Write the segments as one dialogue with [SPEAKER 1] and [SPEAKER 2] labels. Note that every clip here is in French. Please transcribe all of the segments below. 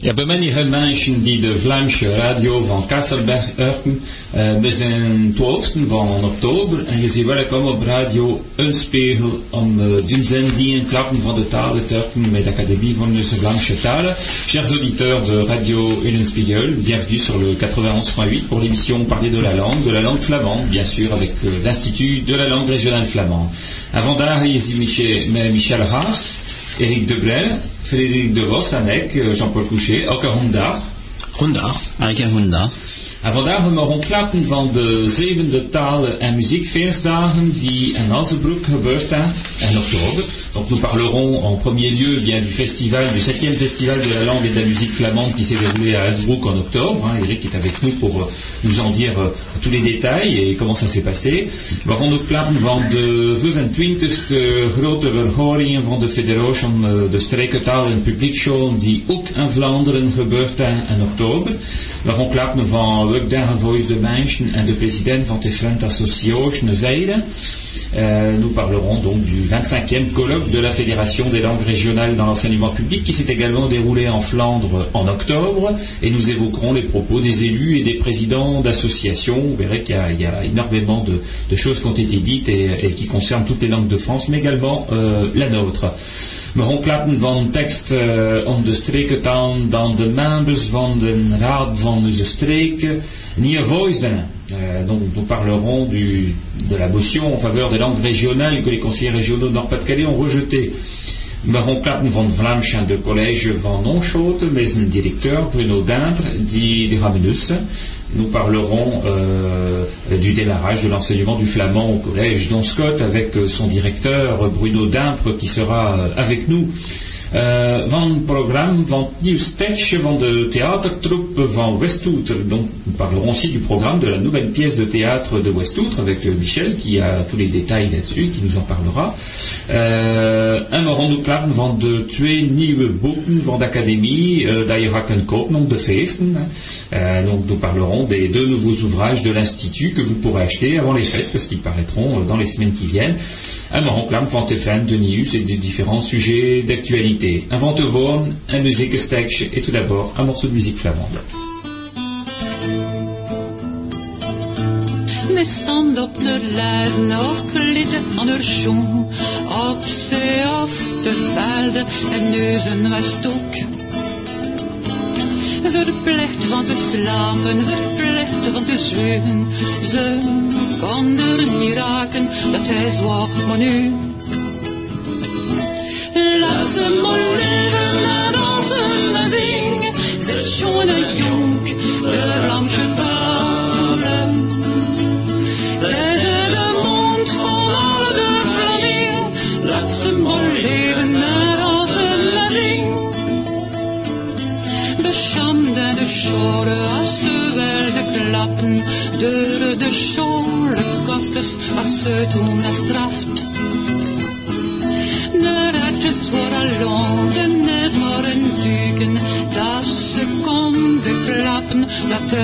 [SPEAKER 1] Ja, bij manier mensen die de Vlaamse radio van Kasselberg horen, we zijn 12 van oktober en je ziet welkom op radio Een Spiegel om d'une zending klappen van de talen te horen met de Académie van de Vlaamse talen. Chers auditeurs de Radio bienvenue sur le 91.8 pour l'émission Parler de la langue, de la langue flamande, bien sûr, avec euh, l'Institut de la langue régionale flamande. Avant Michel, Michel Haas, Eric Deblel, Frédéric De Vos, Anek, euh, Jean-Paul Couchet, een Honda.
[SPEAKER 2] Honda, avec un Honda.
[SPEAKER 1] En vandaag hebben we klappen van de zevende talen en muziekfeestdagen die in Alzebroek gebeurt en in oktober. Donc nous parlerons en premier lieu bien du festival, du septième festival de la langue et de la musique flamande qui s'est déroulé à Hasbrook en octobre. Hein. Eric est avec nous pour euh, nous en dire euh, tous les détails et comment ça s'est passé. Waarom ook klappen van de 25e grote verhoring van de Federation eh, de Strekentaal en Publiekshow die ook in Vlaanderen gebeurt in oktober. Waarom klappen van ook Voice de et de président van Different Association Zeiden. Euh, nous parlerons donc du 25e colloque de la Fédération des langues régionales dans l'enseignement public qui s'est également déroulé en Flandre en octobre et nous évoquerons les propos des élus et des présidents d'associations. Vous verrez qu'il y, a énormément de, choses qui ont été dites et, qui concernent toutes les langues de France, mais également euh, la nôtre. We gaan van tekst uh, om de streken dan de members van de raad van onze streken niet voice euh, donc nous parlerons du, de la motion en faveur des langues régionales que les conseillers régionaux de Nord-Pas-de-Calais ont rejetées. Waarom klappen van Vlaamse de collège van Nonschoten, mais un directeur Bruno Dimbre die de nous parlerons euh, du démarrage de l'enseignement du flamand au collège Don Scott avec euh, son directeur Bruno Dimpre qui sera euh, avec nous van het programme van nieuw sketch van de théâtre-troupe van Westoutre. Donc nous parlerons aussi du programme de la nouvelle pièce de théâtre de Westoutre avec euh, Michel qui a tous les détails là-dessus, qui nous en parlera. Uh, en aurons nous klappen van de twee nieuwe boeken van de académie, de feesten. Uh, donc nous parlerons des deux nouveaux ouvrages de l'Institut que vous pourrez acheter avant les fêtes parce qu'ils paraîtront dans les semaines qui viennent. Un van van de Nius et des différents sujets d'actualité qualité. Un Ventevorn, un muziekenstekje et tout d'abord un morceau de musique flamande.
[SPEAKER 3] Sand op de lijzen of klitten de schoen. Op zee of de velden en neuzen was stoek. Verplicht van te slapen, verplicht van te zweugen. Ze kon er niet raken, dat hij zwaar, maar nu Zet schone jonk, de ramsche talen. Zet de mond vol alle de vlamingen. Laat ze maar leven, laat dansen en zingen. De schande en de schore, als de wilde klappen. De de schore kosters, als ze toen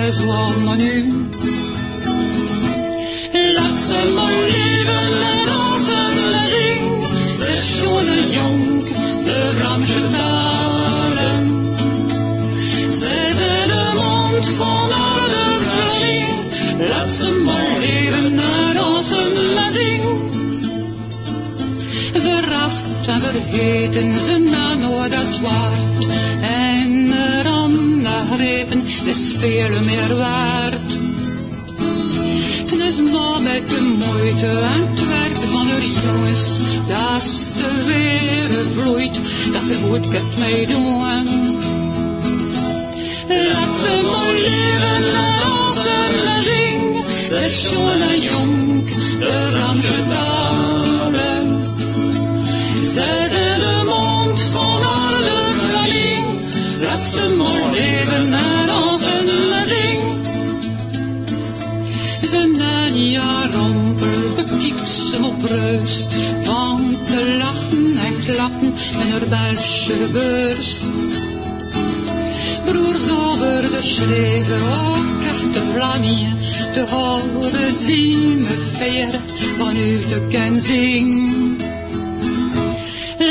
[SPEAKER 3] is maar nu. En vergeten ze na nooit dat zwart. En eraan nagrepen is veel meer waard. Het is maar met de moeite en het werk van de jongens, dat ze weer bloeit, dat ze goed kunt meedoen. Laat ze maar leven, dansen en zingen, de schone jong, de ramsche talen. Zetten de mond van alle verling. Laat ze maar leven en dansen en zing. Ze Nania rompel bekiekt ze op rust. Van te lachen en klappen met haar Belgische beurs. Broers over de schreven, ook echte vlamien. De horen zien me veer vanuit de kenzing. Laat ze maar leven, la dansen, la zing.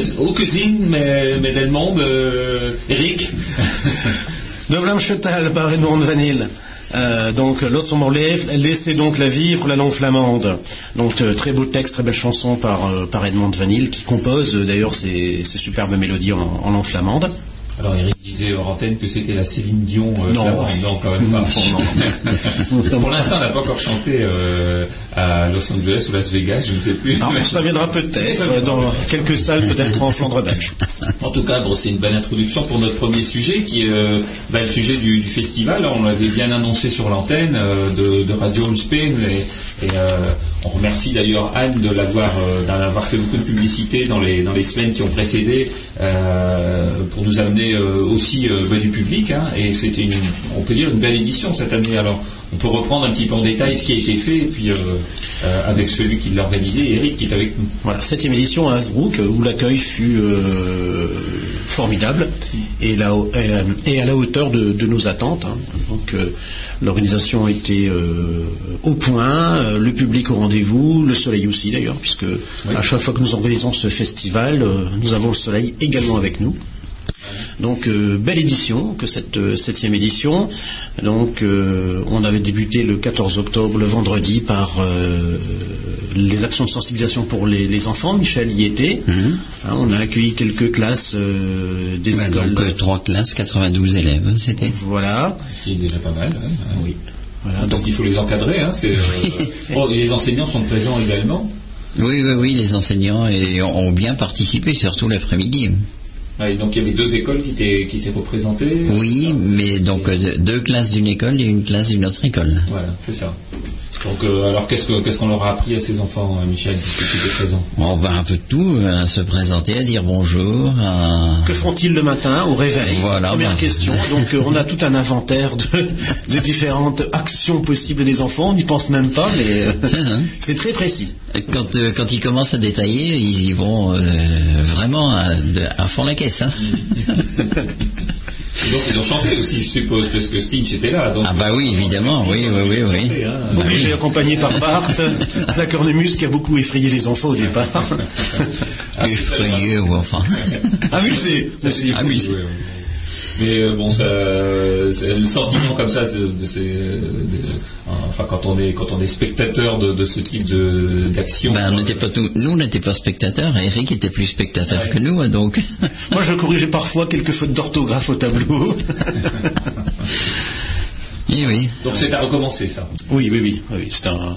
[SPEAKER 1] hij is ook gezien met, met een monde, eh, Eric.
[SPEAKER 4] De par Edmond Van Hill. Euh, donc l'autre son morlaix, laissez donc la vivre la langue flamande. Donc euh, très beau texte, très belle chanson par, euh, Edmond Van Hill qui compose euh, d'ailleurs ces superbes mélodies en langue flamande.
[SPEAKER 1] Alors Eric disait hors antenne que c'était la Céline Dion euh,
[SPEAKER 4] Non.
[SPEAKER 1] non, quand même pas.
[SPEAKER 4] Non,
[SPEAKER 1] Pour l'instant, elle n'a pas encore chanté euh, à Los Angeles ou Las Vegas, je ne sais plus.
[SPEAKER 4] Alors, ça viendra peut-être dans quelques salles, peut-être en Flandre belge.
[SPEAKER 1] En tout cas, bon, c'est une belle introduction pour notre premier sujet, qui est euh, bah, le sujet du, du festival. On l'avait bien annoncé sur l'antenne de, de Radio Home Spain, et, et, euh, on remercie d'ailleurs Anne de l'avoir, euh, d'en fait beaucoup de publicité dans les dans les semaines qui ont précédé euh, pour nous amener aussi bah, du public. hein. et c'était on peut dire une belle édition cette année. Alors, on peut reprendre un petit peu en détail ce qui a été fait, et puis euh, avec celui qui l'a organisé, Eric, qui est avec nous.
[SPEAKER 4] Voilà, septième édition à euh, où l'accueil fut euh, formidable et, là, et, à la hauteur de, de nos attentes. hein. Donc l'organisation a été euh, au point, euh, le public au rendez-vous, le soleil aussi d'ailleurs, puisque à chaque fois que nous organisons ce festival, euh, nous avons le soleil également avec nous. Donc euh, belle édition que cette euh, septième édition. Donc euh, on avait débuté le 14 octobre, le vendredi, par euh, les actions de sensibilisation pour les, les enfants. Michel y était. Hein, on a accueilli quelques classes euh, des écoles.
[SPEAKER 2] donc euh, trois classes, 92 élèves, c'était.
[SPEAKER 4] Voilà.
[SPEAKER 1] Ce qui est déjà pas mal. hein.
[SPEAKER 4] Oui. Voilà. Donc
[SPEAKER 1] qu'il faut les encadrer. Hein, c'est, euh, bon, et les enseignants sont présents également.
[SPEAKER 2] Oui, oui, oui, les enseignants et- ont bien participé, surtout l'après-midi.
[SPEAKER 1] Ouais, donc il y avait deux écoles qui étaient, qui étaient représentées.
[SPEAKER 2] Oui, mais donc euh, de- deux classes d'une école et une classe d'une autre école.
[SPEAKER 1] Voilà, c'est ça. Donc, euh, alors qu'est-ce que- qu'est-ce qu'on leur a appris à ces enfants, euh, Michel, qui étaient présents
[SPEAKER 2] On va un peu de tout, euh, à se présenter, à dire bonjour, à...
[SPEAKER 4] que font-ils le matin au réveil?
[SPEAKER 2] Voilà,
[SPEAKER 4] Première
[SPEAKER 2] bah.
[SPEAKER 4] question. Donc euh, on a tout un inventaire de, de différentes actions possibles des enfants. On n'y pense même pas, mais euh, c'est très précis.
[SPEAKER 2] Quand, euh, quand ils commencent à détailler, ils y vont euh, vraiment à, de- à fond la caisse. Hein.
[SPEAKER 1] Et donc ils ont chanté aussi, je suppose, parce que Stinch était là. Donc,
[SPEAKER 2] Ah bah oui, évidemment, oui, oui, oui, oui.
[SPEAKER 1] chanté, hein.
[SPEAKER 2] Bah oui.
[SPEAKER 4] accompagné par Bart, la cornemuse qui a beaucoup effrayé les enfants au départ.
[SPEAKER 1] Ah, c'est
[SPEAKER 2] Effrayé, ou enfin.
[SPEAKER 4] Amusé. aussi.
[SPEAKER 1] Mais euh, bon, ça, c'est le sentiment comme ça, c'est- de ces, euh, de- enfin quand on est quand on est spectateur de, de ce type de d'action.
[SPEAKER 2] Ben, on n'était pas tout, nous, on n'était pas spectateurs. Eric était plus spectateur
[SPEAKER 1] Ouais.
[SPEAKER 2] que nous, hein, donc.
[SPEAKER 4] Moi, je corrigeais parfois quelques fautes d'orthographe au tableau.
[SPEAKER 2] oui, oui.
[SPEAKER 1] Donc c'est à recommencer ça.
[SPEAKER 4] oui, oui, oui. oui c'est un.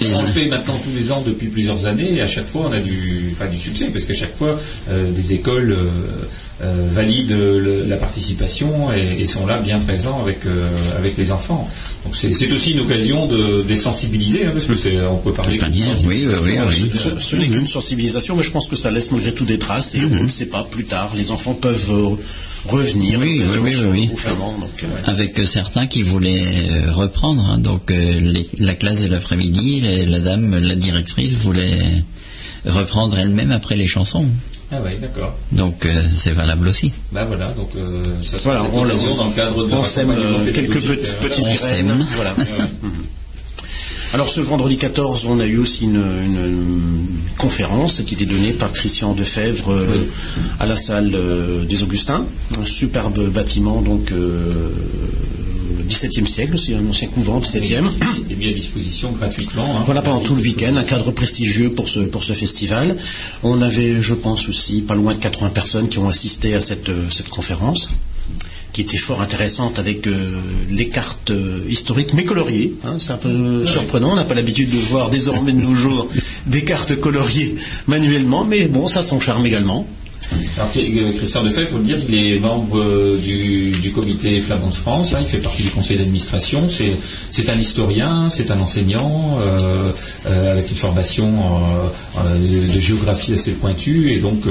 [SPEAKER 1] On le fait maintenant tous les ans depuis plusieurs années et à chaque fois on a du, enfin, du succès parce qu'à chaque fois euh, des écoles euh, euh, valident le- la participation et, et sont là bien présents avec, euh, avec les enfants. Donc c'est aussi une occasion de, de les sensibiliser hein, parce que c'est, on peut parler
[SPEAKER 2] oui, oui, oui, oui.
[SPEAKER 4] Ce, ce n'est qu'une sensibilisation, mais je pense que ça laisse malgré tout des traces et on ne sait pas plus tard. Les enfants peuvent euh, revenir
[SPEAKER 2] Oui, oui, oui.
[SPEAKER 4] Donc, euh,
[SPEAKER 2] Avec euh, certains qui voulaient euh, reprendre. hein, donc, euh, les- la classe de l'après-midi, la, la dame, la directrice voulait reprendre elle-même après les chansons.
[SPEAKER 1] Ah oui, d'accord.
[SPEAKER 2] Donc, euh, c'est valable aussi.
[SPEAKER 1] Ben voilà, donc euh, ça
[SPEAKER 4] Voilà,
[SPEAKER 1] sera
[SPEAKER 4] on,
[SPEAKER 1] l'occasion dans le cadre de
[SPEAKER 4] on sème euh, quelques petites,
[SPEAKER 1] euh,
[SPEAKER 4] petites
[SPEAKER 2] On
[SPEAKER 4] graines.
[SPEAKER 2] sème.
[SPEAKER 4] Voilà.
[SPEAKER 1] ouais.
[SPEAKER 4] Alors ce vendredi 14, on a eu aussi une, une conférence qui était donnée par Christian Defebvre euh, à la salle euh, des Augustins, un superbe bâtiment donc euh, 17e siècle, c'est un ancien couvent 17e.
[SPEAKER 1] Qui était mis à disposition gratuitement. hein.
[SPEAKER 4] Voilà pendant tout le week-end, un cadre prestigieux pour ce, pour ce festival. On avait, je pense aussi, pas loin de 80 personnes qui ont assisté à cette, euh, cette conférence, qui était fort intéressante avec euh, les cartes euh, historiques, mais coloriées. hein. c'est un peu surprenant, on n'a pas l'habitude de voir désormais de nos jours des cartes coloriées manuellement, mais bon, ça son charme également.
[SPEAKER 1] Alors euh, Christian Defay, il faut le dire, il est membre euh, du, comité Flamand de France, hein, il fait partie du conseil d'administration, c'est un historien, c'est un enseignant euh, avec une formation de géographie assez pointue, et donc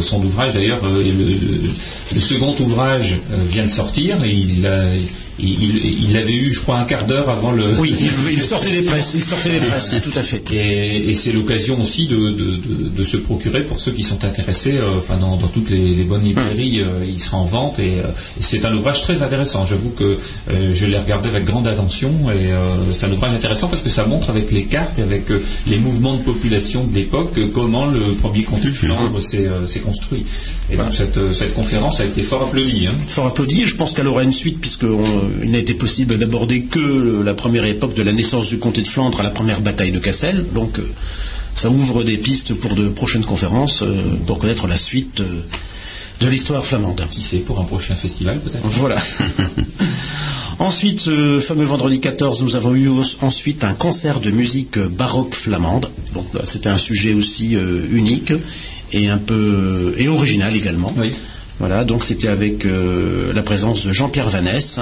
[SPEAKER 1] son ouvrage d'ailleurs, le, second ouvrage vient de sortir, et il a, il, l'avait eu, je crois, un quart d'heure avant le.
[SPEAKER 4] Oui, il, sortait des presses, il sortait des presses, tout à fait.
[SPEAKER 1] Et, c'est l'occasion aussi de, se procurer pour ceux qui sont intéressés. Euh, enfin, dans, toutes les, bonnes librairies, euh, il sera en vente et, euh, c'est un ouvrage très intéressant. J'avoue que je l'ai regardé avec grande attention et c'est un ouvrage intéressant parce que ça montre avec les cartes et avec les mouvements de population de l'époque comment le premier comté de Flandre s'est construit. Et donc cette, cette, conférence a été fort applaudie. Hein.
[SPEAKER 4] Fort applaudie. Et je pense qu'elle aura une suite puisque il n'a été possible d'aborder que la première époque de la naissance du comté de Flandre à la première bataille de Cassel. Donc euh, ça ouvre des pistes pour de prochaines conférences euh, pour connaître la suite euh, de l'histoire flamande.
[SPEAKER 1] Qui sait, pour un prochain festival peut-être?
[SPEAKER 4] Voilà. Ensuite, ce fameux vendredi 14, nous avons eu ensuite un concert de musique baroque flamande. Donc là, c'était un sujet aussi unique et un peu et original également.
[SPEAKER 1] Oui.
[SPEAKER 4] Voilà, donc c'était avec euh, la présence de Jean-Pierre Vanesse,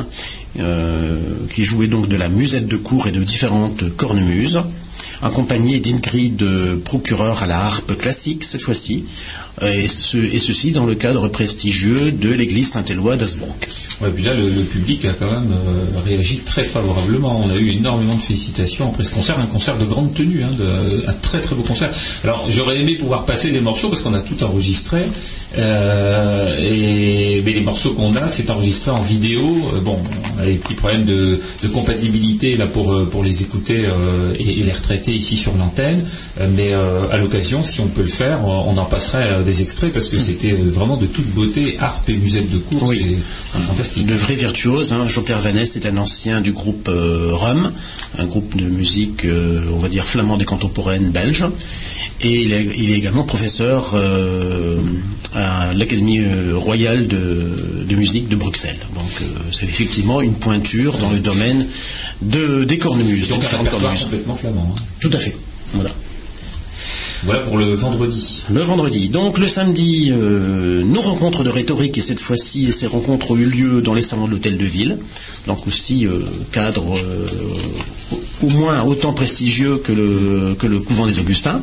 [SPEAKER 4] euh, qui jouait donc de la musette de cour et de différentes cornemuses, accompagné d'Ingrid procureur à la harpe classique cette fois-ci, et, ceci dans le cadre prestigieux de l'église Saint-Éloi d'Asbrook.
[SPEAKER 1] Ouais, puis là, le, public a quand même euh, réagi très favorablement. On a eu énormément de félicitations après ce concert, un concert de grande tenue, hein, un très très beau concert. Alors, j'aurais aimé pouvoir passer des morceaux parce qu'on a tout enregistré, euh, et, mais les morceaux qu'on a, c'est enregistré en vidéo. Euh, bon, on a des petits problèmes de, compatibilité là pour, pour les écouter et, les retraiter ici sur l'antenne, mais à l'occasion, si on peut le faire, on en passerait des extraits parce que c'était vraiment de toute beauté, harpe et musette de course.
[SPEAKER 4] Oui. fantastique. De vrais virtuoses. Hein. Jean-Pierre Vanesse est un ancien du groupe euh, RUM, un groupe de musique, euh, on va dire, flamande et contemporaine belge. Et il est, également professeur euh, à l'Académie royale de, musique de Bruxelles. Donc c'est effectivement une pointure dans le domaine de, des cornemuses.
[SPEAKER 1] Donc un complètement flamand. Hein.
[SPEAKER 4] Tout à fait. Voilà.
[SPEAKER 1] Voilà pour le vendredi.
[SPEAKER 4] Le vendredi. Donc le samedi, euh, nos rencontres de rhétorique et cette fois-ci, ces rencontres ont eu lieu dans les salons de l'hôtel de ville. Donc aussi euh, cadre euh, au moins autant prestigieux que le, que le couvent des Augustins.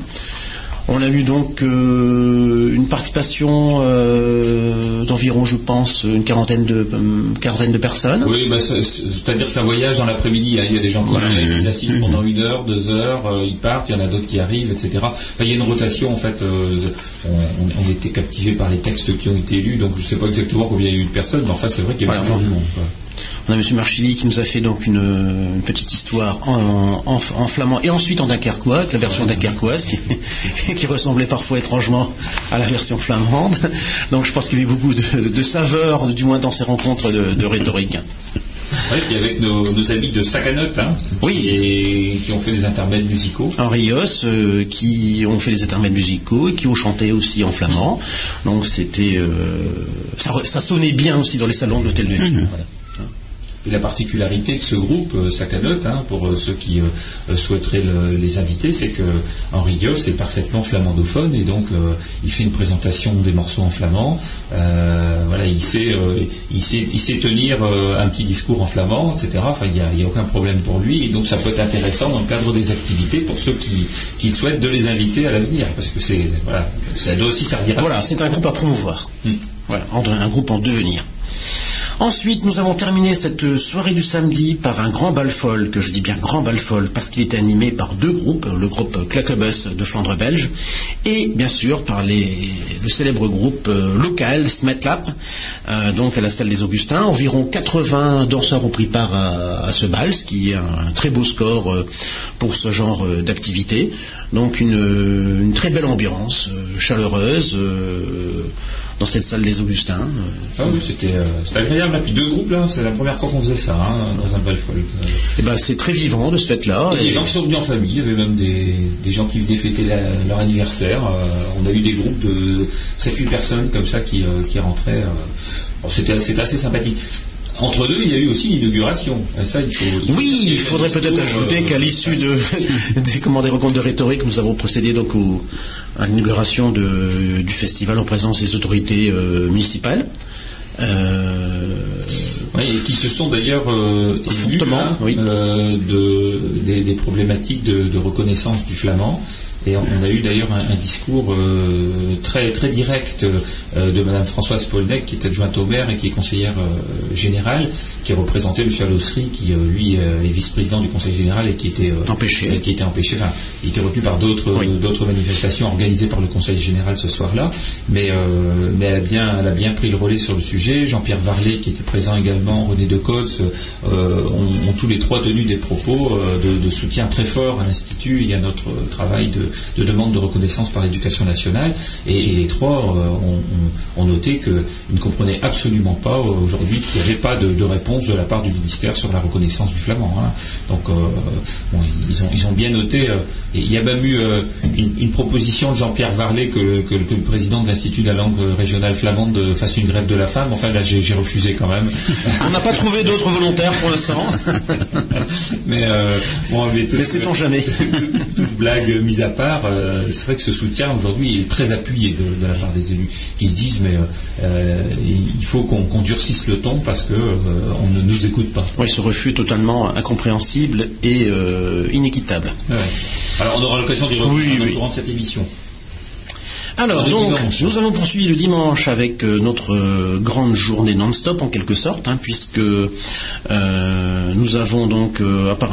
[SPEAKER 4] On a eu donc euh, une participation euh, d'environ, je pense, une quarantaine de, quarantaine de personnes.
[SPEAKER 1] Oui, bah, c'est-à-dire que ça voyage dans l'après-midi. Hein. Il y a des gens qui assistent pendant une heure, deux heures, euh, ils partent, il y en a d'autres qui arrivent, etc. il y a une rotation, en fait. On, était captivé par les textes qui ont été lus, donc je ne sais pas exactement combien il y a eu de personnes, mais enfin, c'est vrai qu'il y a beaucoup de monde.
[SPEAKER 4] On a M. Marchilly qui nous a fait donc une, petite histoire en, flamand et ensuite en dunkerquois, la version dunkerquoise qui, qui, ressemblait parfois étrangement à la version flamande. Donc je pense qu'il y avait beaucoup de, saveurs, du moins dans ces rencontres de, rhétorique.
[SPEAKER 1] Oui, puis avec nos, amis de Sacanot, hein,
[SPEAKER 4] oui.
[SPEAKER 1] et qui ont fait des intermèdes musicaux.
[SPEAKER 4] Henri Rios, euh, qui ont fait des intermèdes musicaux et qui ont chanté aussi en flamand. Donc c'était, euh, ça, sonnait bien aussi dans les salons de l'hôtel de ville. Voilà.
[SPEAKER 1] La particularité de ce groupe euh, Sacanote, hein, pour euh, ceux qui euh, souhaiteraient les inviter, c'est que Henri Dios est parfaitement flamandophone et donc il fait une présentation des morceaux en flamand. voilà, il sait, il sait, il sait tenir un petit discours en flamand, etc. Enfin, il n'y a, a, aucun problème pour lui et donc ça peut être intéressant dans le cadre des activités pour ceux qui, qui souhaitent de les inviter à l'avenir parce que c'est voilà, ça doit aussi servir. À
[SPEAKER 4] voilà, c'est un groupe à promouvoir. Hmm. Voilà, un groupe en devenir. Ensuite, nous avons terminé cette soirée du samedi par un grand bal folk, que je dis bien grand bal folk, parce qu'il était animé par deux groupes, le groupe Claquebus de Flandre belge, et bien sûr par le célèbre groupe euh, local Smetlap, euh, donc à la salle des Augustins. Environ 80 danseurs ont pris part à, ce bal, ce qui est un, très beau score euh, pour ce genre d'activité. Donc une, une, très belle ambiance, chaleureuse dans cette salle des Augustins.
[SPEAKER 1] Ah oui, c'était euh, agréable. Et puis deux groupes, là, c'est la première fois qu'on faisait ça, hein, dans un bal folk. Et
[SPEAKER 4] eh ben, c'est très vivant de ce fait-là.
[SPEAKER 1] Et, des gens qui sont venus en famille, il y avait même des, des gens qui venaient fêter leur anniversaire. Euh, on a eu des groupes de 7-8 personnes comme ça qui, euh, qui rentraient. c'était assez sympathique entre deux, il y a eu aussi l'inauguration. Ça, il faut,
[SPEAKER 4] oui, il faudrait peut-être ajouter qu'à l'issue de, des, comment, des rencontres de rhétorique, nous avons procédé donc à l'inauguration du festival en présence des autorités municipales.
[SPEAKER 1] Euh, et qui se sont d'ailleurs euh, hein, euh, de, des, problématiques de, reconnaissance du flamand. Et on, a eu d'ailleurs un, discours euh, très, très direct euh, de Mme Françoise Polnec, qui est adjointe au maire et qui est conseillère euh, générale, qui représentait M. Alossery, qui lui est vice-président du conseil général et qui était
[SPEAKER 4] empêché.
[SPEAKER 1] qui était empêché. Enfin, il était retenu par d'autres d'autres manifestations organisées par le conseil général ce soir-là. Mais, mais elle, a bien, elle a bien pris le relais sur le sujet. Jean-Pierre Varlet, qui était présent également, René de Côtes, ont, tous les trois tenu des propos de, de, soutien très fort à l'Institut et à notre travail de, de demande de reconnaissance par l'éducation nationale. Et, les trois euh, ont, noté qu'ils ne comprenaient absolument pas euh, aujourd'hui qu'il n'y avait pas de, réponse de la part du ministère sur la reconnaissance du flamand. Hein. Donc, euh, ils, ont, ils ont bien noté. il y a même eu une, proposition de Jean-Pierre Varlet que, le président de l'Institut de la langue régionale flamande fasse une grève de la femme. Enfin, là, j'ai refusé quand même.
[SPEAKER 4] On n'a pas trouvé d'autres volontaires pour l'instant.
[SPEAKER 1] mais bon,
[SPEAKER 4] mais sait-on jamais
[SPEAKER 1] Toute blague mise à part. Euh, c'est vrai que ce soutien aujourd'hui est très appuyé de, la part des élus qui se disent mais euh, il faut qu'on durcisse le ton parce qu'on euh, ne nous écoute pas.
[SPEAKER 4] Oui, ce refus totalement incompréhensible et inéquitable.
[SPEAKER 1] Alors on aura l'occasion d'y revenir au courant de cette émission.
[SPEAKER 4] Alors, donc, nous avons poursuivi le dimanche avec euh, notre euh, grande journée non-stop, en quelque sorte, hein, puisque euh, nous avons donc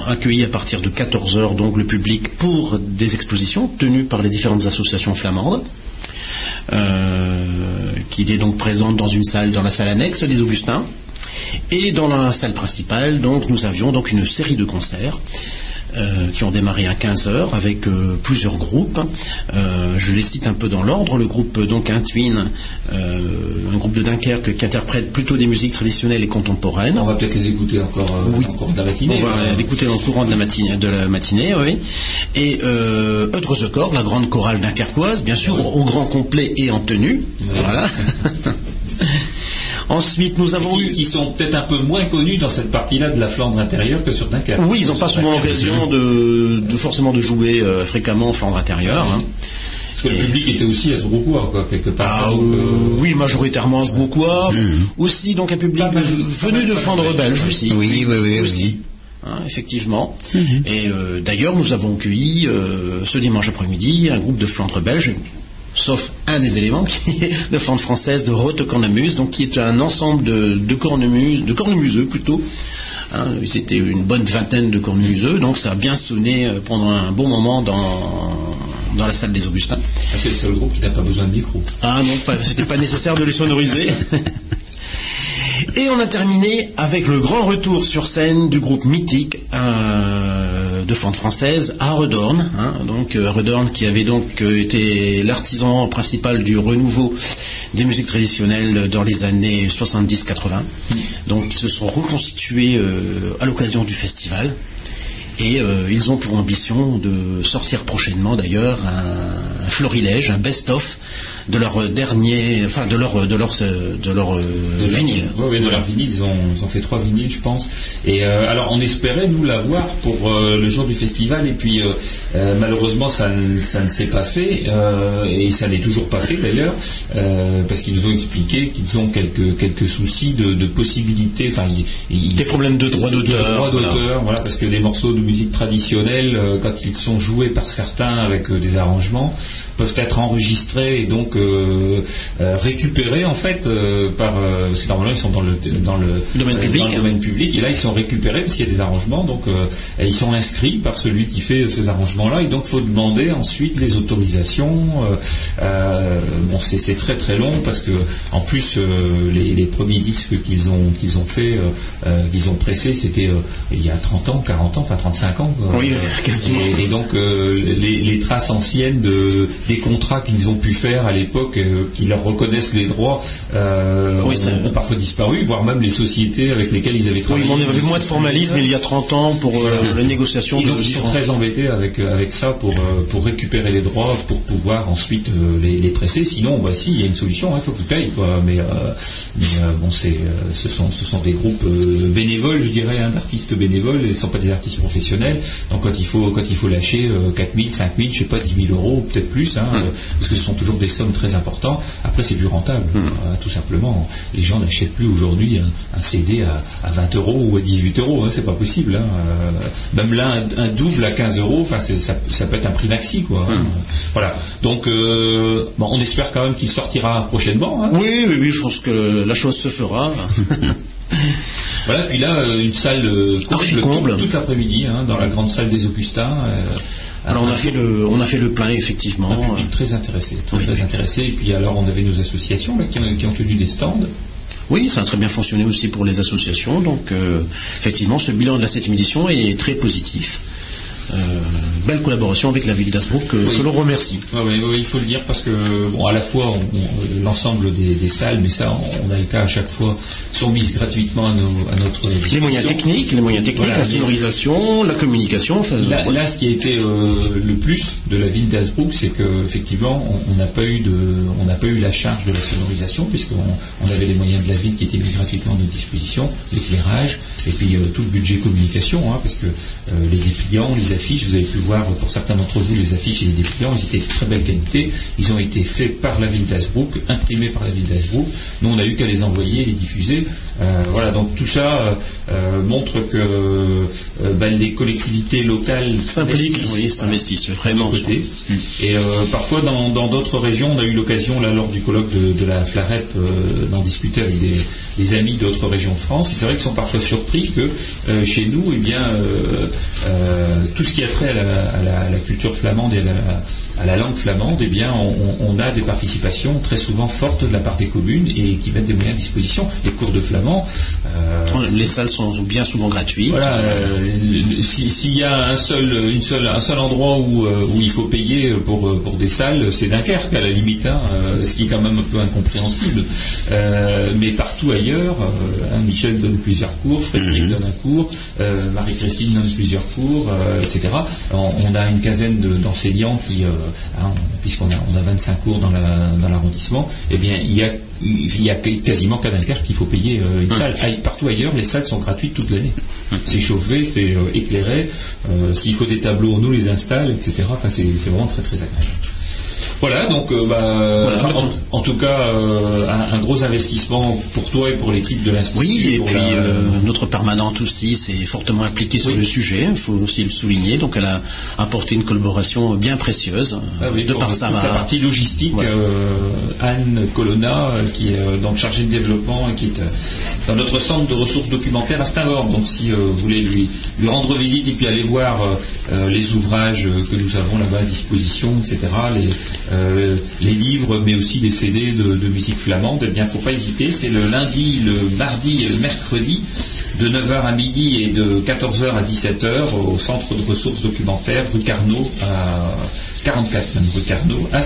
[SPEAKER 4] accueilli à partir de 14 heures donc le public pour des expositions tenues par les différentes associations flamandes. qui étaient donc présentes dans une salle, dans la salle annexe des Augustins. Et dans la salle principale, donc, nous avions donc une série de concerts euh, qui ont démarré à 15 heures avec euh, plusieurs groupes. Euh, je les cite un peu dans l'ordre. Le groupe donc Intwin, un groupe de Dunkerque qui interprète plutôt des musiques traditionnelles et contemporaines.
[SPEAKER 1] On va peut-être les écouter encore, oui. encore de la matinée.
[SPEAKER 4] On va l'écouter au courant de la matinée, de la matinée oui. Et euh, the Corps, la grande chorale dunkerquoise, bien sûr, au, grand complet et en tenue. Voilà. Ensuite, nous avons
[SPEAKER 1] qui,
[SPEAKER 4] eu...
[SPEAKER 1] qui sont peut-être un peu moins connus dans cette partie-là de la Flandre intérieure que sur Dunkerque.
[SPEAKER 4] Oui, ils n'ont pas souvent l'occasion de, forcément de jouer euh, fréquemment en Flandre intérieure. Hein.
[SPEAKER 1] Parce que le public était aussi à Sbroucois, quoi, quelque part.
[SPEAKER 4] Ah, euh, Oui, majoritairement à Sbroucois. Mm. Aussi, donc un public venu de Flandre belge aussi.
[SPEAKER 2] Oui, oui, oui. Aussi.
[SPEAKER 4] Hein, effectivement. Mm-hmm. Et euh, d'ailleurs, nous avons accueilli ce dimanche après-midi un groupe de Flandre belge sauf un des éléments qui est la fente française de Rote Cornemuse, donc qui est un ensemble de, de cornemuses, de cornemuseux plutôt. Hein, C'était une bonne vingtaine de cornemuseux, donc ça a bien sonné euh, pendant un bon moment dans, dans la salle des Augustins.
[SPEAKER 1] Ah, c'est le seul groupe qui n'a pas besoin de micro.
[SPEAKER 4] Ah non, c'était pas nécessaire de les sonoriser. Et on a terminé avec le grand retour sur scène du groupe mythique euh, de fente française à Redorn. Hein. donc euh, Redorn qui avait donc euh, été l'artisan principal du renouveau des musiques traditionnelles dans les années 70-80. Donc ils se sont reconstitués à l'occasion du festival. Et ils ont pour ambition de sortir prochainement d'ailleurs un florilège, un best-of de leur dernier, enfin de leur de leur de leur euh, vinyle.
[SPEAKER 1] Oui, de leur vinyle, ils ont, fait trois vinyles, je pense. Et euh, alors on espérait nous l'avoir pour euh, le jour du festival, et puis malheureusement ça, ça ne s'est pas fait, et ça n'est toujours pas fait d'ailleurs, parce qu'ils nous ont expliqué qu'ils ont quelques quelques soucis de, de possibilités, enfin
[SPEAKER 4] des problèmes de droit d'auteur,
[SPEAKER 1] voilà. voilà. parce que les morceaux de musique traditionnelle, quand ils sont joués par certains avec des arrangements, peuvent être enregistrés et donc euh, récupérés en fait euh, par euh, parce que normalement ils sont dans le dans le
[SPEAKER 4] domaine public,
[SPEAKER 1] dans le domaine public. Et là ils sont récupérés parce qu'il y a des arrangements. Donc ils sont inscrits par celui qui fait ces arrangements là et donc faut demander ensuite les autorisations. Bon c'est très très long parce que en plus les, premiers disques qu'ils ont qu'ils ont fait qu'ils ont pressé c'était il y a 30 ans 40 ans enfin 35 ans
[SPEAKER 4] oui,
[SPEAKER 1] et, et, donc les, les, traces anciennes de des contrats qu'ils ont pu faire à l'époque, qui leur reconnaissent les droits, ont, parfois disparu, voire même les sociétés avec lesquelles ils avaient travaillé.
[SPEAKER 4] Oui, on avait moins de formalisme il y a 30 ans pour les négociations.
[SPEAKER 1] donc ils sont très embêtés avec avec ça pour pour récupérer les droits, pour pouvoir ensuite les, les presser. Sinon, bah si, il y a une solution, il faut qu'ils payent quoi. Mais, mais bon, c'est ce sont ce sont des groupes bénévoles, je dirais, hein, d'artistes bénévoles, et ne sont pas des artistes professionnels. Donc quand il faut quand il faut lâcher 4 000, 5 000, je sais pas, 10 000 euros, peut-être plus, hein, euh, parce que ce sont toujours des sommes très importantes. Après, c'est plus rentable, euh, tout simplement. Les gens n'achètent plus aujourd'hui un, CD à, 20 euros ou à 18 euros, hein, c'est pas possible. Hein. Euh, même là, un, double à 15 euros, enfin, ça, ça, peut être un prix maxi, quoi. Voilà. Donc, bon, on espère quand même qu'il sortira prochainement.
[SPEAKER 4] Oui, oui, oui, je pense que la chose se fera.
[SPEAKER 1] Voilà, puis là, euh, une salle euh, comble, tout, l'après-midi, hein, dans la grande salle des Augustins. Euh,
[SPEAKER 4] alors on a fait le, on a fait le plein effectivement.
[SPEAKER 1] Un public très intéressé, très, intéressé. Et puis alors on avait nos associations qui, ont, tenu des stands.
[SPEAKER 4] Oui, ça a très bien fonctionné aussi pour les associations. Donc effectivement, ce bilan de la septième édition est très positif. Euh, belle collaboration avec la ville d'Asbrook que, l'on remercie.
[SPEAKER 1] oui, il faut le dire parce que bon, à la fois l'ensemble des, salles, mais ça on, a le cas à chaque fois, sont mises gratuitement à, notre
[SPEAKER 4] les moyens techniques, les moyens techniques, la sonorisation, la communication.
[SPEAKER 1] là, ce qui a été euh, le plus de la ville d'Asbrook, c'est qu'effectivement on n'a pas eu de, on n'a pas eu la charge de la sonorisation puisqu'on on avait les moyens de la ville qui étaient mis gratuitement à notre disposition, l'éclairage et puis euh, tout le budget communication, hein, parce que les dépliants, les affiches, vous avez pu voir pour certains d'entre vous les affiches et les dépliants, ils étaient de très belle qualité. Ils ont été faits par la ville d'Asbrook, imprimés par la ville d'Asbrook. Nous, on a eu qu'à les envoyer, les diffuser. Euh, voilà, donc tout ça euh, euh, montre que ben, les collectivités locales
[SPEAKER 4] s'investissent vraiment.
[SPEAKER 1] Côté. Et parfois, dans d'autres régions, on a eu l'occasion, là, lors du colloque de, la FLAREP, d'en discuter avec des, amis d'autres régions de France. C'est vrai qu'ils sont parfois surpris que chez nous, eh bien, tout ce qui a trait à la, culture flamande et à la, langue flamande, eh bien, on, a des participations très souvent fortes de la part des communes et qui mettent des moyens à disposition. Les cours de flamand.
[SPEAKER 4] Euh, les salles sont bien souvent gratuites.
[SPEAKER 1] Voilà. Euh, s'il y a un seul, une seule, un seul endroit où, euh, où il faut payer pour, pour des salles, c'est Dunkerque à la limite, hein, ce qui est quand même un peu incompréhensible. mais partout ailleurs, hein, Michel donne plusieurs cours, Frédéric mhm. donne un cours, Marie-Christine donne plusieurs cours, etc. On, a une quinzaine d'enseignants qui, hein, puisqu'on a, on a 25 cours dans l'arrondissement, dans eh bien, il y a il y a quasiment qu'à Dunkerque qu'il faut payer euh, une salle. Partout ailleurs, les salles sont gratuites toute l'année. C'est chauffé, c'est euh, éclairé. Euh, s'il faut des tableaux, on nous les installe, etc. Enfin, c'est vraiment très très agréable. Voilà, donc euh, bah, en, tout cas, euh, un, gros investissement pour toi et pour l'équipe de l'Institut.
[SPEAKER 4] Oui, et puis euh, notre permanente aussi s'est fortement impliquée sur le sujet, il faut aussi le souligner. Donc elle a apporté une collaboration bien précieuse
[SPEAKER 1] ah de par sa la partie logistique. Anne Colonna, qui est donc chargée de développement et qui est dans notre centre de ressources documentaires à Stavord. Donc si vous voulez lui, lui rendre visite et puis aller voir les ouvrages que nous avons là-bas à disposition, etc. Les, euh, les livres, mais aussi les CD de, musique flamande, eh bien, il ne faut pas hésiter. C'est le lundi, le mardi et le mercredi, de 9h à midi et de 14h à 17h au centre de ressources documentaires, rue Carnot, à 44 même rue Carnot, à.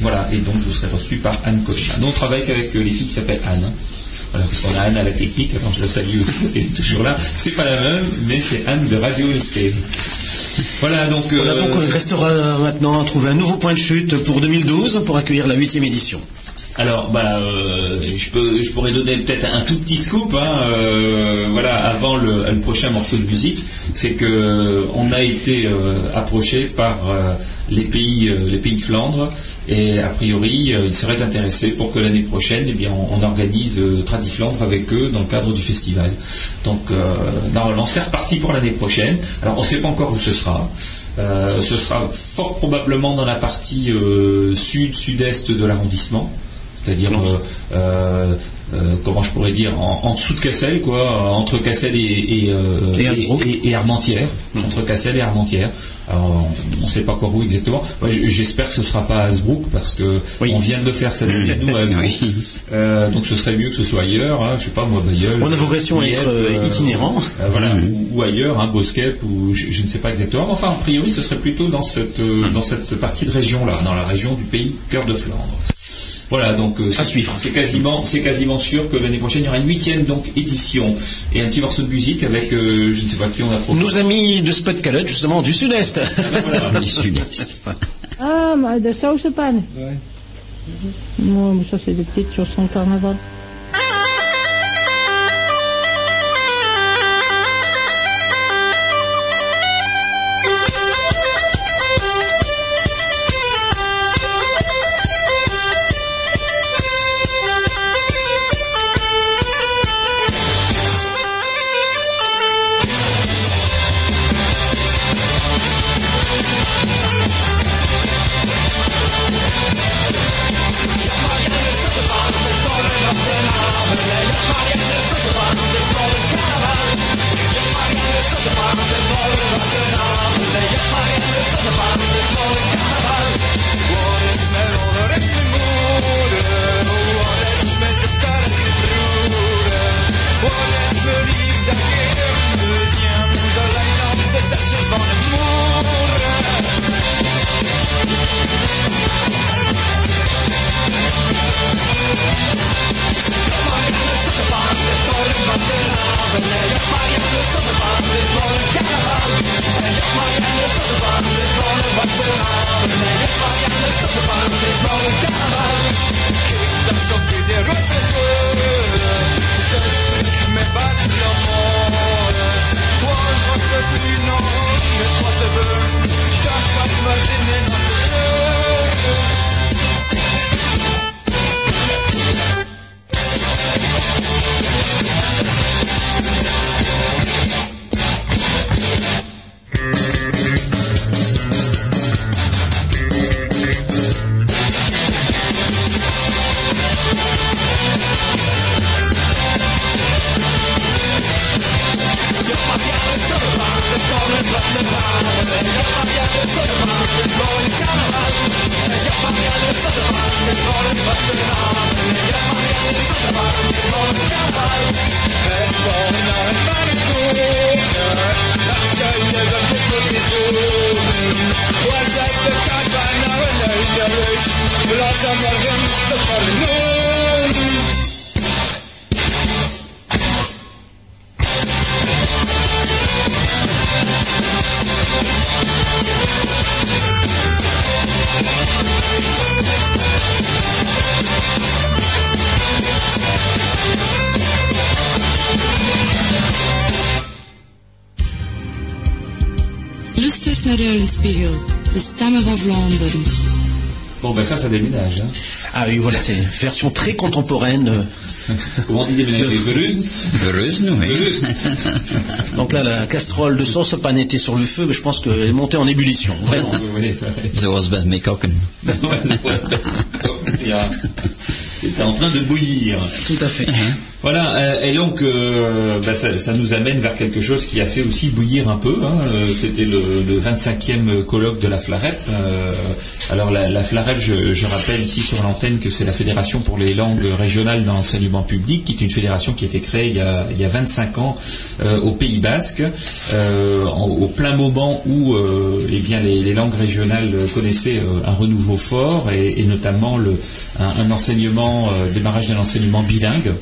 [SPEAKER 1] Voilà, et donc vous serez reçu par Anne Cochin. On travaille avec euh, les filles qui s'appellent Anne. Hein. Voilà, parce qu'on a Anne à la technique, alors je la salue aussi parce qu'elle est toujours là. C'est pas la même, mais c'est Anne de Radio Escape.
[SPEAKER 4] Voilà, donc, euh, donc il restera maintenant à trouver un nouveau point de chute pour 2012 pour accueillir la huitième édition.
[SPEAKER 1] Alors, bah, euh, je, peux, je pourrais donner peut-être un tout petit scoop, hein, euh, voilà, avant le, prochain morceau de musique, c'est que on a été approché par les pays, les pays de Flandre, et a priori, ils seraient intéressés pour que l'année prochaine, eh bien, on, organise Tradiflandre avec eux dans le cadre du festival. Donc, normalement, c'est reparti pour l'année prochaine. Alors, on ne sait pas encore où ce sera. ce sera fort probablement dans la partie sud-sud-est de l'arrondissement c'est-à-dire euh, euh, comment je pourrais dire, en, dessous de Cassel, quoi, entre Cassel et, et,
[SPEAKER 4] et,
[SPEAKER 1] et Armentières, entre Cassel et Armentières. Alors, on ne sait pas encore où exactement. J'espère que ce ne sera pas à Hasbrook parce que on vient de le faire cette année nous à euh, donc ce serait mieux que ce soit ailleurs. Hein, je sais pas moi Bayeul.
[SPEAKER 4] On a vocation à être euh, itinérant.
[SPEAKER 1] Euh, voilà, ou, ailleurs, hein, ou je, ne sais pas exactement. Enfin, a priori, ce serait plutôt dans cette dans cette partie de région là, dans la région du pays cœur de Flandre. Voilà, donc euh, c'est quasiment, c'est quasiment sûr que l'année prochaine il y aura une huitième donc édition et un petit morceau de musique avec euh, je ne sais pas qui on a proposé.
[SPEAKER 4] Nos amis de Spot Calotte justement du Sud-Est.
[SPEAKER 2] Ah, ben du Sud-Est.
[SPEAKER 5] ah, mais de Saucepan. Ouais. Moi, ça c'est des petites chansons de carnaval.
[SPEAKER 1] Ben ça, ça déménage. Hein.
[SPEAKER 4] Ah oui, voilà, c'est une version très contemporaine.
[SPEAKER 1] Comment on dit déménager?
[SPEAKER 2] Vereuse? Nous, oui.
[SPEAKER 4] Donc là, la casserole de sauce pas était sur le feu, mais je pense qu'elle est montée en ébullition, vraiment.
[SPEAKER 2] The was bad
[SPEAKER 1] C'était en train de bouillir.
[SPEAKER 4] Tout à fait. Uh-huh.
[SPEAKER 1] Voilà, euh, et donc euh, bah, ça, nous amène vers quelque chose qui a fait aussi bouillir un peu. Hein. Euh, c'était le, 25e colloque de la FLAREP. Alors la, la je, rappelle ici sur l'antenne que c'est la Fédération pour les langues régionales dans l'enseignement public, qui est une fédération qui a été créée il y a, il y a 25 ans au Pays Basque, au plein moment où eh bien les, langues régionales connaissaient un renouveau fort et, notamment un, un enseignement, démarrage d'un enseignement bilingue.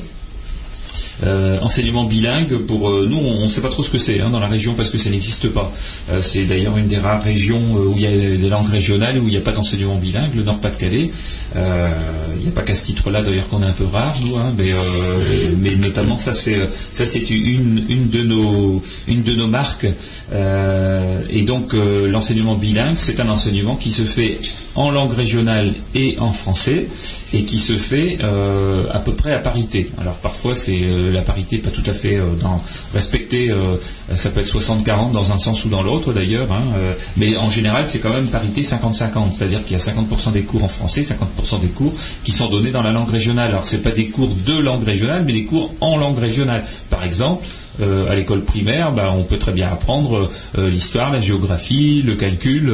[SPEAKER 1] Euh, enseignement bilingue, pour euh, nous, on ne sait pas trop ce que c'est hein, dans la région parce que ça n'existe pas. Euh, c'est d'ailleurs une des rares régions où il y a des langues régionales où il n'y a pas d'enseignement bilingue, le Nord-Pas-de-Calais. Il n'y a pas qu'à ce titre-là d'ailleurs qu'on est un peu rare, nous, hein, mais, mais, notamment ça c'est ça c'est une, une de nos une de nos marques. et donc l'enseignement bilingue, c'est un enseignement qui se fait en langue régionale et en français, et qui se fait euh, à peu près à parité. Alors parfois c'est euh, la parité pas tout à fait euh, respectée, ça peut être 60-40 dans un sens ou dans l'autre d'ailleurs, hein, mais en général c'est quand même parité 50-50, c'est-à-dire qu'il y a 50% des cours en français, 50% des cours qui sont donnés dans la langue régionale. Alors c'est pas des cours de langue régionale, mais des cours en langue régionale. Par exemple, à l'école primaire, bah, on peut très bien apprendre l'histoire, la géographie, le calcul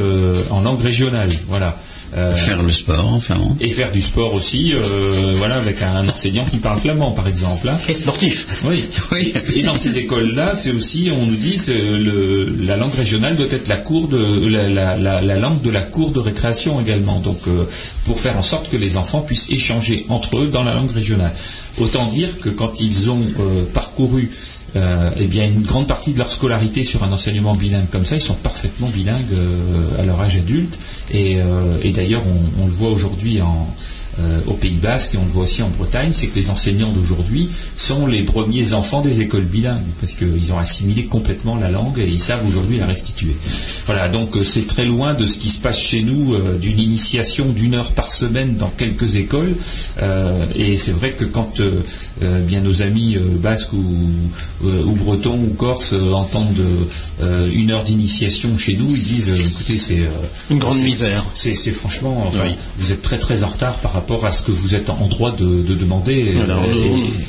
[SPEAKER 1] en langue régionale. Voilà.
[SPEAKER 2] Euh, faire le sport en flamand.
[SPEAKER 1] Et faire du sport aussi, euh, voilà, avec un enseignant qui parle flamand, par exemple. Hein.
[SPEAKER 4] Et sportif.
[SPEAKER 1] Oui. oui. Et dans ces écoles-là, c'est aussi, on nous dit, le, la langue régionale doit être la cour de la, la, langue de la cour de récréation également. Donc, euh, pour faire en sorte que les enfants puissent échanger entre eux dans la langue régionale. Autant dire que quand ils ont parcouru euh, eh bien, une grande partie de leur scolarité sur un enseignement bilingue comme ça, ils sont parfaitement bilingues euh, à leur âge adulte. Et, euh, d'ailleurs, on, le voit aujourd'hui en, euh, au Pays Basque et on le voit aussi en Bretagne, c'est que les enseignants d'aujourd'hui sont les premiers enfants des écoles bilingues parce qu'ils ont assimilé complètement la langue et ils savent aujourd'hui la restituer. Voilà, donc euh, c'est très loin de ce qui se passe chez nous euh, d'une initiation d'une heure par semaine dans quelques écoles. et c'est vrai que quand bien nos amis basques ou, ou, bretons ou corses entendent une heure d'initiation chez nous, ils disent écoutez c'est
[SPEAKER 4] une grande misère.
[SPEAKER 1] C'est franchement vous êtes très très en retard par rapport à ce que vous êtes en droit de, demander.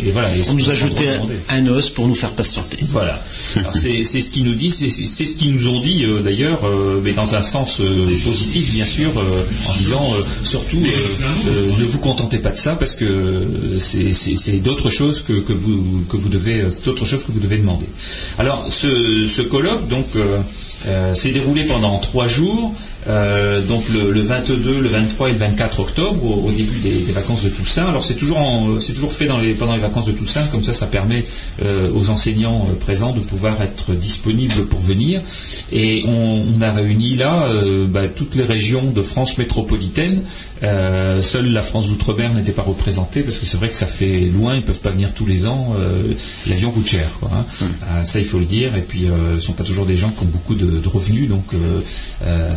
[SPEAKER 4] Et, voilà, on nous a jeté un, os pour nous faire patienter.
[SPEAKER 1] Voilà. c'est ce qu'ils nous disent, c'est ce qu'ils nous ont dit euh, d'ailleurs, euh, mais dans un sens euh, positif bien sûr, en disant surtout ne vous contentez pas de ça parce que c'est d'autres choses que, vous que vous devez d'autres choses que vous devez demander. Alors ce, ce colloque donc s'est déroulé pendant trois jours. Euh, donc le, 22, le 23 et le 24 octobre, au, début des, vacances de Toussaint. Alors c'est toujours, c'est toujours fait pendant les vacances de Toussaint, comme ça ça permet euh, aux enseignants euh, présents de pouvoir être disponibles pour venir. Et on, a réuni là bah, toutes les régions de France métropolitaine. seule la France d'outre-mer n'était pas représentée parce que c'est vrai que ça fait loin, ils peuvent pas venir tous les ans. L'avion coûte cher, quoi, hein. hum. ça il faut le dire. Et puis ce ne sont pas toujours des gens qui ont beaucoup de, de revenus, donc euh,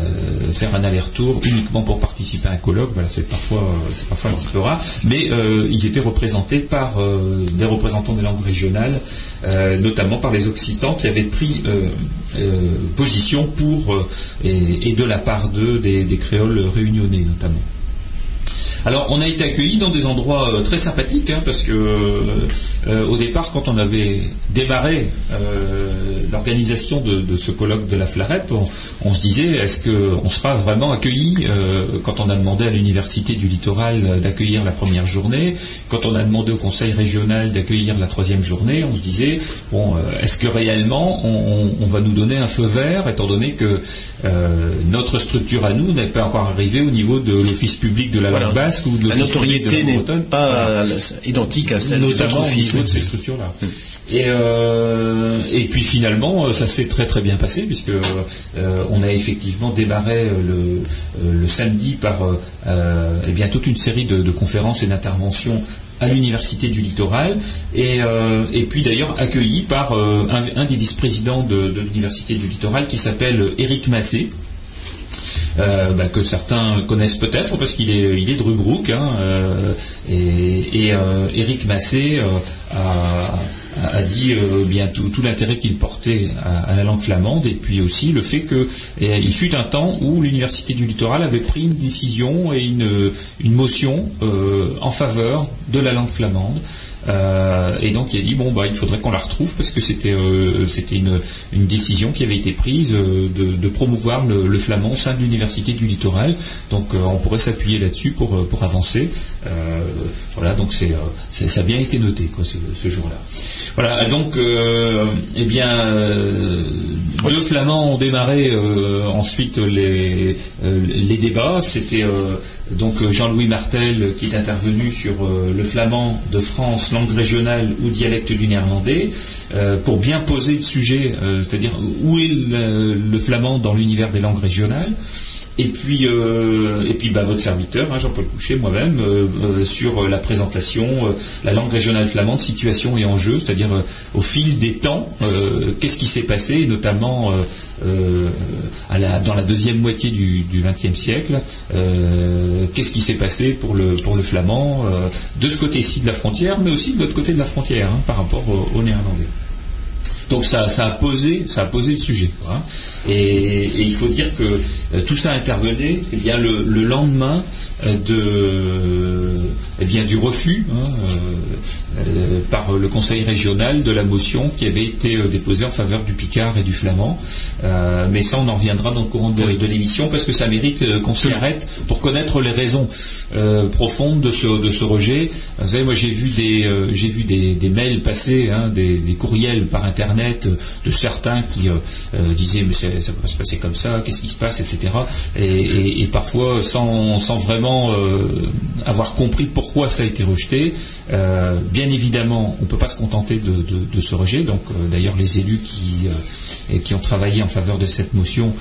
[SPEAKER 1] faire un aller-retour uniquement pour participer à un colloque, voilà, c'est parfois, euh, c'est parfois un petit peu rare. Mais euh, ils étaient représentés par des représentants des langues régionales, notamment par les Occitans qui avaient pris position pour et, de la part d'eux des, des créoles réunionnais notamment. Alors, on a été accueillis dans des endroits euh, très sympathiques, hein, parce que euh, au départ, quand on avait démarré euh, l'organisation de, ce colloque de la Flarep, on, se disait est-ce qu'on sera vraiment accueilli quand on a demandé à l'université du littoral d'accueillir la première journée, quand on a demandé au conseil régional d'accueillir la troisième journée, on se disait bon, est-ce que réellement on, va nous donner un feu vert, étant donné que notre structure à nous n'est pas encore arrivée au niveau de l'office public de la langue basse
[SPEAKER 4] la notoriété n'est pas identique à celle des autres
[SPEAKER 1] de ces structures-là. Et, euh, et puis finalement, euh, ça s'est très très bien passé puisque euh, on a effectivement démarré le, samedi par eh bien toute une série de, conférences et d'interventions à l'université du littoral et, puis d'ailleurs accueilli par un, des vice-présidents de, de l'université du littoral qui s'appelle Éric Massé euh, bah, que certains connaissent peut-être parce qu'il est, il est de Rubrook. Hein, euh, et, et Eric euh, Massé a, a, dit bien tout, tout l'intérêt qu'il portait à, la langue flamande et puis aussi le fait que il fut un temps où l'université du littoral avait pris une décision et une, une motion en faveur de la langue flamande. Euh, et donc il a dit bon bah il faudrait qu'on la retrouve parce que c'était euh, c'était une, une, décision qui avait été prise euh, de, promouvoir le, le, flamand au sein de l'université du littoral. Donc on pourrait s'appuyer là-dessus pour, pour avancer. Voilà donc c'est ça a bien été noté quoi ce, ce jour-là. Voilà donc eh bien deux flamands ont démarré ensuite les les débats. C'était donc euh, Jean-Louis Martel qui est intervenu sur euh, le flamand de France, langue régionale ou dialecte du néerlandais, euh, pour bien poser le sujet, c'est-à-dire où est le, flamand dans l'univers des langues régionales. Et puis, et puis bah, votre serviteur, hein, Jean-Paul Couchet, moi-même, sur la présentation, la langue régionale flamande, situation et enjeux, c'est-à-dire au fil des temps, qu'est-ce qui s'est passé, notamment dans la deuxième moitié du XXe siècle. Qu'est-ce qui s'est passé pour le, pour le flamand de ce côté-ci de la frontière, mais aussi de l'autre côté de la frontière hein, par rapport au néerlandais. Donc ça, a posé, ça a posé le sujet. Et, il faut dire que tout ça intervenait eh le lendemain de, eh bien, du refus hein, euh, euh, par le Conseil régional de la motion qui avait été euh, déposée en faveur du Picard et du Flamand. mais ça, on en reviendra dans le courant de, l'émission parce que ça mérite qu'on s'y arrête pour connaître les raisons profondes de ce, de ce rejet. Vous savez, moi j'ai vu des, j'ai vu des, mails passer, hein, des, courriels par Internet de certains qui disaient mais ça ne peut pas se passer comme ça, qu'est-ce qui se passe, etc. Et, parfois sans, sans vraiment avoir compris pourquoi ça a été rejeté. Euh, bien évidemment, on ne peut pas se contenter de, ce rejet. Donc, euh, d'ailleurs, les élus qui, euh, qui ont travaillé en faveur de cette motion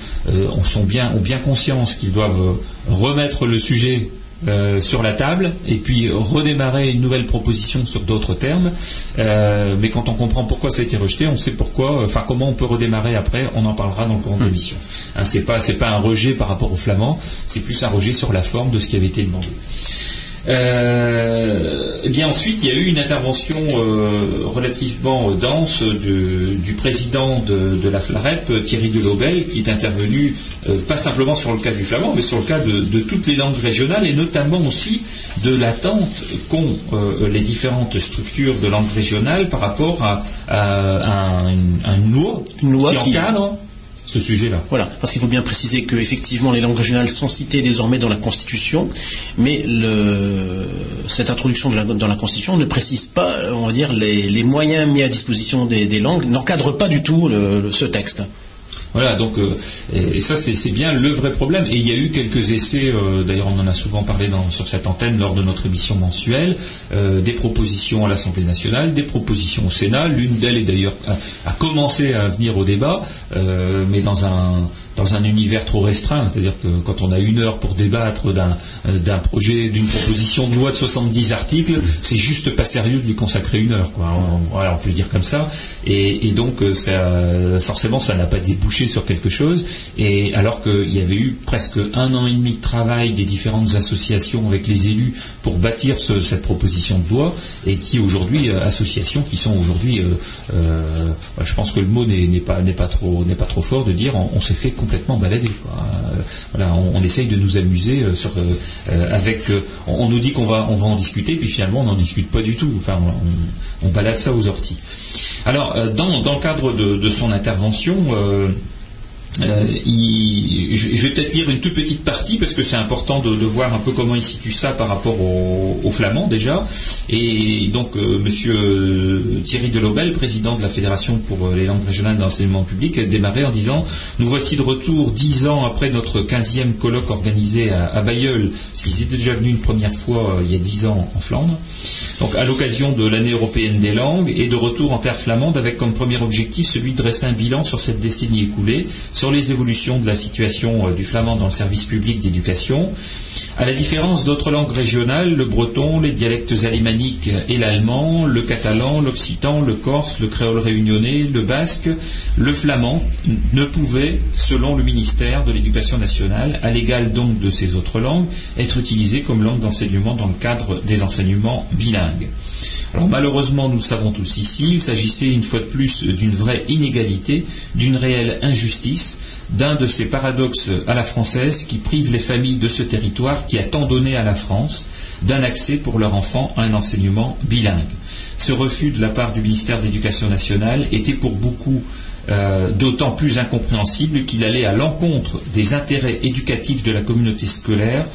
[SPEAKER 1] sont bien, ont bien conscience qu'ils doivent remettre le sujet sur la table et puis redémarrer une nouvelle proposition sur d'autres termes. mais quand on comprend pourquoi ça a été rejeté, on sait pourquoi, enfin comment on peut redémarrer après, on en parlera dans le courant de l'émission. Hein, c'est pas pas un rejet par rapport aux flamands, c'est plus un rejet sur la forme de ce qui avait été demandé. Euh, et bien ensuite, il y a eu une intervention euh, relativement dense du président de, la FLAREP, Thierry Delobel, qui est intervenu euh, pas simplement sur le cas du flamand, mais sur le cas de, toutes les langues régionales et notamment aussi de l'attente qu'ont les différentes structures de langue régionale par rapport à, une, loi, qui encadre
[SPEAKER 4] Voilà, parce qu'il faut bien préciser que effectivement les langues régionales sont citées désormais dans la Constitution, mais cette introduction dans la Constitution ne précise pas, on va dire, les, moyens mis à disposition des, langues, n'encadre pas du tout ce texte.
[SPEAKER 1] Voilà, donc euh, et, ça c'est bien le vrai problème. Et il y a eu quelques essais, euh, d'ailleurs on en a souvent parlé sur cette antenne lors de notre émission mensuelle, euh, des propositions à l'Assemblée nationale, des propositions au Sénat. L'une d'elles est d'ailleurs a, commencé à venir au débat, mais dans un dans un univers trop restreint, c'est-à-dire que quand on a une heure pour débattre d'un projet, d'une proposition de loi de 70 articles, c'est juste pas sérieux de lui consacrer une heure, quoi. On, on peut le dire comme ça. Et, donc, euh, forcément, ça n'a pas débouché sur quelque chose. Et alors qu'il y avait eu presque un an et demi de travail des différentes associations avec les élus pour bâtir cette proposition de loi, et qui aujourd'hui, euh, associations qui sont aujourd'hui, euh, je pense que le mot n'est pas, pas, trop, pas trop fort de dire, on s'est fait complètement baladé. Euh, voilà, on, essaye de nous amuser euh, sur, euh, avec. On, nous dit qu'on va, on va en discuter, puis finalement on n'en discute pas du tout. Enfin, on, balade ça aux orties. Alors, dans, le cadre de, son intervention, euh, je, vais peut-être lire une toute petite partie parce que c'est important de, voir un peu comment il situe ça par rapport aux au flamands déjà. Et donc, euh, Monsieur euh, Thierry Delobel, président de la Fédération pour les langues régionales d'enseignement public, a démarré en disant Nous voici de retour dix ans après notre quinzième colloque organisé à, à Bayeul, parce qu'ils étaient déjà venus une première fois il y a dix ans en Flandre. Donc, à l'occasion de l'année européenne des langues et de retour en terre flamande avec comme premier objectif celui de dresser un bilan sur cette décennie écoulée sur les évolutions de la situation euh, du flamand dans le service public d'éducation. À la différence d'autres langues régionales, le breton, les dialectes alémaniques et l'allemand, le catalan, l'occitan, le corse, le créole réunionnais, le basque, le flamand ne pouvaient, selon le ministère de l'Éducation nationale, à l'égal donc de ces autres langues, être utilisés comme langue d'enseignement dans le cadre des enseignements bilingues. Alors malheureusement, nous savons tous ici, il s'agissait une fois de plus d'une vraie inégalité, d'une réelle injustice, d'un de ces paradoxes à la française qui privent les familles de ce territoire qui a tant donné à la France d'un accès pour leurs enfants à un enseignement bilingue. Ce refus de la part du ministère de l'Éducation nationale était pour beaucoup euh, d'autant plus incompréhensible qu'il allait à l'encontre des intérêts éducatifs de la communauté scolaire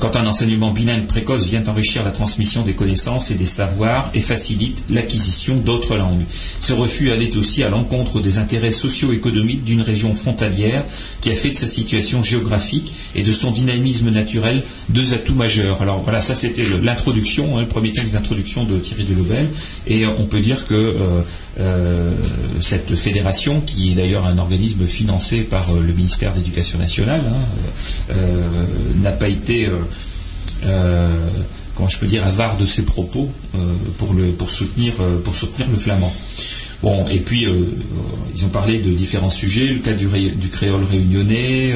[SPEAKER 1] quand un enseignement bilingue précoce vient enrichir la transmission des connaissances et des savoirs et facilite l'acquisition d'autres langues. Ce refus allait aussi à l'encontre des intérêts socio-économiques d'une région frontalière qui a fait de sa situation géographique et de son dynamisme naturel deux atouts majeurs. Alors voilà, ça c'était l'introduction, hein, le premier texte d'introduction de Thierry Delobel, et euh, on peut dire que euh, cette fédération, qui est d'ailleurs un organisme financé par le ministère d'éducation nationale, hein, n'a pas été euh, comment je peux dire, avare de ses propos euh, pour, soutenir, euh, le flamand. Bon, et puis euh, ils ont parlé de différents sujets, le cas du, du créole réunionnais,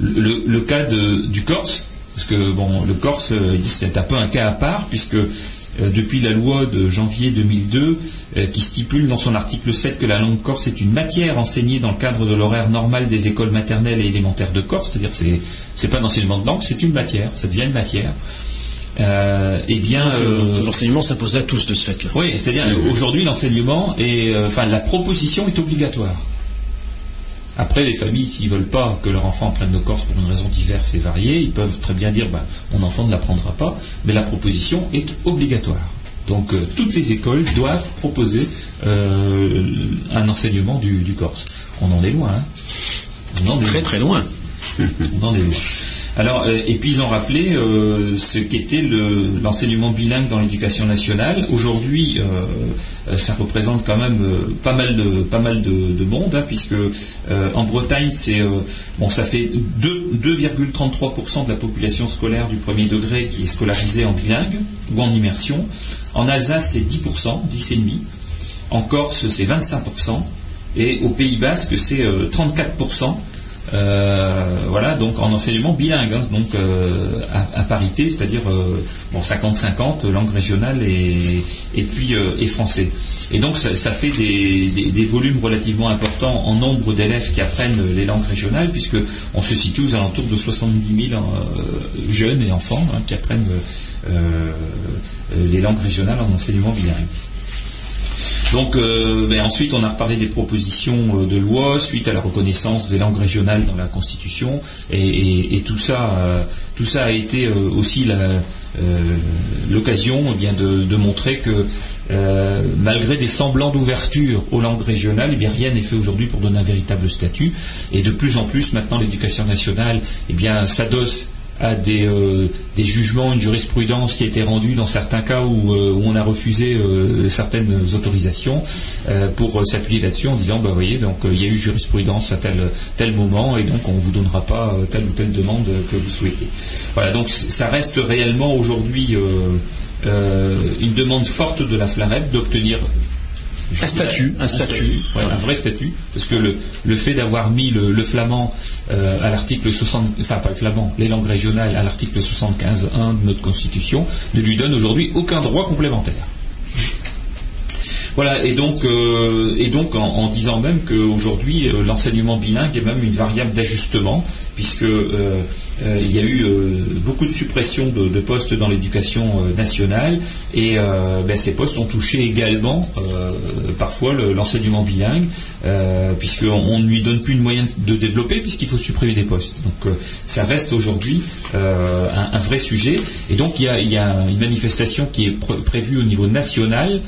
[SPEAKER 1] le, cas du Corse, parce que bon, le Corse, c'est un peu un cas à part, puisque depuis la loi de janvier 2002 qui stipule dans son article 7 que la langue corse est une matière enseignée dans le cadre de l'horaire normal des écoles maternelles et élémentaires de Corse, c'est-à-dire c'est c'est pas un enseignement de langue, c'est une matière, ça devient une matière.
[SPEAKER 4] Euh, eh bien, euh, euh, l'enseignement s'impose à tous de ce fait-là.
[SPEAKER 1] Oui, c'est-à-dire aujourd'hui l'enseignement et enfin la proposition est obligatoire. Après, les familles, s'ils veulent pas que leur enfant apprenne le corse pour une raison diverse et variée, ils peuvent très bien dire bah, mon enfant ne l'apprendra pas, mais la proposition est obligatoire. Donc toutes les écoles doivent proposer un enseignement du, corse. On en est loin. Hein
[SPEAKER 4] on en est très très loin.
[SPEAKER 1] on en est loin. Alors, euh, et puis ils ont rappelé euh, ce qu'était l'enseignement bilingue dans l'éducation nationale. Aujourd'hui, euh, ça représente quand même pas mal de pas mal de, monde, hein, puisque en Bretagne, c'est bon, ça fait 2,33% de la population scolaire du premier degré qui est scolarisée en bilingue ou en immersion. En Alsace, c'est 10%, 10,5%. En Corse, c'est 25%. Et au Pays Basque, c'est 34%. Euh, voilà, donc en enseignement bilingue, hein, donc euh, à, parité, c'est-à-dire euh, bon 50-50 langue régionale et, puis et français. Et donc ça, fait des, volumes relativement importants en nombre d'élèves qui apprennent les langues régionales, puisque on se situe aux alentours de 70 000 jeunes et enfants hein, qui apprennent les langues régionales en enseignement bilingue. Donc euh, ben, ensuite, on a reparlé des propositions euh, de loi suite à la reconnaissance des langues régionales dans la Constitution, et, tout ça, euh, tout ça a été aussi l'occasion eh de, montrer que malgré des semblants d'ouverture aux langues régionales, eh bien, rien n'est fait aujourd'hui pour donner un véritable statut. Et de plus en plus, maintenant, l'éducation nationale eh s'adosse à euh, des, jugements, une jurisprudence qui a été rendue dans certains cas où, euh, on a refusé euh, certaines autorisations pour s'appuyer là-dessus en disant, bah voyez, donc il y a eu jurisprudence à tel, tel moment et donc on vous donnera pas telle ou telle demande que vous souhaitez. Voilà, donc ça reste réellement aujourd'hui une demande forte de la FLAREP d'obtenir
[SPEAKER 4] un statut, un, statut,
[SPEAKER 1] un vrai statut, parce que le, fait d'avoir mis le, flamand euh, à l'article 60, enfin pas le flamand, les langues régionales à l'article 75.1 de notre Constitution ne lui donne aujourd'hui aucun droit complémentaire. Voilà, et donc, euh, et donc en, disant même qu'aujourd'hui, euh, l'enseignement bilingue est même une variable d'ajustement, puisque euh, il y a eu euh, beaucoup de suppressions de, postes dans l'éducation euh, nationale et ben, ces postes ont touché également parfois l'enseignement bilingue puisqu'on ne lui donne plus de moyens de développer puisqu'il faut supprimer des postes. Donc ça reste aujourd'hui un, vrai sujet et donc il y a, une manifestation qui est prévue au niveau national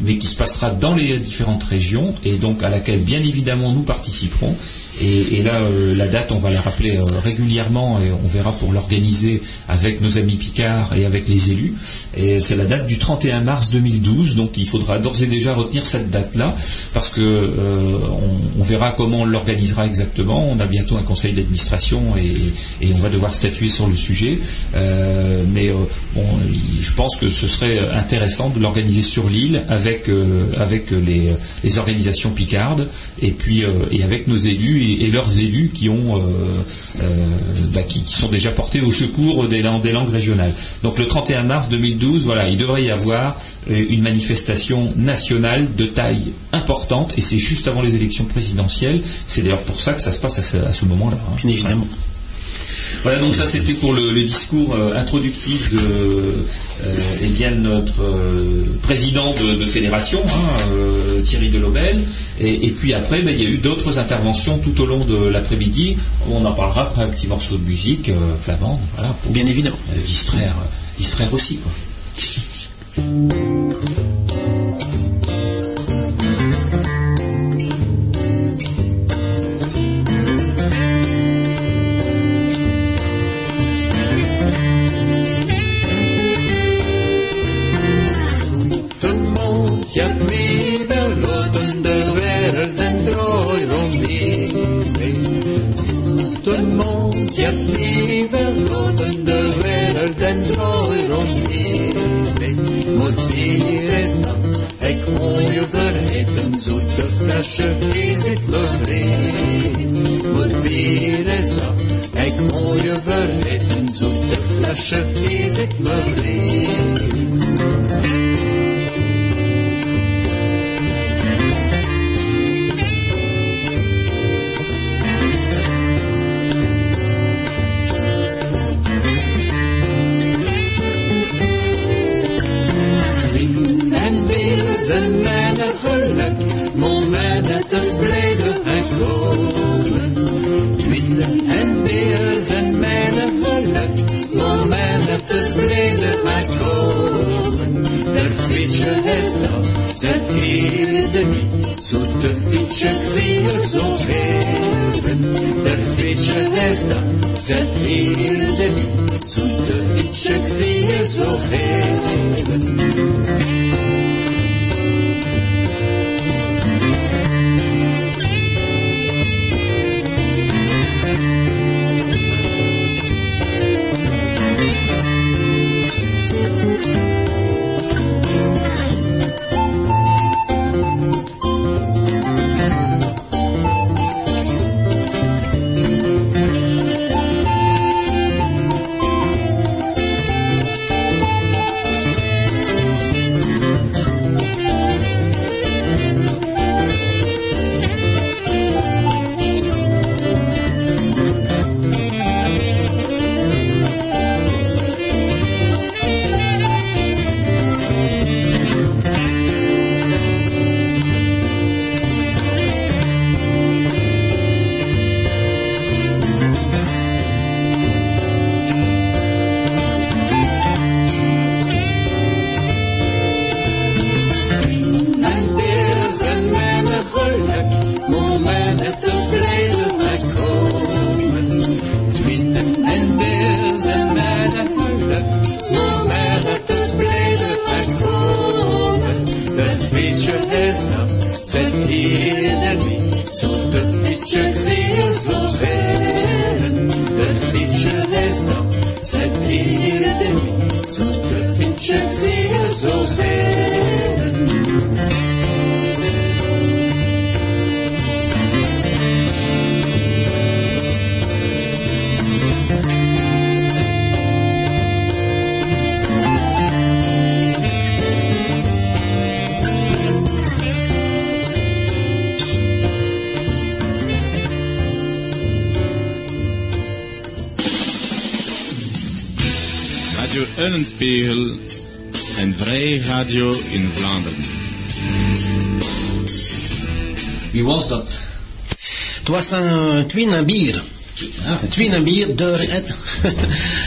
[SPEAKER 1] mais qui se passera dans les différentes régions et donc à laquelle bien évidemment nous participerons et, là, euh, la date, on va la rappeler euh, régulièrement et on verra pour l'organiser avec nos amis Picard et avec les élus. Et c'est la date du 31 mars 2012, donc il faudra d'ores et déjà retenir cette date-là parce que euh, on, verra comment on l'organisera exactement. On a bientôt un conseil d'administration et, on va devoir statuer sur le sujet. mais bon, je pense que ce serait intéressant de l'organiser sur l'île avec avec les, les, organisations Picardes et puis et avec nos élus et, leurs élus qui ont euh, euh, bah, qui, sont déjà portés au secours des, des, langues régionales. Donc le 31 mars 2012, voilà, il devrait y avoir euh, une manifestation nationale de taille importante et c'est juste avant les élections présidentielles. C'est d'ailleurs pour ça que ça se passe à ce, moment-là.
[SPEAKER 4] Hein.
[SPEAKER 1] Voilà, donc ça c'était pour le, discours introductif de euh, eh bien, notre président de, fédération, hein, Thierry Delobel. Et, et puis après, ben, il y a eu d'autres interventions tout au long de l'après-midi. On en parlera après un petit morceau de musique euh, flamande, voilà,
[SPEAKER 4] pour bien évidemment
[SPEAKER 1] euh, distraire, distraire aussi. Quoi.
[SPEAKER 6] Twin en bier de,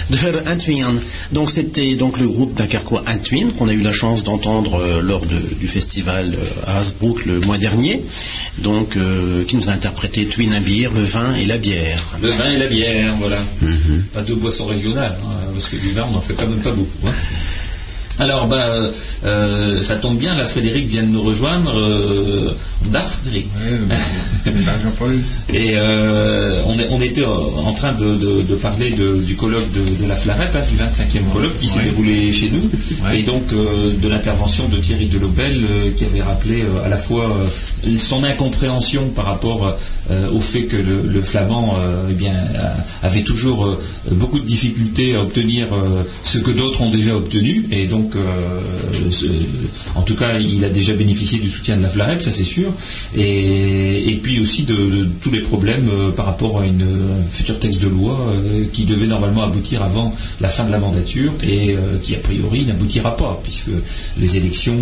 [SPEAKER 6] de
[SPEAKER 4] Antwin. Donc c'était donc le groupe dunkerquois Antwin qu'on a eu la chance d'entendre euh, lors de- du festival euh, à Hasbrook le mois dernier. Donc euh, qui nous a interprété Twin and Beer, le vin et la bière.
[SPEAKER 1] Le vin et la bière, voilà. Pas deux boissons régionales, hein, parce que du vin, on n'en fait quand même pas beaucoup. hein. Alors, bah, euh, ça tombe bien, là, Frédéric vient de nous rejoindre. Euh, da, Frédéric
[SPEAKER 7] Jean-Paul.
[SPEAKER 1] Et euh, on, est- on était en train de, de- de parler de- du colloque de, la Flarette, hein, du 25e colloque qui s'est
[SPEAKER 7] Ouais.
[SPEAKER 1] déroulé chez nous,
[SPEAKER 7] Ouais.
[SPEAKER 1] et donc euh, de l'intervention de Thierry Delobel euh, qui avait rappelé à la fois son incompréhension par rapport au fait que le, le flamand eh bien, avait toujours beaucoup de difficultés à obtenir ce que d'autres ont déjà obtenu, et donc ce- en tout cas il a déjà bénéficié du soutien de la Flarette, ça c'est sûr, et, puis aussi de, tous les problèmes euh, par rapport à une, un futur texte de loi euh, qui devait normalement aboutir avant la fin de la mandature et euh, qui a priori n'aboutira pas puisque les élections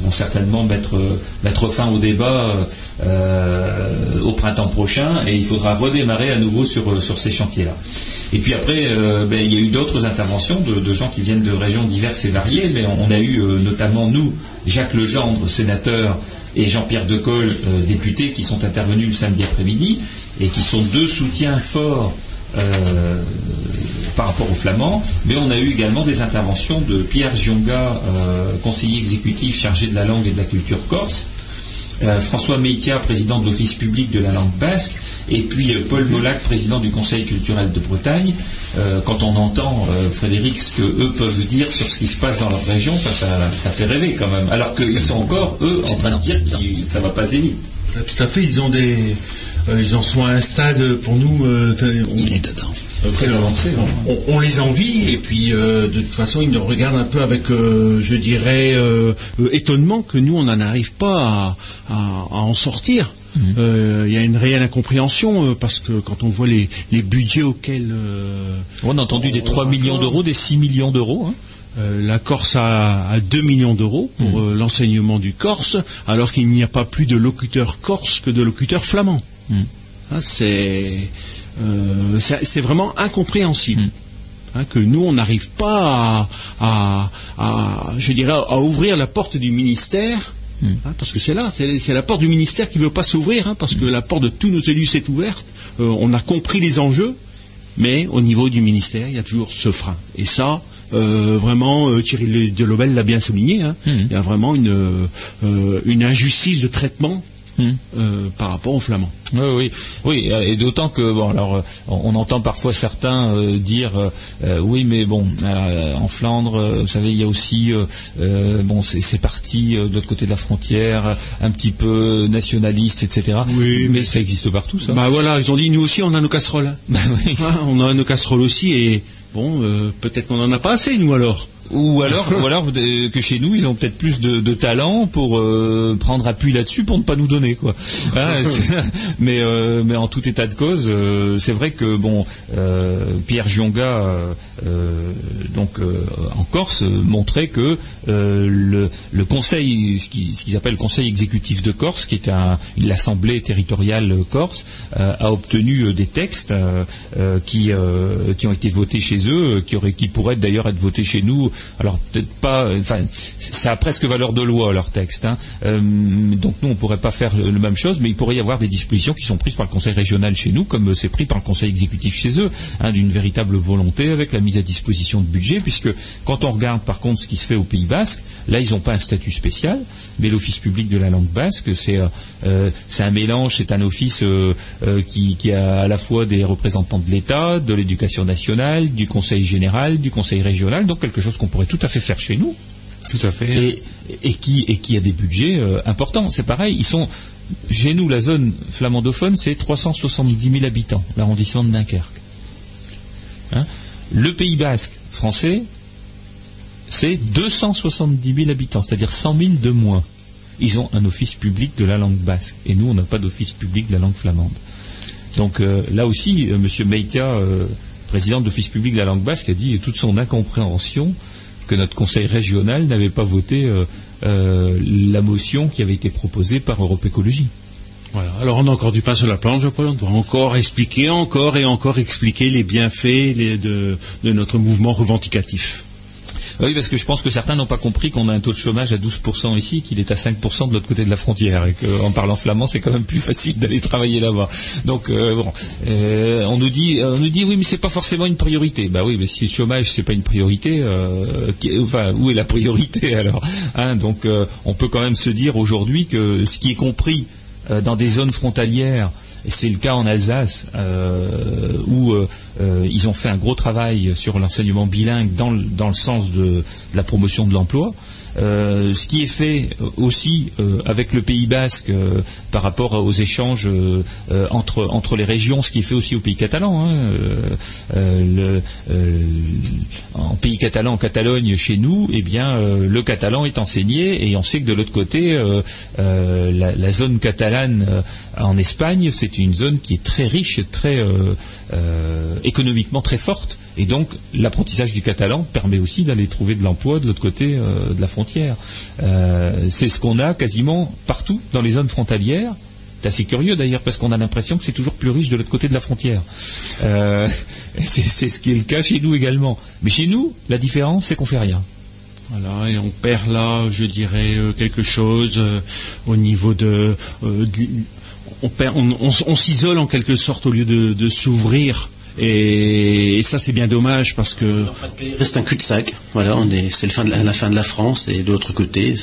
[SPEAKER 1] vont certainement mettre, mettre fin au débat au printemps prochain et il faudra redémarrer à nouveau sur, sur ces chantiers-là. Et puis après, ben, il y a eu d'autres interventions de, gens qui viennent de régions diverses et variées, mais on, a eu notamment nous, Jacques Legendre, sénateur, et Jean-Pierre Decolle, euh, député, qui sont intervenus le samedi après-midi et qui sont deux soutiens forts euh, par rapport aux Flamands. Mais on a eu également des interventions de Pierre Gionga, euh, conseiller exécutif chargé de la langue et de la culture corse, euh, François Meitia, président de l'Office public de la langue basque, et puis euh, Paul Molac, président du Conseil culturel de Bretagne. Euh, quand on entend, euh, Frédéric, ce que eux peuvent dire sur ce qui se passe dans leur région, ça, ça, ça fait rêver quand même. Alors qu'ils sont encore, eux, en train de dire que ça va passer vite.
[SPEAKER 7] Tout à fait, ils ont des, euh, ils en sont à un stade pour nous. euh, on,
[SPEAKER 2] Il est dedans.
[SPEAKER 7] Euh, très avancé. On, on les envie et puis euh, de toute façon ils nous regardent un peu avec, euh, je dirais, étonnement que nous on n'en arrive pas à, à- à en sortir. Euh, Il y a une réelle incompréhension euh, parce que quand on voit les, les budgets auxquels euh,
[SPEAKER 1] On a entendu des 3 millions d'euros, des 6 millions d'euros. hein.
[SPEAKER 7] la Corse a, a 2 millions d'euros pour euh, l'enseignement du Corse, alors qu'il n'y a pas plus de locuteurs corse que de locuteurs flamands. Hein, c'est euh, c'est vraiment incompréhensible. Hein, que nous, on n'arrive pas à, à- à, je dirais, à ouvrir la porte du ministère, hein, parce que c'est là, c'est la porte du ministère qui ne veut pas s'ouvrir, hein, parce que la porte de tous nos élus s'est ouverte. Euh, on a compris les enjeux, mais au niveau du ministère, il y a toujours ce frein. Et ça, euh, vraiment, euh, Thierry Delobel l'a bien souligné, hein, il y a vraiment une, une injustice de traitement euh, par rapport aux Flamands.
[SPEAKER 1] Oui, oui, oui, euh, et d'autant que bon, alors euh, on entend parfois certains euh, dire, euh, oui, mais bon, en Flandre, vous savez, il y a aussi, bon, c'est parti de l'autre côté de la frontière, un petit peu nationaliste, etc.
[SPEAKER 7] Oui,
[SPEAKER 1] mais ça existe partout, ça.
[SPEAKER 7] Bah voilà, ils ont dit nous aussi on a nos casseroles.
[SPEAKER 1] Bah oui.
[SPEAKER 7] Ah, on a nos casseroles aussi et bon, peut-être qu'on en a pas assez nous alors.
[SPEAKER 1] Ou alors, ou alors euh, que chez nous, ils ont peut-être plus de, de talent pour euh, prendre appui là-dessus pour ne pas nous donner quoi. Hein, mais euh, mais en tout état de cause, euh, c'est vrai que bon, euh, Pierre Gionga, euh, donc en Corse, montrait que euh, le, conseil, ce qui- ce qu'ils appellent le conseil exécutif de Corse, qui est l'assemblée territoriale corse, euh, a obtenu euh, des textes euh, euh, qui euh, ont été votés chez eux, euh, qui pourraient d'ailleurs être votés chez nous. Alors peut-être pas, euh, enfin, ça a presque valeur de loi leur texte. hein. Euh, donc nous on pourrait pas faire le même chose, mais il pourrait y avoir des dispositions qui sont prises par le conseil régional chez nous, comme euh, c'est pris par le conseil exécutif chez eux, hein, d'une véritable volonté avec la mise à disposition de budget, puisque quand on regarde par contre ce qui se fait au Pays Basque, là ils n'ont pas un statut spécial, mais l'office public de la langue basque, c'est euh, euh, un mélange, c'est un office euh, euh, qui, qui a à la fois des représentants de l'État, de l'éducation nationale, du Conseil général, du Conseil régional, donc quelque chose qu'on pourrait tout à fait faire chez nous.
[SPEAKER 7] Tout à fait.
[SPEAKER 1] Et, et qui, et qui a des budgets importants. C'est pareil, ils sont chez nous la zone flamandophone, c'est 370 000 habitants, l'arrondissement de Dunkerque. Hein le Pays Basque français, c'est 270 000 habitants, c'est-à-dire 100 000 de moins. Ils ont un office public de la langue basque, et nous, on n'a pas d'office public de la langue flamande. Donc euh, là aussi, euh, M. Meika, euh, président de l'office public de la langue basque, a dit toute son incompréhension que notre conseil régional n'avait pas voté la motion qui avait été proposée par Europe Écologie.
[SPEAKER 7] Voilà. Alors on a encore du pain sur la planche, je crois. On doit encore expliquer, encore et encore expliquer les bienfaits de notre mouvement revendicatif.
[SPEAKER 1] Oui, parce que je pense que certains n'ont pas compris qu'on a un taux de chômage à 12% ici, qu'il est à 5% de l'autre côté de la frontière, et qu'en parlant flamand, c'est quand même plus facile d'aller travailler là-bas. Donc, euh, bon, euh, on nous dit, on nous dit, oui, mais c'est pas forcément une priorité. Bah oui, mais si le chômage c'est pas une priorité, euh, enfin, où est la priorité alors Hein, Donc, euh, on peut quand même se dire aujourd'hui que ce qui est compris euh, dans des zones frontalières c'est le cas en Alsace, euh, où euh, euh, ils ont fait un gros travail sur l'enseignement bilingue dans le, sens de la promotion de l'emploi. Euh, ce qui est fait euh, aussi euh, avec le Pays Basque par rapport aux échanges entre, les régions, ce qui est fait aussi au Pays catalan. hein, en Pays catalan, en Catalogne, chez nous, eh bien, le catalan est enseigné et on sait que de l'autre côté, la, la zone catalane en Espagne, c'est une zone qui est très riche, très économiquement très forte. Et donc, l'apprentissage du catalan permet aussi d'aller trouver de l'emploi de l'autre côté euh, de la frontière. Euh, c'est ce qu'on a quasiment partout dans les zones frontalières. C'est assez curieux d'ailleurs parce qu'on a l'impression que c'est toujours plus riche de l'autre côté de la frontière. Euh, c'est ce qui est le cas chez nous également. Mais chez nous, la différence, c'est qu'on fait rien.
[SPEAKER 7] Voilà, et on perd là, je dirais, quelque chose au niveau de. on on- s'isole en quelque sorte au lieu de s'ouvrir. Et, et ça, c'est bien dommage parce que.
[SPEAKER 4] Il reste un cul-de-sac. Voilà, on est, c'est le fin de la, la fin de la France et de l'autre côté,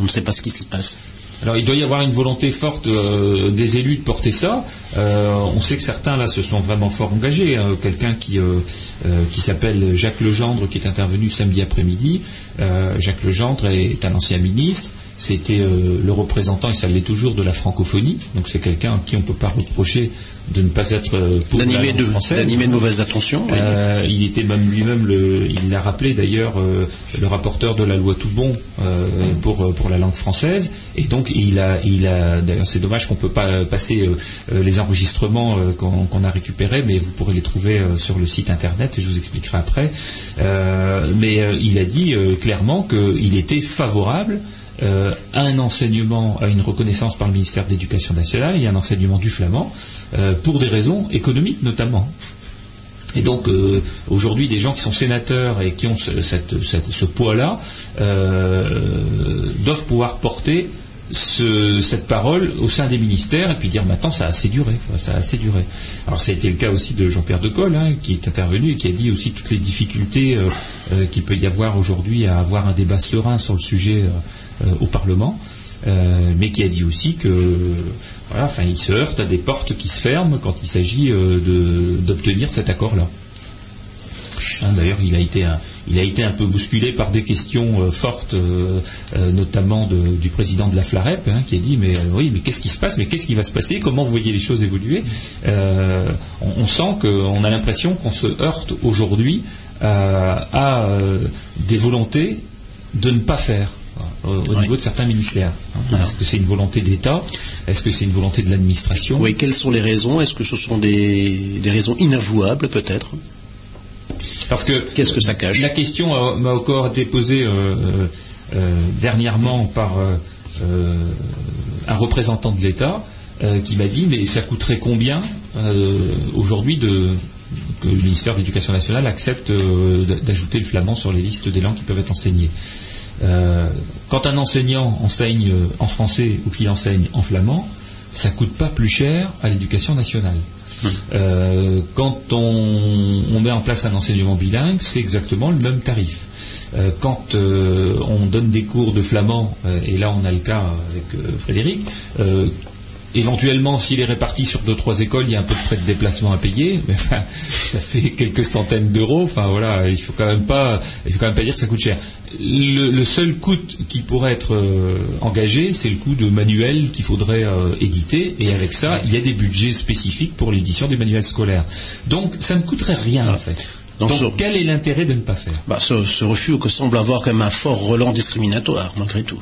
[SPEAKER 4] on ne sait pas ce qui se passe.
[SPEAKER 1] Alors il doit y avoir une volonté forte euh, des élus de porter ça. Euh, on sait que certains là se sont vraiment fort engagés. hein. Quelqu'un qui euh, euh, qui s'appelle Jacques Legendre qui est intervenu samedi après-midi. Euh, Jacques Legendre est un ancien ministre. C'était le représentant, et ça l'est toujours, de la francophonie. Donc c'est quelqu'un à qui on ne peut pas reprocher de ne pas être pour
[SPEAKER 4] D'animer de, d'animer de mauvaises attentions. oui.
[SPEAKER 1] Euh, il était même lui-même, le, il l'a rappelé d'ailleurs, euh, le rapporteur de la loi Toubon euh, pour, euh, pour la langue française. Et donc, il a, il a d'ailleurs, c'est dommage qu'on ne peut pas passer euh, euh, les enregistrements euh, qu'on a récupérés, mais vous pourrez les trouver euh, sur le site internet et je vous expliquerai après. Euh, mais euh, il a dit euh, clairement qu'il était favorable euh, un enseignement, une reconnaissance par le ministère de l'Éducation nationale et un enseignement du flamand, euh, pour des raisons économiques notamment. Et donc euh, aujourd'hui, des gens qui sont sénateurs et qui ont ce, poids-là euh, doivent pouvoir porter ce- cette parole au sein des ministères et puis dire maintenant ça a assez duré, ça a assez duré. Alors ça a été le cas aussi de Jean-Pierre Decolle hein, qui est intervenu et qui a dit aussi toutes les difficultés qu'il peut y avoir aujourd'hui à avoir un débat serein sur le sujet au Parlement, euh, mais qui a dit aussi que voilà, enfin, il se heurte à des portes qui se ferment quand il s'agit euh, d'obtenir cet accord-là. Hein, D'ailleurs, il a été un, il a été un peu bousculé par des questions euh, fortes, euh, euh, notamment du président de la Flarep, hein, qui a dit mais euh, oui, mais qu'est-ce qui se passe, mais qu'est-ce qui va se passer, comment vous voyez les choses évoluer? Euh, on, on sent qu'on a l'impression qu'on se heurte aujourd'hui euh, à euh, des volontés de ne pas faire au, au
[SPEAKER 4] Oui.
[SPEAKER 1] niveau de certains ministères. hein. Est-ce que c'est une volonté d'État Est-ce que c'est une volonté de l'administration
[SPEAKER 4] Oui, quelles sont les raisons Est-ce que ce sont des, des raisons inavouables peut-être
[SPEAKER 1] Parce que
[SPEAKER 4] Qu'est-ce que ça cache
[SPEAKER 1] La question a- m'a encore été posée euh, euh, euh, dernièrement par euh, euh, un représentant de l'État euh, qui m'a dit mais ça coûterait combien euh, aujourd'hui de que le ministère de l'Éducation nationale accepte euh, d'ajouter le flamand sur les listes des langues qui peuvent être enseignées? Euh, quand un enseignant enseigne euh, en français ou qu'il enseigne en flamand, ça coûte pas plus cher à l'éducation nationale. Euh, quand on, on met en place un enseignement bilingue, c'est exactement le même tarif. Euh, quand euh, on donne des cours de flamand, et là on a le cas avec Frédéric, éventuellement s'il est réparti sur deux trois écoles, il y a un peu de frais de déplacement à payer, mais enfin, ça fait quelques centaines d'euros. Enfin voilà, il faut quand même pas, il faut quand même pas dire que ça coûte cher. Le, le seul coût qui pourrait être euh, engagé, c'est le coût de manuels qu'il faudrait euh, éditer, et avec ça, il y a des budgets spécifiques pour l'édition des manuels scolaires. Donc ça ne coûterait rien en fait.
[SPEAKER 4] Donc,
[SPEAKER 1] quel est l'intérêt de ne pas faire?
[SPEAKER 4] Bah, ce, ce refus que semble avoir quand même un fort relent discriminatoire malgré tout.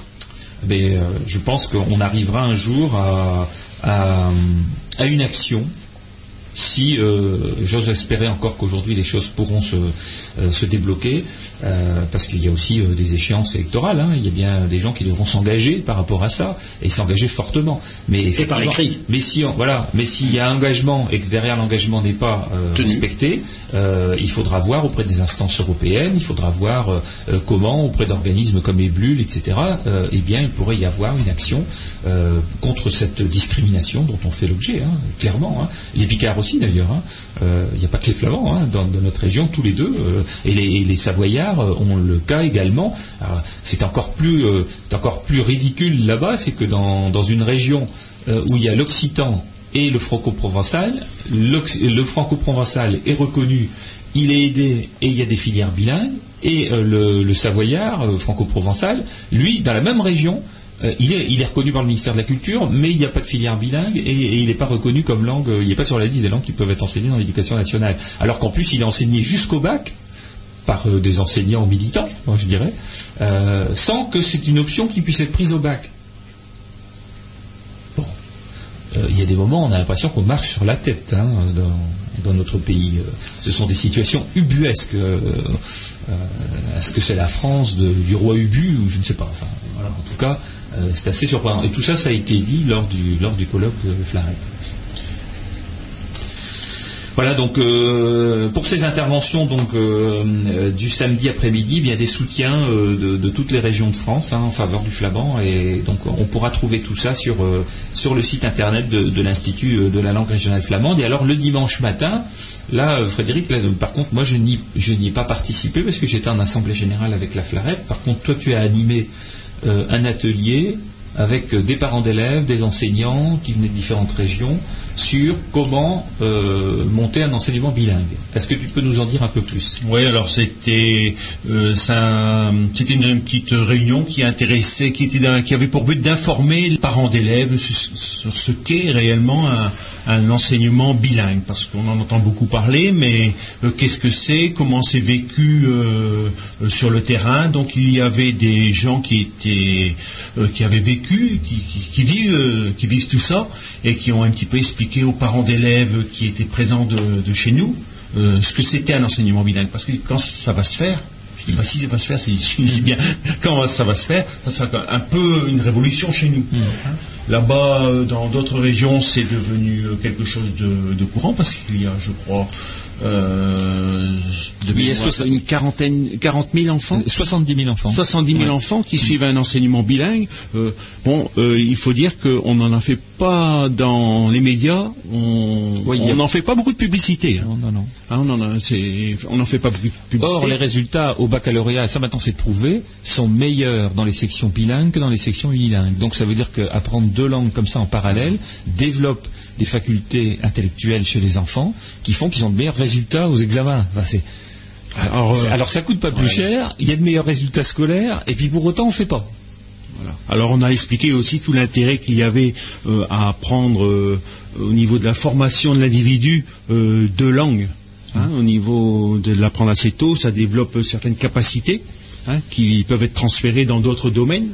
[SPEAKER 1] Mais, euh, je pense qu'on arrivera un jour à, à, à une action si euh, j'ose espérer encore qu'aujourd'hui les choses pourront se, euh, se débloquer, euh, parce qu'il y a aussi euh, des échéances électorales, hein, il y a bien des gens qui devront s'engager par rapport à ça, et s'engager fortement. Mais
[SPEAKER 4] Et par écrit.
[SPEAKER 1] Mais si on- voilà, mais s'il y a engagement et que derrière l'engagement n'est pas euh, respecté, il faudra voir auprès des instances européennes, il faudra voir comment auprès d'organismes comme Eblul, etc. eh bien, il pourrait y avoir une action contre cette discrimination dont on fait l'objet, hein, clairement. hein. Les Picards aussi d'ailleurs. Il n'y a pas que les Flamands dans, dans notre région, tous les deux, et, les, et les Savoyards euh, ont le cas également. C'est encore plus, euh, encore plus ridicule là-bas, c'est que dans, une région euh, où il y a l'occitan et le franco-provençal, le franco-provençal est reconnu, il est aidé et il y a des filières bilingues, et le, savoyard franco-provençal, lui, dans la même région, il, est, reconnu par le ministère de la Culture, mais il n'y a pas de filière bilingue et, il n'est pas reconnu comme langue, il n'est pas sur la liste des langues qui peuvent être enseignées dans l'éducation nationale. Alors qu'en plus, il est enseigné jusqu'au bac par euh, des enseignants militants, moi, je dirais, euh, sans que c'est une option qui puisse être prise au bac. Bon. Euh, il y a des moments, on a l'impression qu'on marche sur la tête hein, dans, notre pays. Ce sont des situations ubuesques. Est-ce que c'est la France du roi Ubu ou je ne sais pas. Enfin, voilà, en tout cas, c'est assez surprenant. Et tout ça, ça a été dit lors du, lors du colloque de Flaret. Voilà donc euh, pour ces interventions donc euh, euh, du samedi après-midi, il y a des soutiens de, toutes les régions de France hein, en faveur du flamand et donc on pourra trouver tout ça sur sur le site internet de, l'institut de la langue régionale flamande. Et alors le dimanche matin, là Frédéric, là, par contre moi je n'y je n'y ai pas participé parce que j'étais en assemblée générale avec la Flarette. Par contre toi tu as animé un atelier avec des parents d'élèves, des enseignants qui venaient de différentes régions sur comment euh, monter un enseignement bilingue. Est-ce que tu peux nous en dire un peu plus?
[SPEAKER 7] Oui, alors c'était euh, une, petite réunion qui intéressait, qui, était qui avait pour but d'informer les parents d'élèves sur, ce qu'est réellement un, enseignement bilingue, parce qu'on en entend beaucoup parler, mais euh, qu'est-ce que c'est, comment c'est vécu sur le terrain. Donc il y avait des gens qui étaient, qui avaient vécu, qui, vivent, qui vivent tout ça, et qui ont un petit peu expliqué aux parents d'élèves qui étaient présents de, de chez nous euh, ce que c'était un enseignement bilingue. Parce que quand ça va se faire, je dis pas si ça va se faire, c'est bien quand ça va se faire, ça sera un peu une révolution chez nous. Hein. Là-bas, euh, dans d'autres régions, c'est devenu euh, quelque chose de, de courant parce qu'il y a, je crois, euh,
[SPEAKER 1] Il y a soix-
[SPEAKER 7] une quarantaine, 40 000 enfants.
[SPEAKER 1] 70 000 enfants.
[SPEAKER 7] 70 000
[SPEAKER 1] Ouais.
[SPEAKER 7] enfants qui suivent un enseignement bilingue. Euh, bon, euh, il faut dire qu'on n'en a fait pas dans les médias. On
[SPEAKER 1] Oui, y a-
[SPEAKER 7] n'en fait pas beaucoup de publicité. hein.
[SPEAKER 1] Non, non, non.
[SPEAKER 7] Ah, on en a- c'est- on n'en fait pas beaucoup de publicité.
[SPEAKER 1] Or, les résultats au baccalauréat, et ça maintenant c'est prouvé, sont meilleurs dans les sections bilingues que dans les sections unilingues. Donc ça veut dire qu'apprendre deux langues comme ça en parallèle développe des facultés intellectuelles chez les enfants qui font qu'ils ont de meilleurs résultats aux examens. Enfin,
[SPEAKER 7] Alors, euh,
[SPEAKER 1] Alors ça coûte pas plus
[SPEAKER 7] ouais.
[SPEAKER 1] cher, il y a de meilleurs résultats scolaires, et puis pour autant on fait pas.
[SPEAKER 7] Voilà. Alors on a expliqué aussi tout l'intérêt qu'il y avait euh, à apprendre euh, au niveau de la formation de l'individu euh, deux langues. hein, au niveau de l'apprendre assez tôt, ça développe certaines capacités hein, qui peuvent être transférées dans d'autres domaines,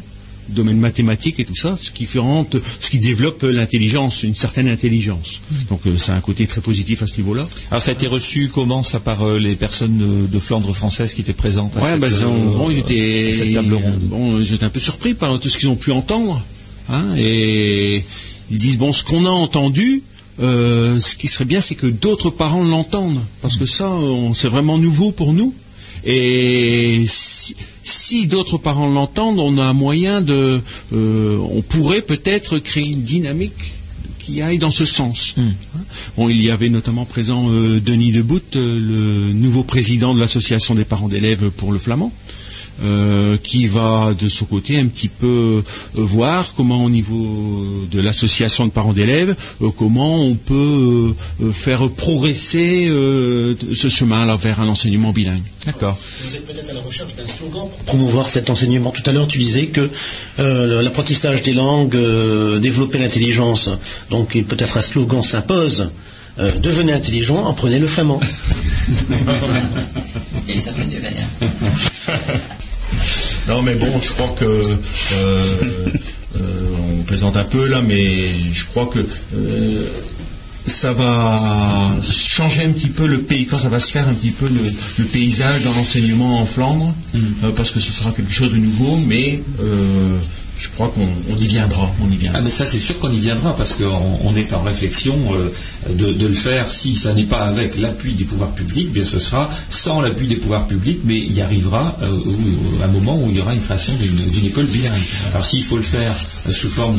[SPEAKER 7] domaines mathématiques et tout ça, ce qui, ce qui développe l'intelligence, une certaine intelligence. Donc euh, ça a un côté très positif à ce niveau-là.
[SPEAKER 1] Alors ça a été reçu comment ça par euh, les personnes de, de Flandre française qui étaient présentes à
[SPEAKER 7] Ouais,
[SPEAKER 1] cette,
[SPEAKER 7] bah,
[SPEAKER 1] euh,
[SPEAKER 7] bon, ils étaient-
[SPEAKER 1] à cette table ronde
[SPEAKER 7] Bon, j'étais un peu surpris par tout ce qu'ils ont pu entendre. hein, et ils disent bon, ce qu'on a entendu, euh, ce qui serait bien, c'est que d'autres parents l'entendent, parce que ça, on- c'est vraiment nouveau pour nous. Et si, si d'autres parents l'entendent, on a un moyen de, euh, on pourrait peut-être créer une dynamique qui aille dans ce sens. Hein. Bon, il y avait notamment présent euh, Denis Debout, euh, le nouveau président de l'association des parents d'élèves pour le flamand, euh, qui va de son côté un petit peu euh, voir comment au niveau de l'association de parents d'élèves, euh, comment on peut euh, euh, faire progresser euh, ce chemin-là vers un enseignement bilingue.
[SPEAKER 1] D'accord.
[SPEAKER 4] Vous êtes peut-être à la recherche d'un slogan pour promouvoir cet enseignement. Tout à l'heure, tu disais que euh, l'apprentissage des langues euh, développait l'intelligence. Donc, peut-être un slogan s'impose. Euh, devenez intelligent, apprenez le flamand.
[SPEAKER 2] Et ça fait du verre.
[SPEAKER 7] Non, mais bon, je crois que euh, euh, on plaisante un peu là, mais je crois que euh, ça va changer un petit peu le pays, quand ça va se faire un petit peu le, le paysage dans l'enseignement en Flandre, euh, parce que ce sera quelque chose de nouveau, mais euh, je crois qu'on on y viendra, on y viendra.
[SPEAKER 1] Ah mais ça c'est sûr qu'on y viendra parce qu'on on est en réflexion euh, de, de le faire si ça n'est pas avec l'appui des pouvoirs publics, bien ce sera sans l'appui des pouvoirs publics, mais il y arrivera euh, où- un moment où il y aura une création d'une école bilingue. Alors s'il faut le faire euh, sous forme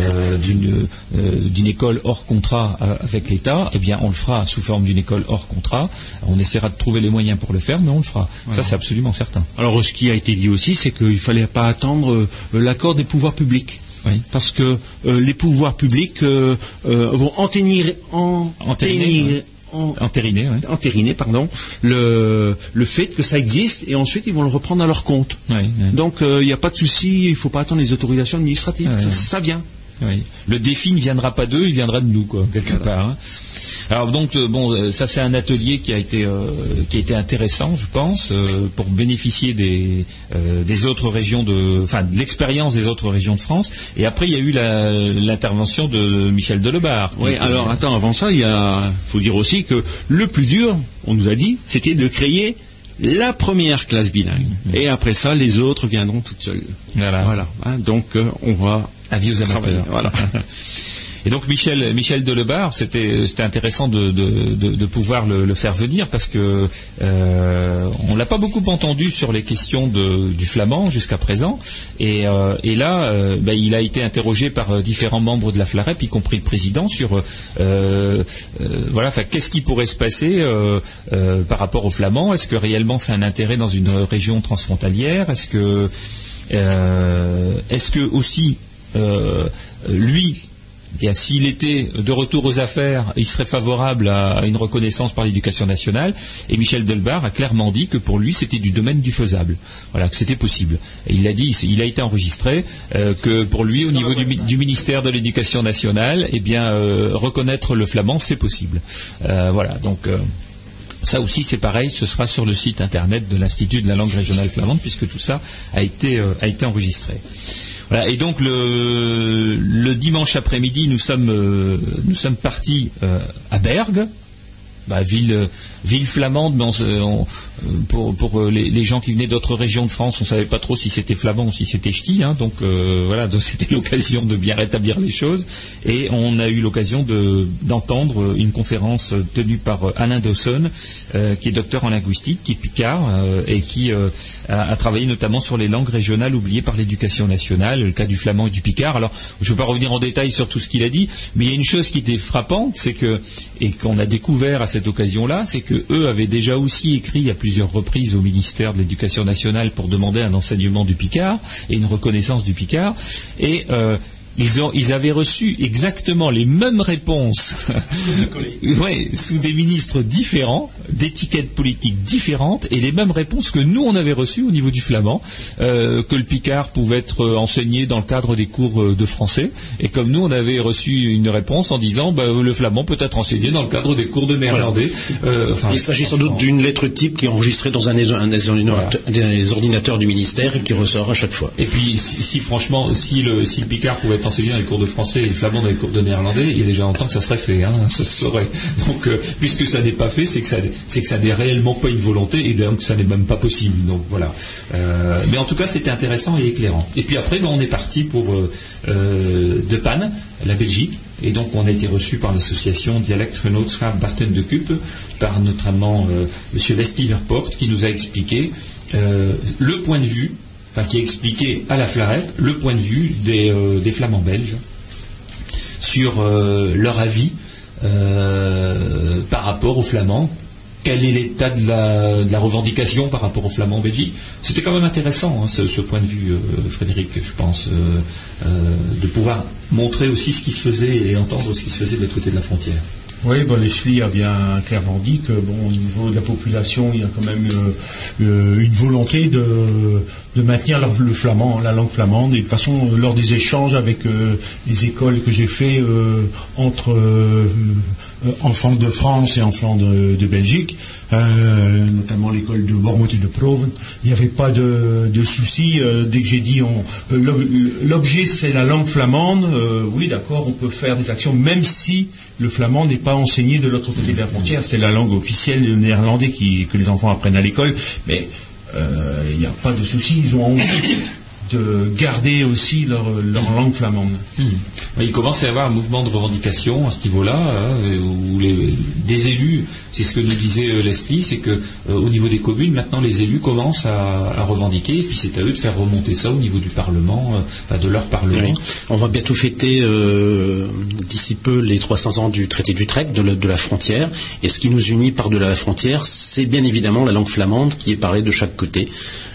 [SPEAKER 1] euh, d'une euh, école hors contrat euh, avec l'État, eh bien on le fera sous forme d'une école hors contrat. On essaiera de trouver les moyens pour le faire, mais on le fera. Ça c'est absolument certain.
[SPEAKER 7] Alors, ce qui a été dit aussi, c'est qu'il ne fallait pas attendre euh, des pouvoirs publics.
[SPEAKER 1] Oui.
[SPEAKER 7] Parce que euh, les pouvoirs publics euh, euh, vont entériner, en-
[SPEAKER 1] Entériner,
[SPEAKER 7] en-
[SPEAKER 1] ouais.
[SPEAKER 7] pardon, le, le fait que ça existe et ensuite ils vont le reprendre à leur compte. Donc il n'y a pas de souci, il ne faut pas attendre les autorisations administratives. Ça, vient.
[SPEAKER 1] Le défi ne viendra pas d'eux, il viendra de nous, quoi, quelque part. hein. Alors donc, euh, bon, euh, ça c'est un atelier qui a été euh, qui a été intéressant, je pense, euh, pour bénéficier des euh, des autres régions de, enfin, de l'expérience des autres régions de France. Et après, il y a eu l'intervention de Michel Delebarre.
[SPEAKER 7] Oui,
[SPEAKER 1] était-
[SPEAKER 7] alors attends, avant ça, il y a, faut dire aussi que le plus dur, on nous a dit, c'était de créer la première classe bilingue. Et après ça, les autres viendront toutes seules.
[SPEAKER 1] Voilà.
[SPEAKER 7] Voilà. hein, donc euh, on va
[SPEAKER 1] Avis aux amateurs.
[SPEAKER 7] Voilà.
[SPEAKER 1] Et donc Michel, Michel Delebarre, c'était intéressant de, de, de, pouvoir le, faire venir parce que euh, on l'a pas beaucoup entendu sur les questions de, du flamand jusqu'à présent. Et, euh, et là, euh, ben, il a été interrogé par euh, différents membres de la FLAREP, y compris le président, sur voilà, qu'est-ce qui pourrait se passer par rapport au flamand? Est-ce que réellement c'est un intérêt dans une région transfrontalière? Est-ce que est-ce que aussi lui, s'il était de retour aux affaires, il serait favorable à, une reconnaissance par l'éducation nationale. Et Michel Delbar a clairement dit que pour lui, c'était du domaine du faisable. Voilà, que c'était possible. Et il a dit, il a été enregistré, euh, que pour lui, au niveau du, ministère de l'Éducation nationale, eh bien, euh, reconnaître le flamand, c'est possible. voilà, donc. Ça aussi, c'est pareil, ce sera sur le site internet de l'Institut de la langue régionale flamande, puisque tout ça a été, euh, a été enregistré. Voilà, et donc le, le dimanche après-midi, nous sommes, euh, nous sommes partis euh, à Bergue, bah, ville, ville flamande, mais pour, pour euh, les, gens qui venaient d'autres régions de France, on ne savait pas trop si c'était flamand ou si c'était ch'ti. Hein, donc euh, voilà, c'était l'occasion de bien rétablir les choses. Et on a eu l'occasion d'entendre une conférence tenue par euh, Alain Dawson, qui est docteur en linguistique, qui est picard et qui a, travaillé notamment sur les langues régionales oubliées par l'éducation nationale, le cas du flamand et du picard. Alors, je ne vais pas revenir en détail sur tout ce qu'il a dit, mais il y a une chose qui était frappante, c'est que et qu'on a découvert à cette occasion-là, c'est que eux avaient déjà aussi écrit plusieurs plusieurs reprises au ministère de l'Éducation nationale pour demander un enseignement du Picard et une reconnaissance du Picard. Et euh, ils, avaient reçu exactement les mêmes réponses. Sous des ministres différents, d'étiquettes politiques différentes, et les mêmes réponses que nous on avait reçues au niveau du flamand, euh, que le Picard pouvait être enseigné dans le cadre des cours euh, de français, et comme nous on avait reçu une réponse en disant bah, le flamand peut être enseigné dans le cadre des cours de néerlandais.
[SPEAKER 4] Euh, Il s'agit sans doute d'une lettre type qui est enregistrée dans un, des ordinateurs du ministère et qui ressort à chaque fois.
[SPEAKER 1] Et puis si, franchement, si le, si le Picard pouvait être enseigné dans les cours de français et le flamand dans les cours de néerlandais, il y a déjà longtemps que ça serait fait, hein, ça se saurait. Donc, euh, puisque ça n'est pas fait, c'est que ça, n'est réellement pas une volonté et donc ça n'est même pas possible. Donc voilà. Euh, mais en tout cas, c'était intéressant et éclairant. Et puis après, ben, on est parti pour euh, De Panne, la Belgique. Et donc, on a été reçu par l'association Dialect Genootschap Barten de Cup, par notamment M. Leslie Verport, qui nous a expliqué le point de vue enfin qui expliquait à la Flarette le point de vue des, euh, flamands belges sur euh, leur avis euh, par rapport aux flamands. Quel est l'état de la, revendication par rapport aux flamands en Belgique? C'était quand même intéressant, hein, ce, point de vue, Frédéric, je pense, de pouvoir montrer aussi ce qui se faisait et entendre ce qui se faisait de l'autre côté de la frontière.
[SPEAKER 7] Oui, bon, Leslie a bien clairement dit que, bon, au niveau de la population, il y a quand même euh, euh, une volonté de, maintenir le flamand, la langue flamande. Et de toute façon, lors des échanges avec euh, les écoles que j'ai fait entre enfants de France et enfants de, Belgique, notamment l'école de Bournemouth et de Proven, il n'y avait pas de, de souci. dès que j'ai dit l'objet c'est la langue flamande, oui d'accord, on peut faire des actions, même si le flamand n'est pas enseigné de l'autre côté de la frontière. C'est la langue officielle néerlandais que les enfants apprennent à l'école. Mais euh, il n'y a pas de souci, ils ont envie de garder aussi leur, langue flamande.
[SPEAKER 1] Hmm. Il commence à y avoir un mouvement de revendication à ce niveau-là, hein, où des élus, c'est ce que nous disait euh, Leslie, c'est que euh, au niveau des communes, maintenant les élus commencent à, revendiquer, et puis c'est à eux de faire remonter ça au niveau du Parlement, euh, de leur Parlement.
[SPEAKER 4] On va bientôt fêter d'ici peu les 300 ans du traité d'Utrecht, de, de la frontière, et ce qui nous unit par-delà la frontière, c'est bien évidemment la langue flamande qui est parlée de chaque côté.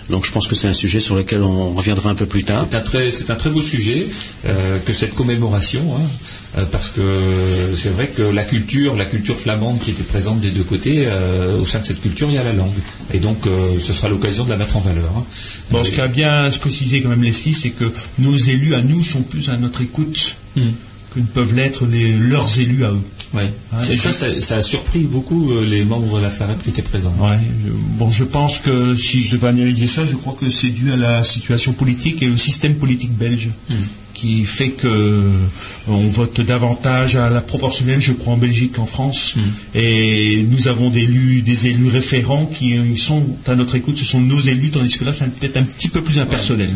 [SPEAKER 4] Donc je pense que c'est un sujet sur lequel on reviendra un peu plus tard.
[SPEAKER 1] C'est un très, c'est un très beau sujet euh, que cette commémoration, hein, euh, parce que c'est vrai que la culture, la culture flamande qui était présente des deux côtés, euh, au sein de cette culture, il y a la langue. Et donc ce sera l'occasion de la mettre en valeur. Hein.
[SPEAKER 7] Bon, ce qu'a bien précisé quand même Leslie, c'est que nos élus à nous sont plus à notre écoute. Hmm que ne peuvent l'être leurs élus à eux.
[SPEAKER 1] Oui. Hein, ça, ça, a surpris beaucoup euh, les membres de la Flarette qui étaient présents.
[SPEAKER 7] Ouais. Bon, je pense que si je devais analyser ça, je crois que c'est dû à la situation politique et au système politique belge. Hmm qui fait que euh, on vote davantage à la proportionnelle, je crois, en Belgique qu'en France. Mm. Et nous avons des élus, des élus référents qui sont à notre écoute, ce sont nos élus, tandis que là, c'est peut-être un petit peu plus impersonnel.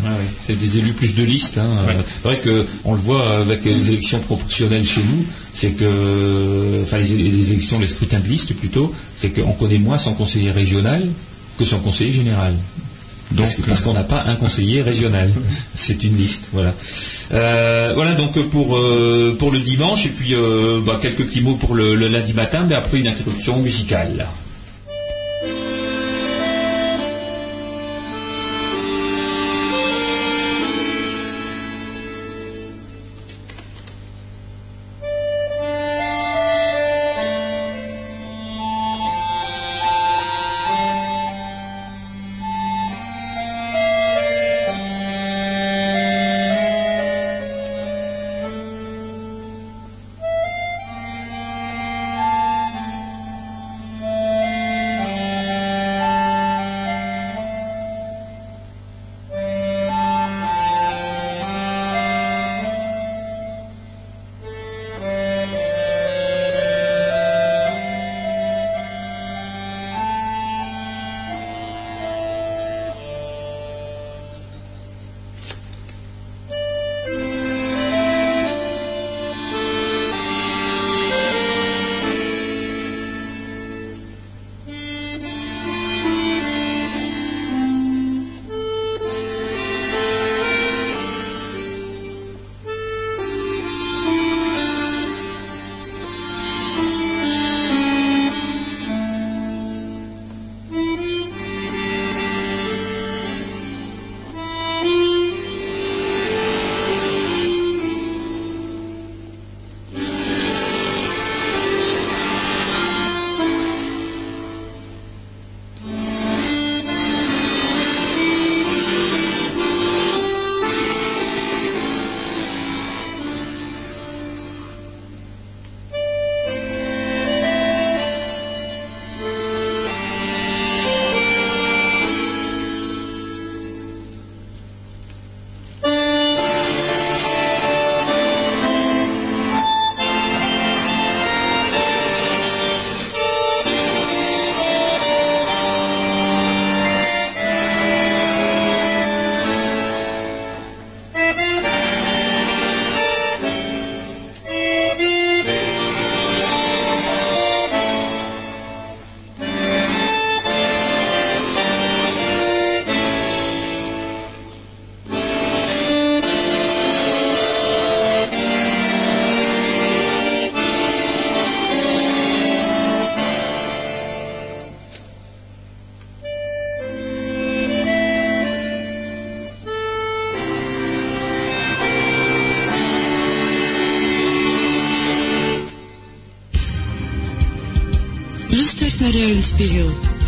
[SPEAKER 1] C'est des élus plus de liste. Hein. C'est vrai qu'on le voit avec les élections proportionnelles chez nous, c'est que, enfin les, les, élections, les scrutins de liste plutôt, c'est qu'on connaît moins son conseiller régional que son conseiller général. Donc, parce qu'on n'a pas un conseiller régional. C'est une liste, voilà. Euh, voilà donc pour euh, pour le dimanche et puis euh, bah, quelques petits mots pour le, le, lundi matin, mais après une interruption musicale.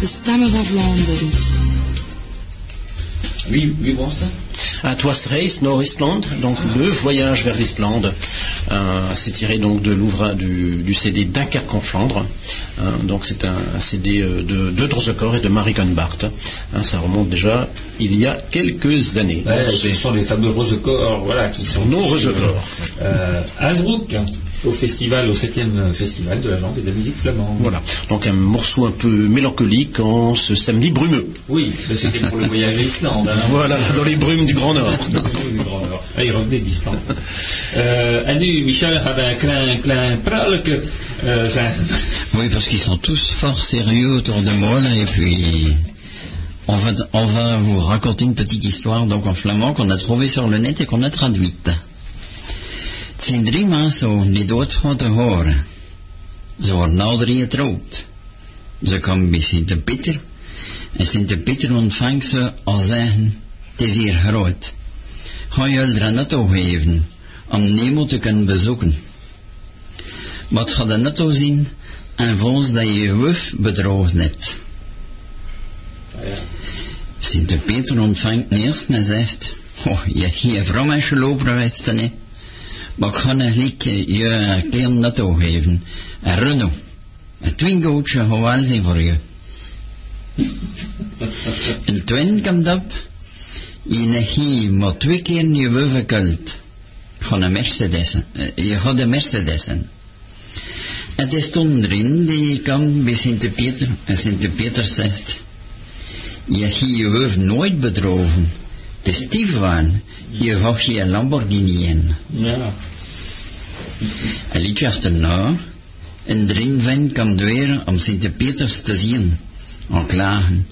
[SPEAKER 3] Stemmen van Vlaanderen.
[SPEAKER 1] Wie, wie was dat?
[SPEAKER 4] Un Twas Race Nord-Island, donc le voyage vers l'Islande. Euh, c'est tiré donc de l'ouvrage du, du CD Dunkerque en Flandre. Hein, donc c'est un, un CD euh, de, de et de Marie Gunbart. Hein, ça remonte déjà il y a quelques années.
[SPEAKER 1] Ouais,
[SPEAKER 4] Donc,
[SPEAKER 1] ce sont les fameux Rosecorps, voilà, qui sont
[SPEAKER 4] nos Rosecorps.
[SPEAKER 1] euh, Hasbrook, au festival, au 7e festival de la langue et de la musique flamande.
[SPEAKER 4] Voilà. Donc un morceau un peu mélancolique en ce samedi brumeux.
[SPEAKER 1] Oui, c'était pour le voyage à l'Islande. hein.
[SPEAKER 4] Voilà, dans les brumes du Grand Nord.
[SPEAKER 1] Du Grand Nord. Ah, il revenait d'Islande. Euh, nu, Michel had een klein, klein pralletje. Euh.
[SPEAKER 2] Oui, parce qu'ils sont tous fort sérieux autour de moi, là, et puis on va, on va vous raconter une petite histoire, donc en flamand, qu'on a trouvée sur le net et qu'on a traduite. Zijn drie mensen die doodgaan te horen. Ze worden al drie getrouwd. Ze komen bij Sint-Pieter, en Sint-Pieter ontvangt ze al zeggen, het is hier groot. Ga je er netto geven, om Nemo te kunnen bezoeken. Het gaat er netto zien, en volgens dat je je wuf bedrogen hebt. Sint-Peter ontvangt eerst en zegt, oh, je hier vrouw gelopen geweest, hè? Maar ik ga een liedje je een klein netto geven. Een Renault. Een twingootje gaat wel zijn voor je. Een twin komt op. Je hier maar twee keer je gekult. Ik ga een Mercedes. eh, Je gaat een Mercedes. En er stond erin, die kwam bij Sint-Peter. En Sint-Peter zegt, je hier je wuf nooit bedrogen. Het is stiefwaan. Je gaat hier een Lamborghini in.
[SPEAKER 1] Ja.
[SPEAKER 2] Een liedje achterna, en erin van kwam weer om Sint-Peters te zien. Al klagen.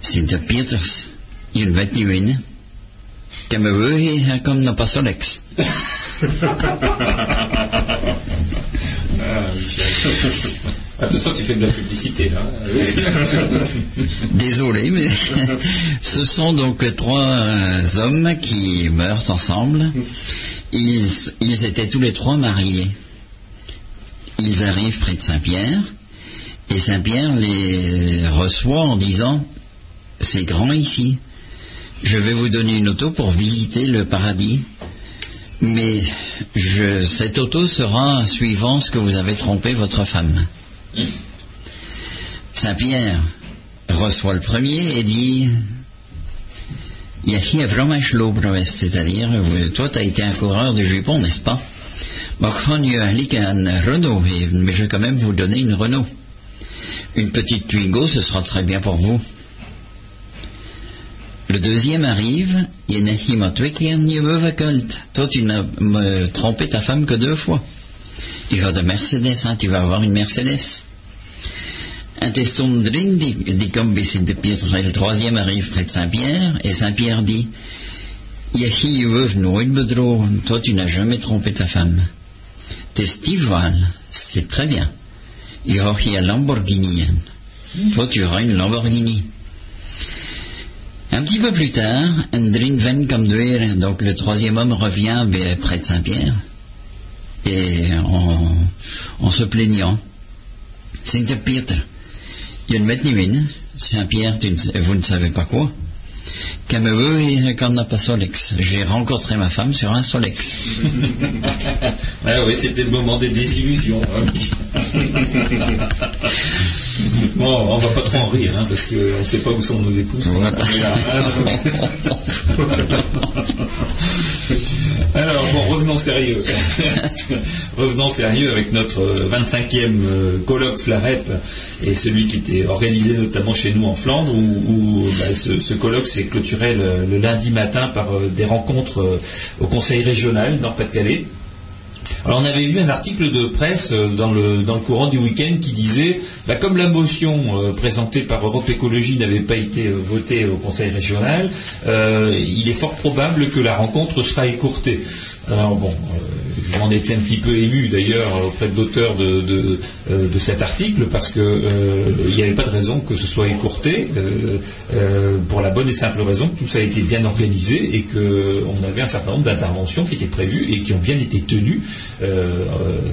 [SPEAKER 2] Sint-Peters, je weet niet winnen. Ik heb me hij komt naar Passolex.
[SPEAKER 1] Ah, Michel. Attention, tu fais de la publicité, là.
[SPEAKER 2] Désolé, mais ce sont donc trois euh, hommes qui meurent ensemble. Ils, ils étaient tous les trois mariés. Ils arrivent près de Saint-Pierre, et Saint-Pierre les reçoit en disant, c'est grand ici, je vais vous donner une auto pour visiter le paradis, mais je, cette auto sera suivant ce que vous avez trompé votre femme. Saint-Pierre reçoit le premier et dit Il y a hier vraiment un c'est-à-dire, toi, tu as été un coureur de jupons, n'est-ce pas? Mais je vais quand même vous donner une Renault. Une petite Twingo, ce sera très bien pour vous. Le deuxième arrive, il. Toi, tu n'as me trompé ta femme que deux fois. Tu vas de Mercedes, hein, tu vas avoir une Mercedes. Sint-Pieter. Le troisième arrive près de Saint-Pierre, et Saint-Pierre dit. Toi, tu n'as jamais trompé ta femme. T'es stiefwaal, c'est très bien. Je hebt hier een Lamborghini. in. Toi, tu auras une Lamborghini. Un petit peu plus tard, un drin ven comme weer, donc le troisième homme revient près de Saint-Pierre, et en, en se plaignant. Weet niet winnen. Saint-Pierre, vous ne savez pas quoi. J'ai rencontré ma femme sur un Solex.
[SPEAKER 1] Ah oui, c'était le moment des désillusions. hein. bon, on va pas trop en rire, hein, parce qu'on ne sait pas où sont nos épouses. Alors, bon, revenons sérieux. revenons sérieux avec notre euh, 25e euh, colloque Flarep et celui qui était organisé notamment chez nous en Flandre, où, où, bah, ce, ce colloque s'est clôturé le, le lundi matin par euh, des rencontres euh, au conseil régional Nord-Pas-de-Calais. Alors on avait vu un article de presse euh, dans le, courant du week-end qui disait, bah, comme la motion euh, présentée par Europe Écologie n'avait pas été euh, votée au Conseil régional, il est fort probable que la rencontre sera écourtée. Alors bon, je m'en étais un petit peu ému d'ailleurs auprès de l'auteur de, de, cet article parce que euh, il n'y avait pas de raison que ce soit écourté pour la bonne et simple raison que tout ça a été bien organisé et qu'on avait un certain nombre d'interventions qui étaient prévues et qui ont bien été tenues, euh, euh,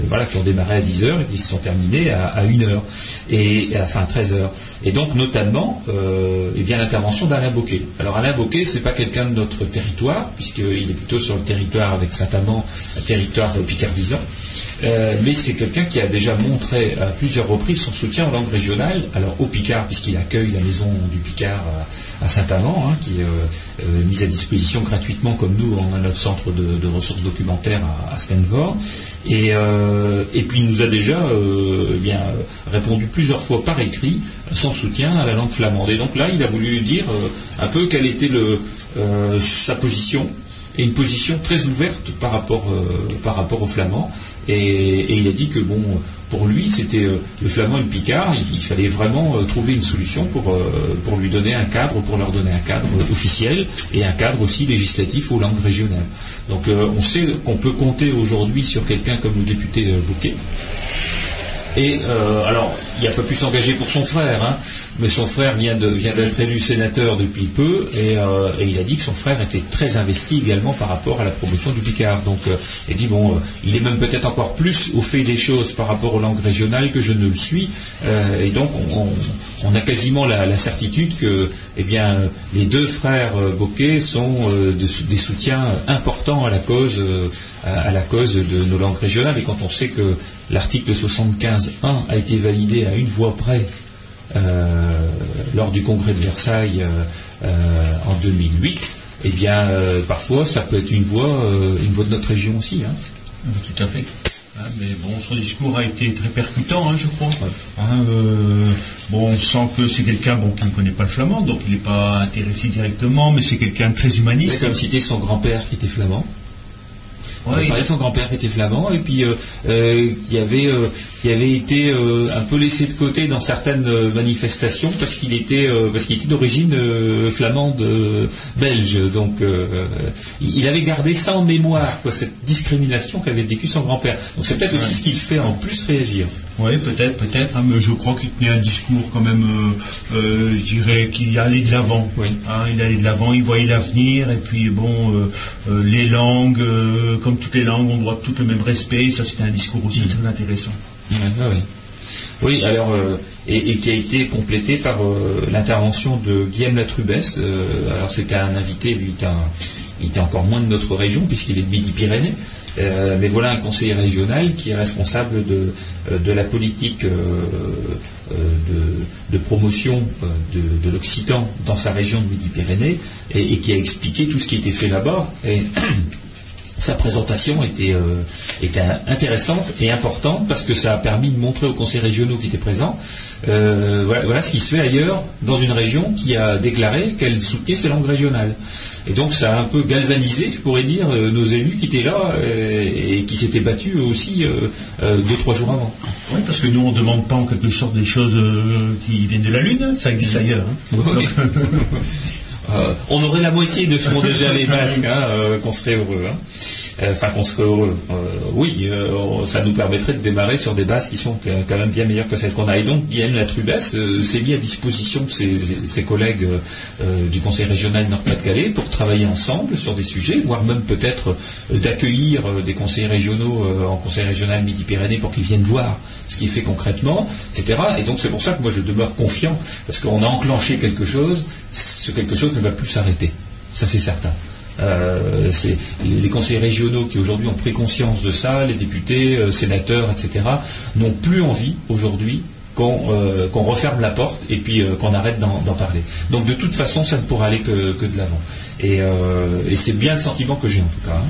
[SPEAKER 1] voilà, qui ont démarré à 10 heures et qui se sont terminées à, à 1 heure et enfin à 13 heures. Et donc notamment, euh, eh bien l'intervention d'Alain Bocquet. Alors Alain Bocquet, c'est pas quelqu'un de notre territoire puisqu'il est plutôt sur le territoire avec Saint-Amand, un territoire picardisant. Euh, mais c'est quelqu'un qui a déjà montré à plusieurs reprises son soutien aux langues régionales, alors au Picard, puisqu'il accueille la maison du Picard à, Saint-Amand, hein, qui euh, mise à disposition gratuitement, comme nous, on a notre centre de, ressources documentaires à, à Stanford. Et, euh, et puis il nous a déjà euh, eh bien, répondu plusieurs fois par écrit son soutien à la langue flamande. Et donc là, il a voulu dire un peu quelle était le, sa position et une position très ouverte par rapport, euh, par rapport au flamand. Et, et il a dit que bon, pour lui, c'était euh, le flamand et le picard, il, fallait vraiment euh, trouver une solution pour, euh, pour lui donner un cadre, pour leur donner un cadre officiel et un cadre aussi législatif aux langues régionales. Donc on sait qu'on peut compter aujourd'hui sur quelqu'un comme le député Bouquet. Et euh, alors, il n'a pas pu s'engager pour son frère, hein, mais son frère vient de- vient d'être élu sénateur depuis peu, et, euh, et il a dit que son frère était très investi également par rapport à la promotion du Picard. Donc, euh, il dit bon, euh, il est même peut-être encore plus au fait des choses par rapport aux langues régionales que je ne le suis, euh, et donc on, on- on a quasiment la, la certitude que, eh bien, les deux frères Bocquet sont des soutiens importants à la cause, à la cause de nos langues régionales, et quand on sait que l'article 75.1 a été validé à une voix près euh, lors du congrès de Versailles euh, euh, en 2008, eh bien, parfois, ça peut être une voix, une voix de notre région aussi. hein.
[SPEAKER 7] Tout à fait. Hein, mais bon, son discours a été très percutant, hein, je crois. Hein, euh, bon, on sent que c'est quelqu'un bon, qui ne connaît pas le flamand, donc il n'est pas intéressé directement, mais c'est quelqu'un de très
[SPEAKER 1] C'est
[SPEAKER 7] humaniste.
[SPEAKER 1] comme citer son grand-père qui était flamand.
[SPEAKER 7] Ouais,
[SPEAKER 1] Il de son grand-père qui était flamand et puis euh, euh, qui avait euh, qui avait été euh, un peu laissé de côté dans certaines euh, manifestations parce qu'il était euh, parce qu'il était d'origine euh, flamande euh, belge. Donc il il avait gardé ça en mémoire quoi, cette discrimination qu'avait vécu son grand-père. Donc c'est peut-être aussi ce qui le fait en plus réagir
[SPEAKER 7] Oui, peut-être, peut-être, hein, mais je crois qu'il tenait un discours quand même, euh, euh, je dirais qu'il allait de l'avant.
[SPEAKER 1] Oui.
[SPEAKER 7] Hein, il allait de l'avant, il voyait l'avenir, et puis bon, euh, les langues, comme toutes les langues, ont droit de tout le même respect, et ça c'était un discours aussi très intéressant.
[SPEAKER 1] Ouais. Oui, alors, et, et qui a été complété par l'intervention de Guillaume Latrubès. Alors, c'était un invité, lui, il était, un- il était encore moins de notre région, puisqu'il est de Midi-Pyrénées. Euh, mais voilà un conseiller régional qui est responsable de, euh, de la politique euh, de, de promotion de, de l'Occitan dans sa région de Midi-Pyrénées et, et qui a expliqué tout ce qui était fait là-bas. Sa présentation était, euh, était intéressante et importante parce que ça a permis de montrer aux conseils régionaux qui étaient présents euh, voilà, voilà ce qui se fait ailleurs dans une région qui a déclaré qu'elle soutenait ses langues régionales. Et donc ça a un peu galvanisé, je pourrais dire, euh, nos élus qui étaient là et qui s'étaient battus eux aussi euh, deux, trois jours avant.
[SPEAKER 7] Oui, parce que nous on ne demande pas en quelque sorte des choses qui viennent de la Lune, ça existe ailleurs. hein.
[SPEAKER 1] Oui. on aurait la moitié de ce déjà les Basques, hein, euh, qu'on serait heureux. hein. Euh, Enfin, qu'on serait heureux. Oui, euh, ça nous permettrait de démarrer sur des bases qui sont quand même bien meilleures que celles qu'on a. Et donc, Guillaume Latrubès euh, s'est mis à disposition de ses, ses collègues du Conseil régional Nord-Pas-de-Calais pour travailler ensemble sur des sujets, voire même peut-être d'accueillir des conseillers régionaux en Conseil régional Midi-Pyrénées pour qu'ils viennent voir ce qu'il fait concrètement, etc. Et donc, c'est pour ça que moi, je demeure confiant, parce qu'on a enclenché quelque chose, ce quelque chose ne va plus s'arrêter. Ça, c'est certain. Euh, les conseillers régionaux qui aujourd'hui ont pris conscience de ça, les députés, euh, sénateurs, etc., n'ont plus envie aujourd'hui qu'on euh, qu'on referme la porte et puis qu'on arrête d'en parler. Donc de toute façon, ça ne pourra aller que, de l'avant. Et, et c'est bien le sentiment que j'ai en tout cas. hein.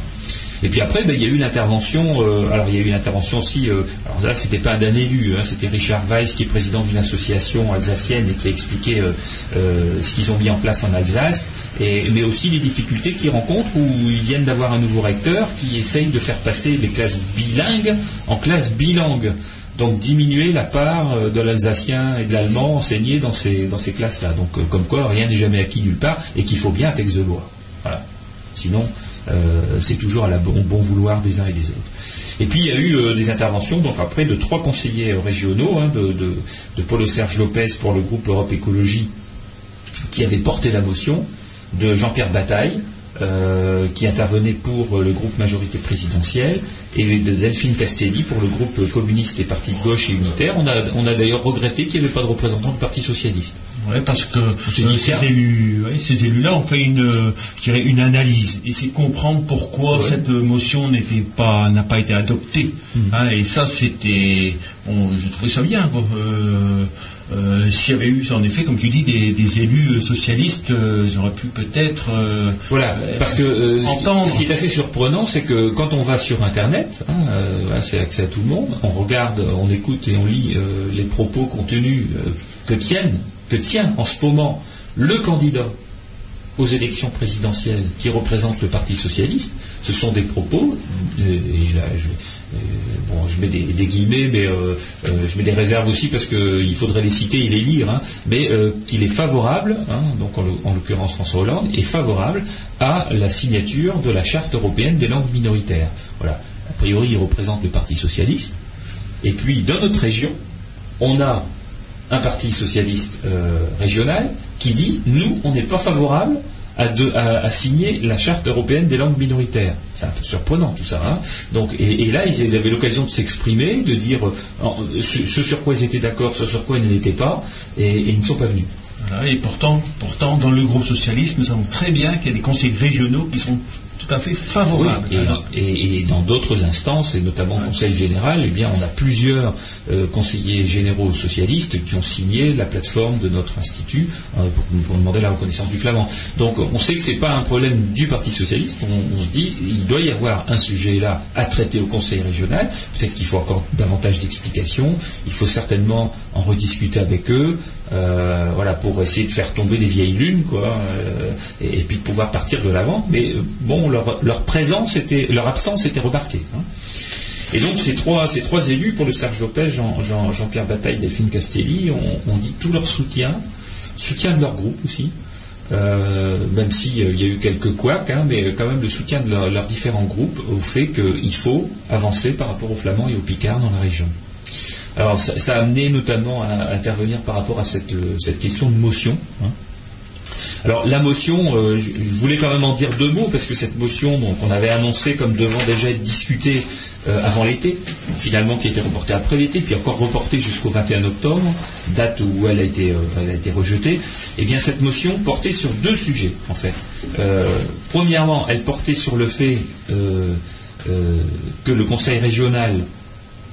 [SPEAKER 1] Et puis après, ben, il y a eu euh, alors il y a eu une intervention aussi. euh, alors là, c'était pas d'un élu. hein, c'était Richard Weiss qui est président d'une association alsacienne et qui a expliqué euh, euh, ce qu'ils ont mis en place en Alsace, et, mais aussi les difficultés qu'ils rencontrent où ils viennent d'avoir un nouveau recteur qui essaye de faire passer les classes bilingues en classes bilangues. Donc diminuer la part de l'alsacien et de l'allemand enseigné dans ces, dans ces classes-là. Donc comme quoi rien n'est jamais acquis nulle part et qu'il faut bien un texte de loi. Voilà. Sinon, c'est toujours à la bon, vouloir des uns et des autres. Et puis il y a eu des interventions donc après de trois conseillers régionaux, hein, de Paulo Serge Lopez pour le groupe Europe Écologie qui avait porté la motion, de Jean-Pierre Bataille, euh, qui intervenait pour le groupe majorité présidentielle, et de Delphine Castelli pour le groupe communiste et parti de gauche et unitaire. On a, on a d'ailleurs regretté qu'il n'y avait pas de représentant du Parti socialiste.
[SPEAKER 7] Oui, parce que euh, ces, élus, ces élus-là ont fait une, une analyse et c'est comprendre pourquoi cette motion n'était pas, n'a pas été adoptée. Hmm. Hein, et ça, c'était, bon, je trouvais ça bien. Euh, euh, s'il y avait eu, en effet, comme tu dis, des, élus euh, socialistes, euh, ils auraient pu peut-être.
[SPEAKER 1] voilà, parce que ce qui est assez surprenant, c'est que quand on va sur Internet, hein, c'est accès à tout le monde, on regarde, on écoute et on lit les propos contenus que tiennent, que tient en ce moment le candidat aux élections présidentielles qui représente le Parti socialiste, ce sont des propos, et là, je, euh, bon, je mets des, guillemets, mais euh, euh, je mets des réserves aussi parce qu'il faudrait les citer et les lire, hein, mais qu'il est favorable, hein, donc en l'occurrence François Hollande, est favorable à la signature de la charte européenne des langues minoritaires. Voilà. A priori, il représente le Parti socialiste. Et puis, dans notre région, on a un parti socialiste régional qui dit nous, on n'est pas favorable à, signer la charte européenne des langues minoritaires. C'est un peu surprenant tout ça. Hein. Et, là, ils avaient l'occasion de s'exprimer, de dire euh, ce, sur quoi ils étaient d'accord, ce sur quoi ils n'étaient pas, et, ils ne sont pas venus.
[SPEAKER 7] et pourtant, pourtant, dans le groupe socialiste, nous savons très bien qu'il y a des conseils régionaux qui sont tout à fait favorable.
[SPEAKER 1] et, dans d'autres instances, et notamment au Conseil général, eh bien, on a plusieurs euh, conseillers généraux socialistes qui ont signé la plateforme de notre institut euh, pour, demander la reconnaissance du flamand. Donc, on sait que ce n'est pas un problème du Parti socialiste. On, se dit, il doit y avoir un sujet là à traiter au Conseil régional. Peut-être qu'il faut encore davantage d'explications. Il faut certainement en rediscuter avec eux. Euh, voilà, pour essayer de faire tomber les vieilles lunes, quoi, et, puis de pouvoir partir de l'avant. Mais bon, leur, présence était, leur absence était remarquée. Hein. Et donc ces trois, ces trois élus, pour le Serge Lopez, Jean, pierre Bataille, Delphine Castelli, ont, dit tout leur soutien, soutien de leur groupe aussi, euh, même s'il euh, y a eu quelques couacs, hein, mais quand même le soutien de leurs différents groupes au fait qu'il faut avancer par rapport aux Flamands et aux Picards dans la région. Alors ça, a amené notamment à, intervenir par rapport à cette, cette question de motion. Hein. Alors la motion, euh, je voulais quand même en dire deux mots parce que cette motion, donc on avait annoncé comme devant déjà être discutée euh, avant l'été, finalement qui a été reportée après l'été, puis encore reportée jusqu'au 21 octobre, date où elle a été, euh, a été rejetée. Eh bien cette motion portait sur deux sujets en fait. premièrement, elle portait sur le fait que le Conseil régional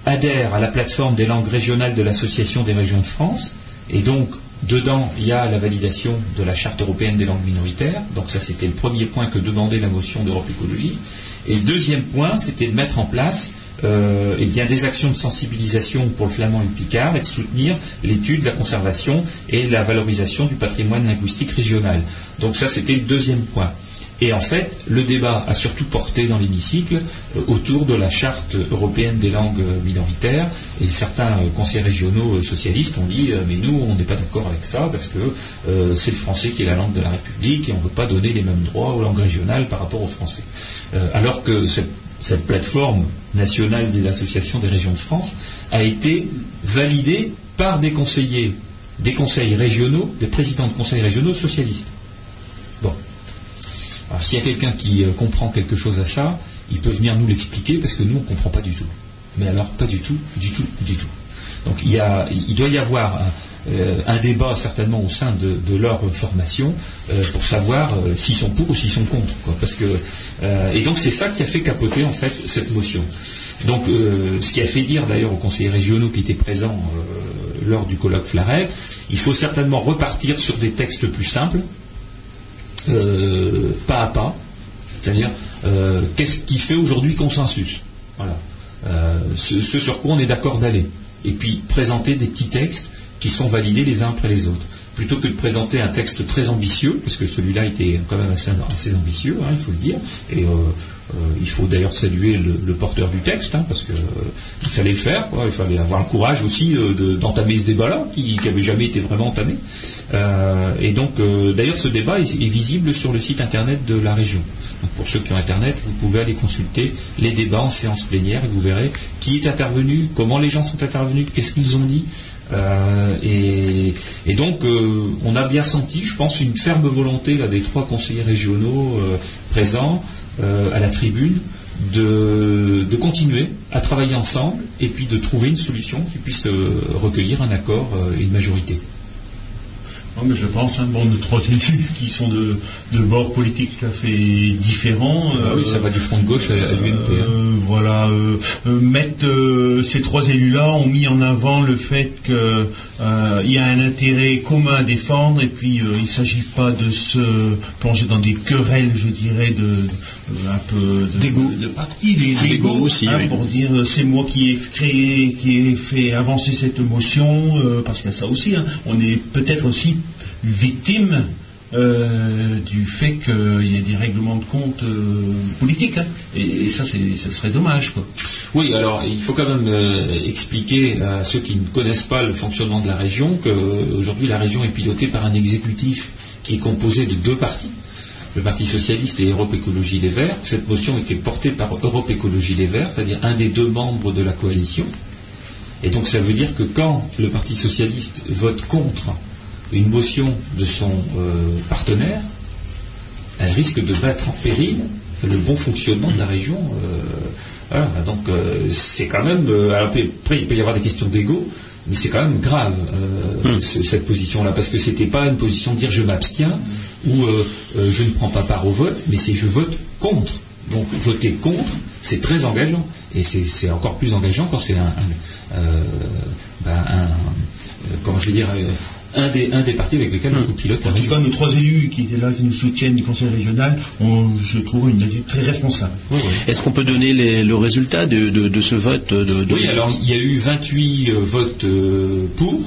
[SPEAKER 1] adhère à la plateforme des langues régionales de l'Association des régions de France, et donc Dedans, il y a la validation de la charte européenne des langues minoritaires. Donc ça, c'était le premier point que demandait la motion d'Europe Écologie. Et le deuxième point, c'était de mettre en place euh, eh des actions de sensibilisation pour le flamand et le picard et de soutenir l'étude, la conservation et la valorisation du patrimoine linguistique régional. Donc ça, c'était le deuxième point. Et en fait, le débat a surtout porté dans l'hémicycle euh, autour de la charte européenne des langues minoritaires. Et certains euh, conseillers régionaux euh, socialistes ont dit mais nous, on n'est pas d'accord avec ça parce que c'est le français qui est la langue de la République et on ne veut pas donner les mêmes droits aux langues régionales par rapport au français. alors que cette, plateforme nationale de l'association des régions de France a été validée par des conseillers, des conseils régionaux, des présidents de conseils régionaux socialistes. Alors s'il y a quelqu'un qui euh, comprend quelque chose à ça, il peut venir nous l'expliquer parce que nous, on ne comprend pas du tout. Mais alors, pas du tout, du tout, du tout. Donc il, doit y avoir euh, un, débat certainement au sein de, leur formation euh, pour savoir s'ils sont pour ou s'ils sont contre. parce que, et donc c'est ça qui a fait capoter en fait cette motion. Donc ce qui a fait dire d'ailleurs aux conseillers régionaux qui étaient présents lors du colloque Flaret, il faut certainement repartir sur des textes plus simples, euh, pas à pas, c'est-à-dire euh, qu'est-ce qui fait aujourd'hui consensus Voilà. Euh, ce, sur quoi on est d'accord d'aller. Et puis présenter des petits textes qui sont validés les uns après les autres. plutôt que de présenter un texte très ambitieux, parce que celui-là était quand même assez, ambitieux, hein, il faut le dire, il faut d'ailleurs saluer le, porteur du texte, hein, parce que euh, il fallait le faire, quoi, il fallait avoir le courage aussi euh, de- d'entamer ce débat-là, qui n'avait jamais été vraiment entamé. Euh, et donc, euh, d'ailleurs, ce débat est, visible sur le site internet de la région. Pour ceux qui ont internet, vous pouvez aller consulter les débats en séance plénière et vous verrez qui est intervenu, comment les gens sont intervenus, qu'est-ce qu'ils ont dit. Euh, et, donc, euh, on a bien senti, je pense, une ferme volonté là, des trois conseillers régionaux euh, présents euh, à la tribune de, de continuer à travailler ensemble et puis de trouver une solution qui puisse euh, recueillir un accord euh, et une majorité.
[SPEAKER 7] Non, mais je pense, hein, bon, de trois élus qui sont de, de bords politiques tout à fait différents.
[SPEAKER 1] Ah oui, ça va du front de gauche à, à l'UMP. hein.
[SPEAKER 7] Euh, voilà, euh, euh, mettre euh, ces trois élus-là ont mis en avant le fait qu'il y a un intérêt commun à défendre et puis euh, il ne s'agit pas de se plonger dans des querelles, je dirais, de, de- un peu de,
[SPEAKER 4] D'égo.
[SPEAKER 7] de parti, des
[SPEAKER 4] aussi,
[SPEAKER 7] hein,
[SPEAKER 4] oui.
[SPEAKER 7] pour dire euh, c'est moi qui ai créé, qui ai fait avancer cette motion, euh, parce qu'il y a ça aussi. hein. on est peut-être aussi victime euh, du fait qu'il y ait des règlements de compte euh, politiques. hein. Et, ça, ça serait dommage. Quoi.
[SPEAKER 1] Oui, alors il faut quand même euh, expliquer à ceux qui ne connaissent pas le fonctionnement de la région qu'aujourd'hui la région est pilotée par un exécutif qui est composé de deux partis, le Parti Socialiste et Europe Écologie Les Verts. Cette motion était portée par Europe Écologie Les Verts, c'est-à-dire un des deux membres de la coalition. Et donc ça veut dire que quand le Parti Socialiste vote contre une motion de son euh, partenaire, elle risque de mettre en péril le bon fonctionnement de la région. euh, voilà, donc euh, c'est quand même. alors après, il peut y avoir des questions d'ego, mais c'est quand même grave ce- cette position-là, parce que c'était pas une position de dire je m'abstiens ou je ne prends pas part au vote, mais c'est je vote contre. Donc voter contre, c'est très engageant, et c'est encore plus engageant quand c'est un, un, ben, un- comment je vais dire, un des, un des partis avec lesquels on pilote la
[SPEAKER 7] En tout cas, nos trois élus qui étaient là, qui nous soutiennent du Conseil régional, ont, je trouve, une attitude très responsable.
[SPEAKER 4] Est-ce qu'on peut donner les- le résultat de, de- de ce vote de, de-
[SPEAKER 1] Oui, alors il y a eu 28 euh, votes euh, pour.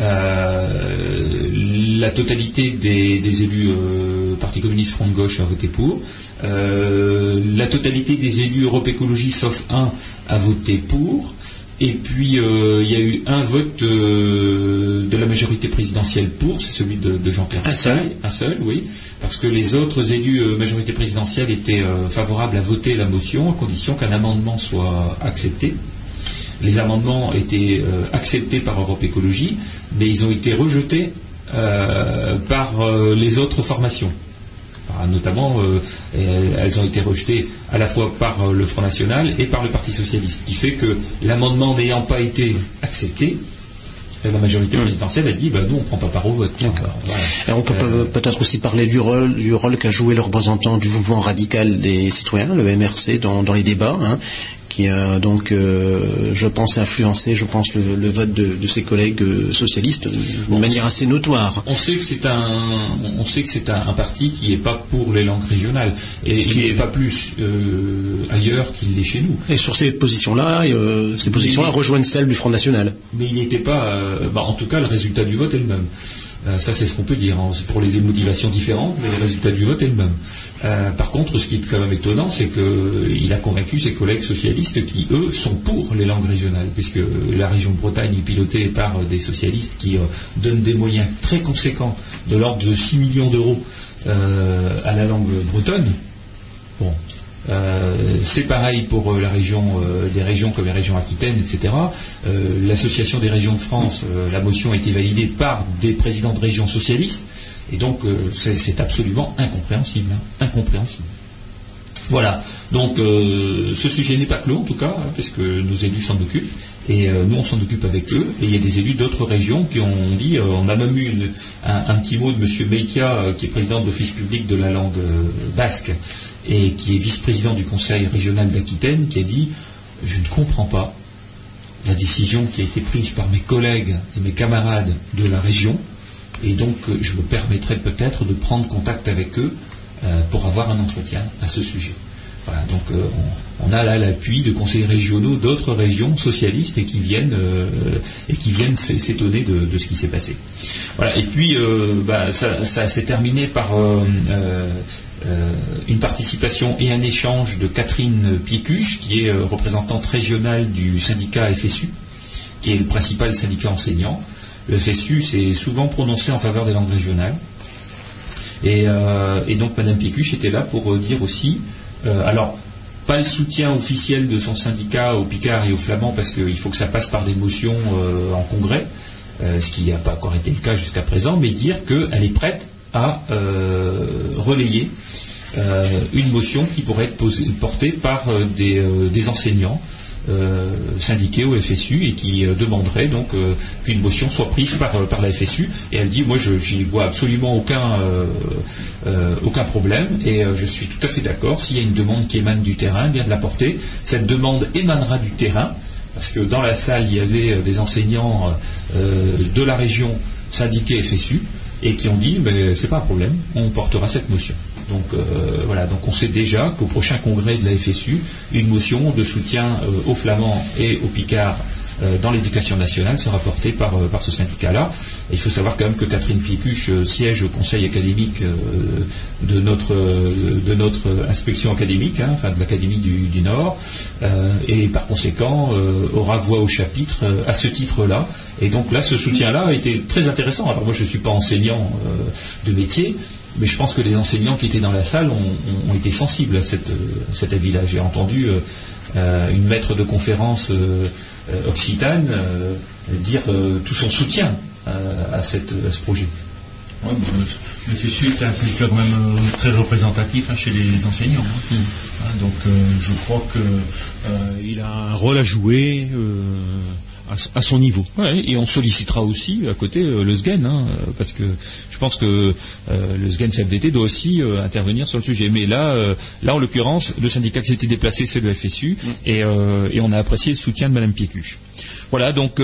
[SPEAKER 1] Euh, la totalité des, des élus euh, Parti communiste Front de gauche a voté pour. Euh, la totalité des élus Europe Écologie, sauf un, a voté pour. Et puis euh, il y a eu un vote euh, de la majorité présidentielle pour, c'est celui de, de Jean-Pierre.
[SPEAKER 4] Un seul
[SPEAKER 1] Pascal. Un seul, oui. Parce que les autres élus euh, majorité présidentielle étaient favorables à voter la motion à condition qu'un amendement soit accepté. Les amendements étaient acceptés par Europe Écologie, mais ils ont été rejetés par les autres formations. Par- Notamment, euh, elles- elles ont été rejetées à la fois par euh, le Front National et par le Parti Socialiste, ce qui fait que l'amendement n'ayant pas été accepté, la majorité présidentielle a dit bah, nous on ne prend pas part au vote. Voilà.
[SPEAKER 4] On peut
[SPEAKER 1] Euh,
[SPEAKER 4] peut- peut-être aussi parler du rôle, du rôle qu'a joué le représentant du mouvement radical des citoyens, le MRC, dans, dans les débats, hein, qui a donc, euh, je pense, influencé, je pense, le, le vote de, de ses collègues euh, socialistes de manière assez notoire.
[SPEAKER 1] On sait que c'est un, on sait que c'est un, un parti qui n'est pas pour les langues régionales et il n'est pas plus euh, ailleurs qu'il l'est chez nous.
[SPEAKER 4] Et sur ces positions-là, euh, ces positions-là rejoignent celles du Front National.
[SPEAKER 1] Mais il n'était pas, bah, en tout cas, le résultat du vote est le même. Euh, ça, c'est ce qu'on peut dire. hein. C'est pour les motivations différentes, mais le résultat du vote est le même. Euh, par contre, ce qui est quand même étonnant, c'est qu'il a convaincu ses collègues socialistes qui, eux, sont pour les langues régionales, puisque la région Bretagne est pilotée par euh, des socialistes qui euh, donnent des moyens très conséquents, de l'ordre de 6 millions d'euros, euh, à la langue bretonne. Bon. Euh, c'est pareil pour euh, la région, euh, des régions comme les régions Aquitaine, etc. L'association des régions de France, la motion a été validée par des présidents de régions socialistes, et donc c'est absolument incompréhensible, hein, incompréhensible. Voilà. Donc ce sujet n'est pas clos en tout cas, hein, puisque nos élus s'en occupent. Et nous, on s'en occupe avec eux. Et il y a des élus d'autres régions qui ont dit, on a même eu un, petit mot de M. Meikia, qui est président de l'Office public de la langue basque et qui est vice-président du Conseil régional d'Aquitaine, qui a dit, je ne comprends pas la décision qui a été prise par mes collègues et mes camarades de la région. Et donc, euh, je me permettrai peut-être de prendre contact avec eux euh, pour avoir un entretien à ce sujet. Voilà, donc euh, on, a là l'appui de conseillers régionaux d'autres régions socialistes et qui viennent et qui viennent s'é- s'étonner de, ce qui s'est passé. Voilà, et puis bah, ça, s'est terminé par une participation et un échange de Catherine Piécuche, qui est euh, représentante régionale du syndicat FSU, qui est le principal syndicat enseignant. Le FSU s'est souvent prononcé en faveur des langues régionales. Et, euh, donc Madame Piécuche était là pour euh, dire aussi, euh, alors pas le soutien officiel de son syndicat au Picard et au Flamand parce qu'il faut que ça passe par des motions euh, en congrès, euh, ce qui n'a pas encore été le cas jusqu'à présent, mais dire qu'elle est prête à euh, relayer euh, une motion qui pourrait être portée par euh, des, enseignants syndiqués au FSU et qui demanderait donc qu'une motion soit prise par, par la FSU. Et elle dit, moi, je j'y vois absolument aucun, aucun problème et je suis tout à fait d'accord. S'il y a une demande qui émane du terrain, bien de la porter. Cette demande émanera du terrain parce que dans la salle, il y avait des enseignants de la région syndiqués FSU et qui ont dit, mais c'est pas un problème, on portera cette motion. Donc euh, voilà, donc on sait déjà qu'au prochain congrès de la FSU, une motion de soutien euh, aux Flamands et aux Picards dans l'éducation nationale sera portée par, euh, par ce syndicat-là. Il faut savoir quand même que Catherine Picuche euh, siège au conseil académique euh, de, notre, euh, de notre inspection académique, hein, enfin de l'Académie du, du Nord, euh, et par conséquent euh, aura voix au chapitre euh, à ce titre-là. Et donc là, ce soutien-là a été très intéressant. Alors moi, je ne suis pas enseignant euh, de métier, mais je pense que les enseignants qui étaient dans la salle ont, été sensibles à cette, euh, cet avis-là. J'ai entendu euh, euh, une maître de conférence euh, euh, occitane euh, dire euh, tout son soutien euh, à, cette- à ce projet.
[SPEAKER 7] Ouais, bon, le, FSU est un quand même euh, très représentatif hein, chez les enseignants. hein. Hein, donc euh, je crois qu'il a un rôle à jouer euh, à, son niveau.
[SPEAKER 1] Ouais, et on sollicitera aussi à côté euh, le SGEN, hein, euh, parce que je pense que euh, le SGEN CFDT doit aussi euh, intervenir sur le sujet. Mais là, là en l'occurrence, le syndicat qui s'était déplacé, c'est le FSU, et, euh, et on a apprécié le soutien de Madame Piécuche. Voilà, donc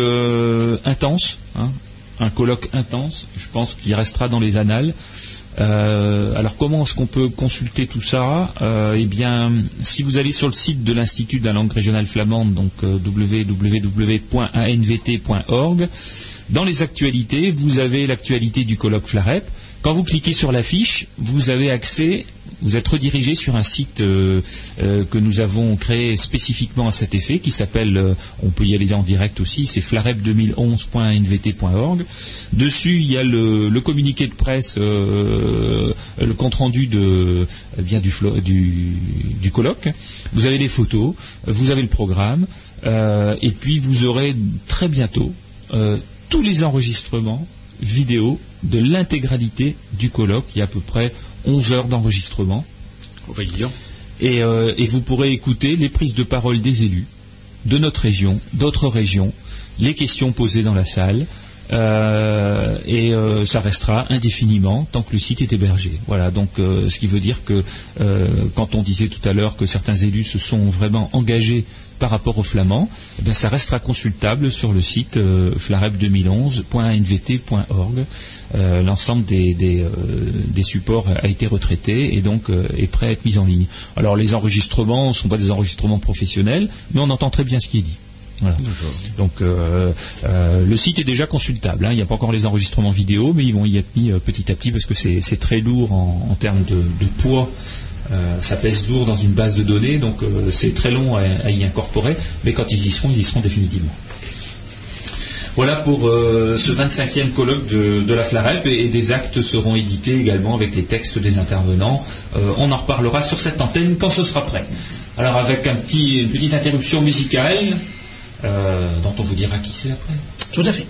[SPEAKER 1] intense, hein, un colloque intense, je pense qu'il restera dans les annales. Euh, alors comment est-ce qu'on peut consulter tout ça Euh, Eh bien, si vous allez sur le site de l'Institut de la langue régionale flamande, donc euh, www.anvt.org, dans les actualités, vous avez l'actualité du colloque Flarep. Quand vous cliquez sur l'affiche, vous avez accès, vous êtes redirigé sur un site euh, euh, que nous avons créé spécifiquement à cet effet, qui s'appelle, euh, on peut y aller en direct aussi, c'est flarep2011.nvt.org. Dessus, il y a le, communiqué de presse, le compte rendu de, eh bien du, du, colloque. Vous avez les photos, vous avez le programme, et puis vous aurez très bientôt tous les enregistrements vidéo de l'intégralité du colloque. Il y a à peu près 11 heures d'enregistrement. Et, euh, et vous pourrez écouter les prises de parole des élus de notre région, d'autres régions, les questions posées dans la salle. Euh, et euh, ça restera indéfiniment tant que le site est hébergé. Voilà, donc euh, ce qui veut dire que quand on disait tout à l'heure que certains élus se sont vraiment engagés par rapport aux flamands, eh ça restera consultable sur le site euh, flarep2011.nvt.org. Euh, L'ensemble des, des, des supports a été retraité et donc est prêt à être mis en ligne. Alors les enregistrements ne sont pas des enregistrements professionnels, mais on entend très bien ce qui est dit. Donc euh, euh, le site est déjà consultable. hein. Il n'y a pas encore les enregistrements vidéo, mais ils vont y être mis euh, petit à petit parce que c'est très lourd en, termes de, poids. Ça pèse lourd dans une base de données, donc c'est très long à, y incorporer. Mais quand ils y seront, ils y seront définitivement. Voilà pour ce 25e colloque de, la FLAREP et, des actes seront édités également avec les textes des intervenants. On en reparlera sur cette antenne quand ce sera prêt. Alors avec un petit, une petite interruption musicale euh, dont on vous dira qui c'est après.
[SPEAKER 4] Tout à fait.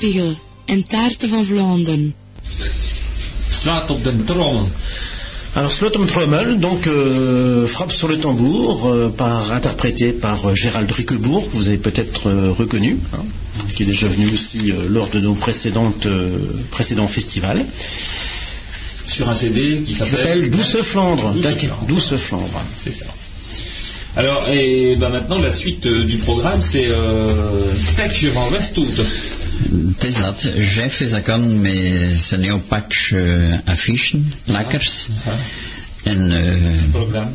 [SPEAKER 8] Eulenspiegel en taarten van Vlaanderen.
[SPEAKER 1] Slaat op den trommel.
[SPEAKER 4] Alors Slotum Trommel, donc euh, frappe sur le tambour, euh, par, interprété par euh, Gérald Rickelbourg, que vous avez peut-être euh, reconnu, hein, qui est déjà venu aussi euh, lors de nos précédentes, euh, précédents festivals.
[SPEAKER 1] Sur un CD qui
[SPEAKER 4] s'appelle Douce Flandre.
[SPEAKER 1] Douce
[SPEAKER 4] D'accord,
[SPEAKER 1] Flandre.
[SPEAKER 4] Douce Flandre.
[SPEAKER 1] C'est ça. Alors, et ben maintenant, la suite euh, du programme, c'est euh, Stek van Westhout.
[SPEAKER 2] Het is dat. Jeff is dat kan met zijn nieuw pakje eh, affichen, lekkers. En eh,
[SPEAKER 1] Programme.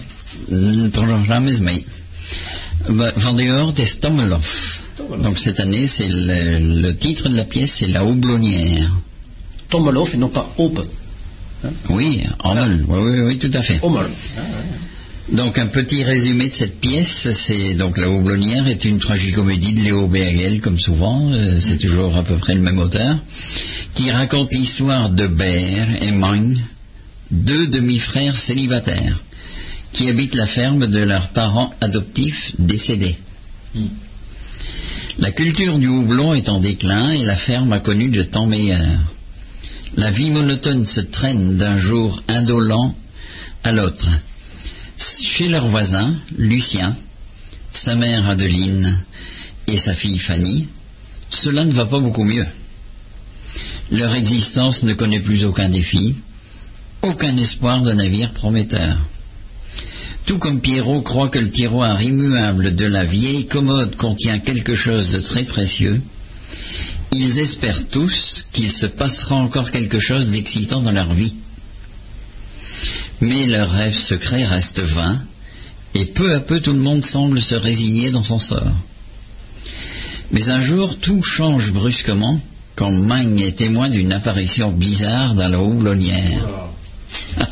[SPEAKER 2] het programma is mee. Va- Van dehors des Tomelov.
[SPEAKER 1] Tomelov.
[SPEAKER 2] Donc cette année, c'est le, le titre de la pièce, c'est La Houblonnière.
[SPEAKER 4] Tomolov et non pas Ope.
[SPEAKER 2] Oui, Hommel, oui, oui, oui, tout à fait.
[SPEAKER 4] Hommel.
[SPEAKER 2] Donc un petit résumé de cette pièce, c'est donc La Houblonnière est une tragicomédie de Léo Bergel, comme souvent, euh, c'est toujours à peu près le même auteur, qui raconte l'histoire de Ber et Mang, deux demi-frères célibataires, qui habitent la ferme de leurs parents adoptifs décédés. La culture du houblon est en déclin et la ferme a connu de temps meilleurs. La vie monotone se traîne d'un jour indolent à l'autre. Chez leur voisin, Lucien, sa mère Adeline et sa fille Fanny, cela ne va pas beaucoup mieux. Leur existence ne connaît plus aucun défi, aucun espoir d'un navire prometteur. Tout comme Pierrot croit que le tiroir immuable de la vieille commode contient quelque chose de très précieux, ils espèrent tous qu'il se passera encore quelque chose d'excitant dans leur vie. Mais leur rêve secret reste vain, et peu à peu tout le monde semble se résigner dans son sort. Mais un jour, tout change brusquement quand Magne est témoin d'une apparition bizarre dans la houblonnière.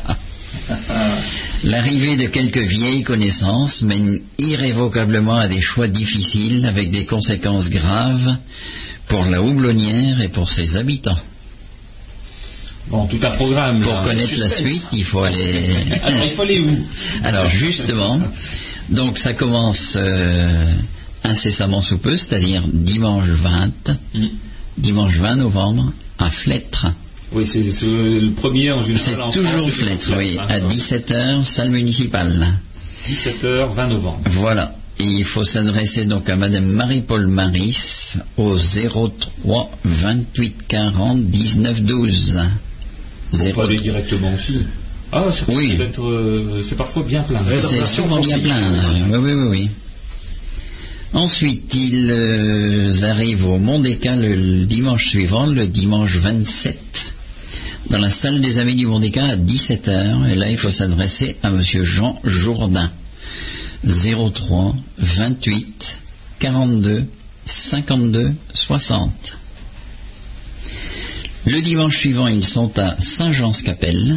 [SPEAKER 2] L'arrivée de quelques vieilles connaissances mène irrévocablement à des choix difficiles avec des conséquences graves pour la houblonnière et pour ses habitants.
[SPEAKER 1] Bon, tout un programme.
[SPEAKER 2] Pour
[SPEAKER 1] là.
[SPEAKER 2] connaître la suite, il faut aller...
[SPEAKER 1] Alors, il faut aller où?
[SPEAKER 2] Alors justement, donc ça commence euh, incessamment sous peu, c'est-à-dire dimanche 20,
[SPEAKER 1] Mm.
[SPEAKER 2] dimanche 20 novembre, à Flettre.
[SPEAKER 1] Oui, c'est le premier en général.
[SPEAKER 2] C'est toujours
[SPEAKER 1] France,
[SPEAKER 2] Flettre, oui,
[SPEAKER 1] hein.
[SPEAKER 2] à 17h, salle municipale.
[SPEAKER 1] 17h, 20 novembre.
[SPEAKER 2] Voilà. Et il faut s'adresser donc à Madame Marie-Paul Maris au 03 28 40 19 12.
[SPEAKER 1] On peut aller directement aussi. Ah, c'est
[SPEAKER 2] Oui.
[SPEAKER 1] euh, c'est parfois bien plein.
[SPEAKER 2] C'est souvent bien plein. Oui, oui, oui, oui. Ensuite, ils euh, arrivent au Mont des le, le dimanche suivant, le dimanche 27, dans la salle des Amis du Mont des à 17h. Et là, il faut s'adresser à Monsieur Jean Jourdain. 03 28 42 52 60. Le dimanche suivant, ils sont à Saint-Jean-Scapelle,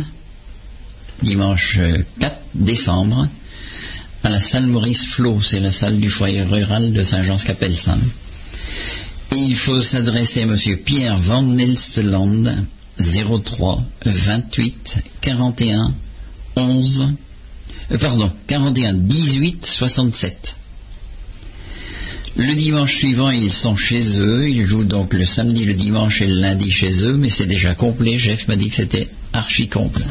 [SPEAKER 2] dimanche euh, 4 décembre, à la salle Maurice Flo, c'est la salle du foyer rural de Saint-Jean-Scapelle-Saint. Et il faut s'adresser à Monsieur Pierre Van Nelsteland, 03 28 41 11, euh, pardon, 41 18 67. Le dimanche suivant, ils sont chez eux. Ils jouent donc le samedi, le dimanche et le lundi chez eux, mais c'est déjà complet. Jeff m'a dit que c'était archi complet.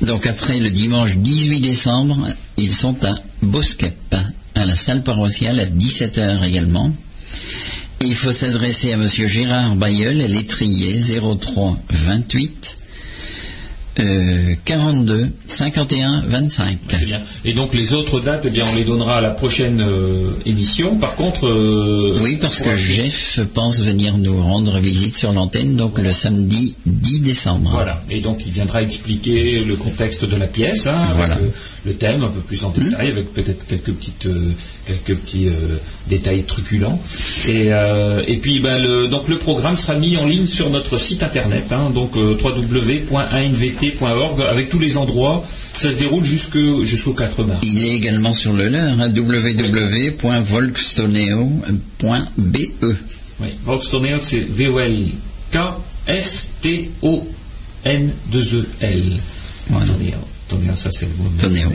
[SPEAKER 2] Donc après le dimanche 18 décembre, ils sont à Bosquep, à la salle paroissiale à 17h également. Et il faut s'adresser à Monsieur Gérard Bayeul, l'étrier 03 28 euh, 42 51 25.
[SPEAKER 1] C'est bien. Et donc les autres dates, eh bien, on les donnera à la prochaine euh, émission. Par contre, euh,
[SPEAKER 2] Oui, parce que Jeff pense venir nous rendre visite sur l'antenne, donc le samedi 10 décembre.
[SPEAKER 1] Voilà. Et donc il viendra expliquer le contexte de la pièce, hein,
[SPEAKER 2] Voilà.
[SPEAKER 1] Le thème un peu plus en détail, avec peut-être quelques petites, euh, quelques petits euh, détails truculents. Et, euh, et puis ben, le, donc le programme sera mis en ligne sur notre site internet, hein, donc www.anvt.org avec tous les endroits. Ça se déroule jusqu'au 4 mars.
[SPEAKER 2] Il est également sur le leur, hein, www.volkstoneo.be.
[SPEAKER 1] Oui, Volkstoneo, c'est V-O-L-K-S-T-O-N-2-E-L.
[SPEAKER 2] Voilà.
[SPEAKER 1] Toneo, ça c'est le mot.
[SPEAKER 2] Toneo.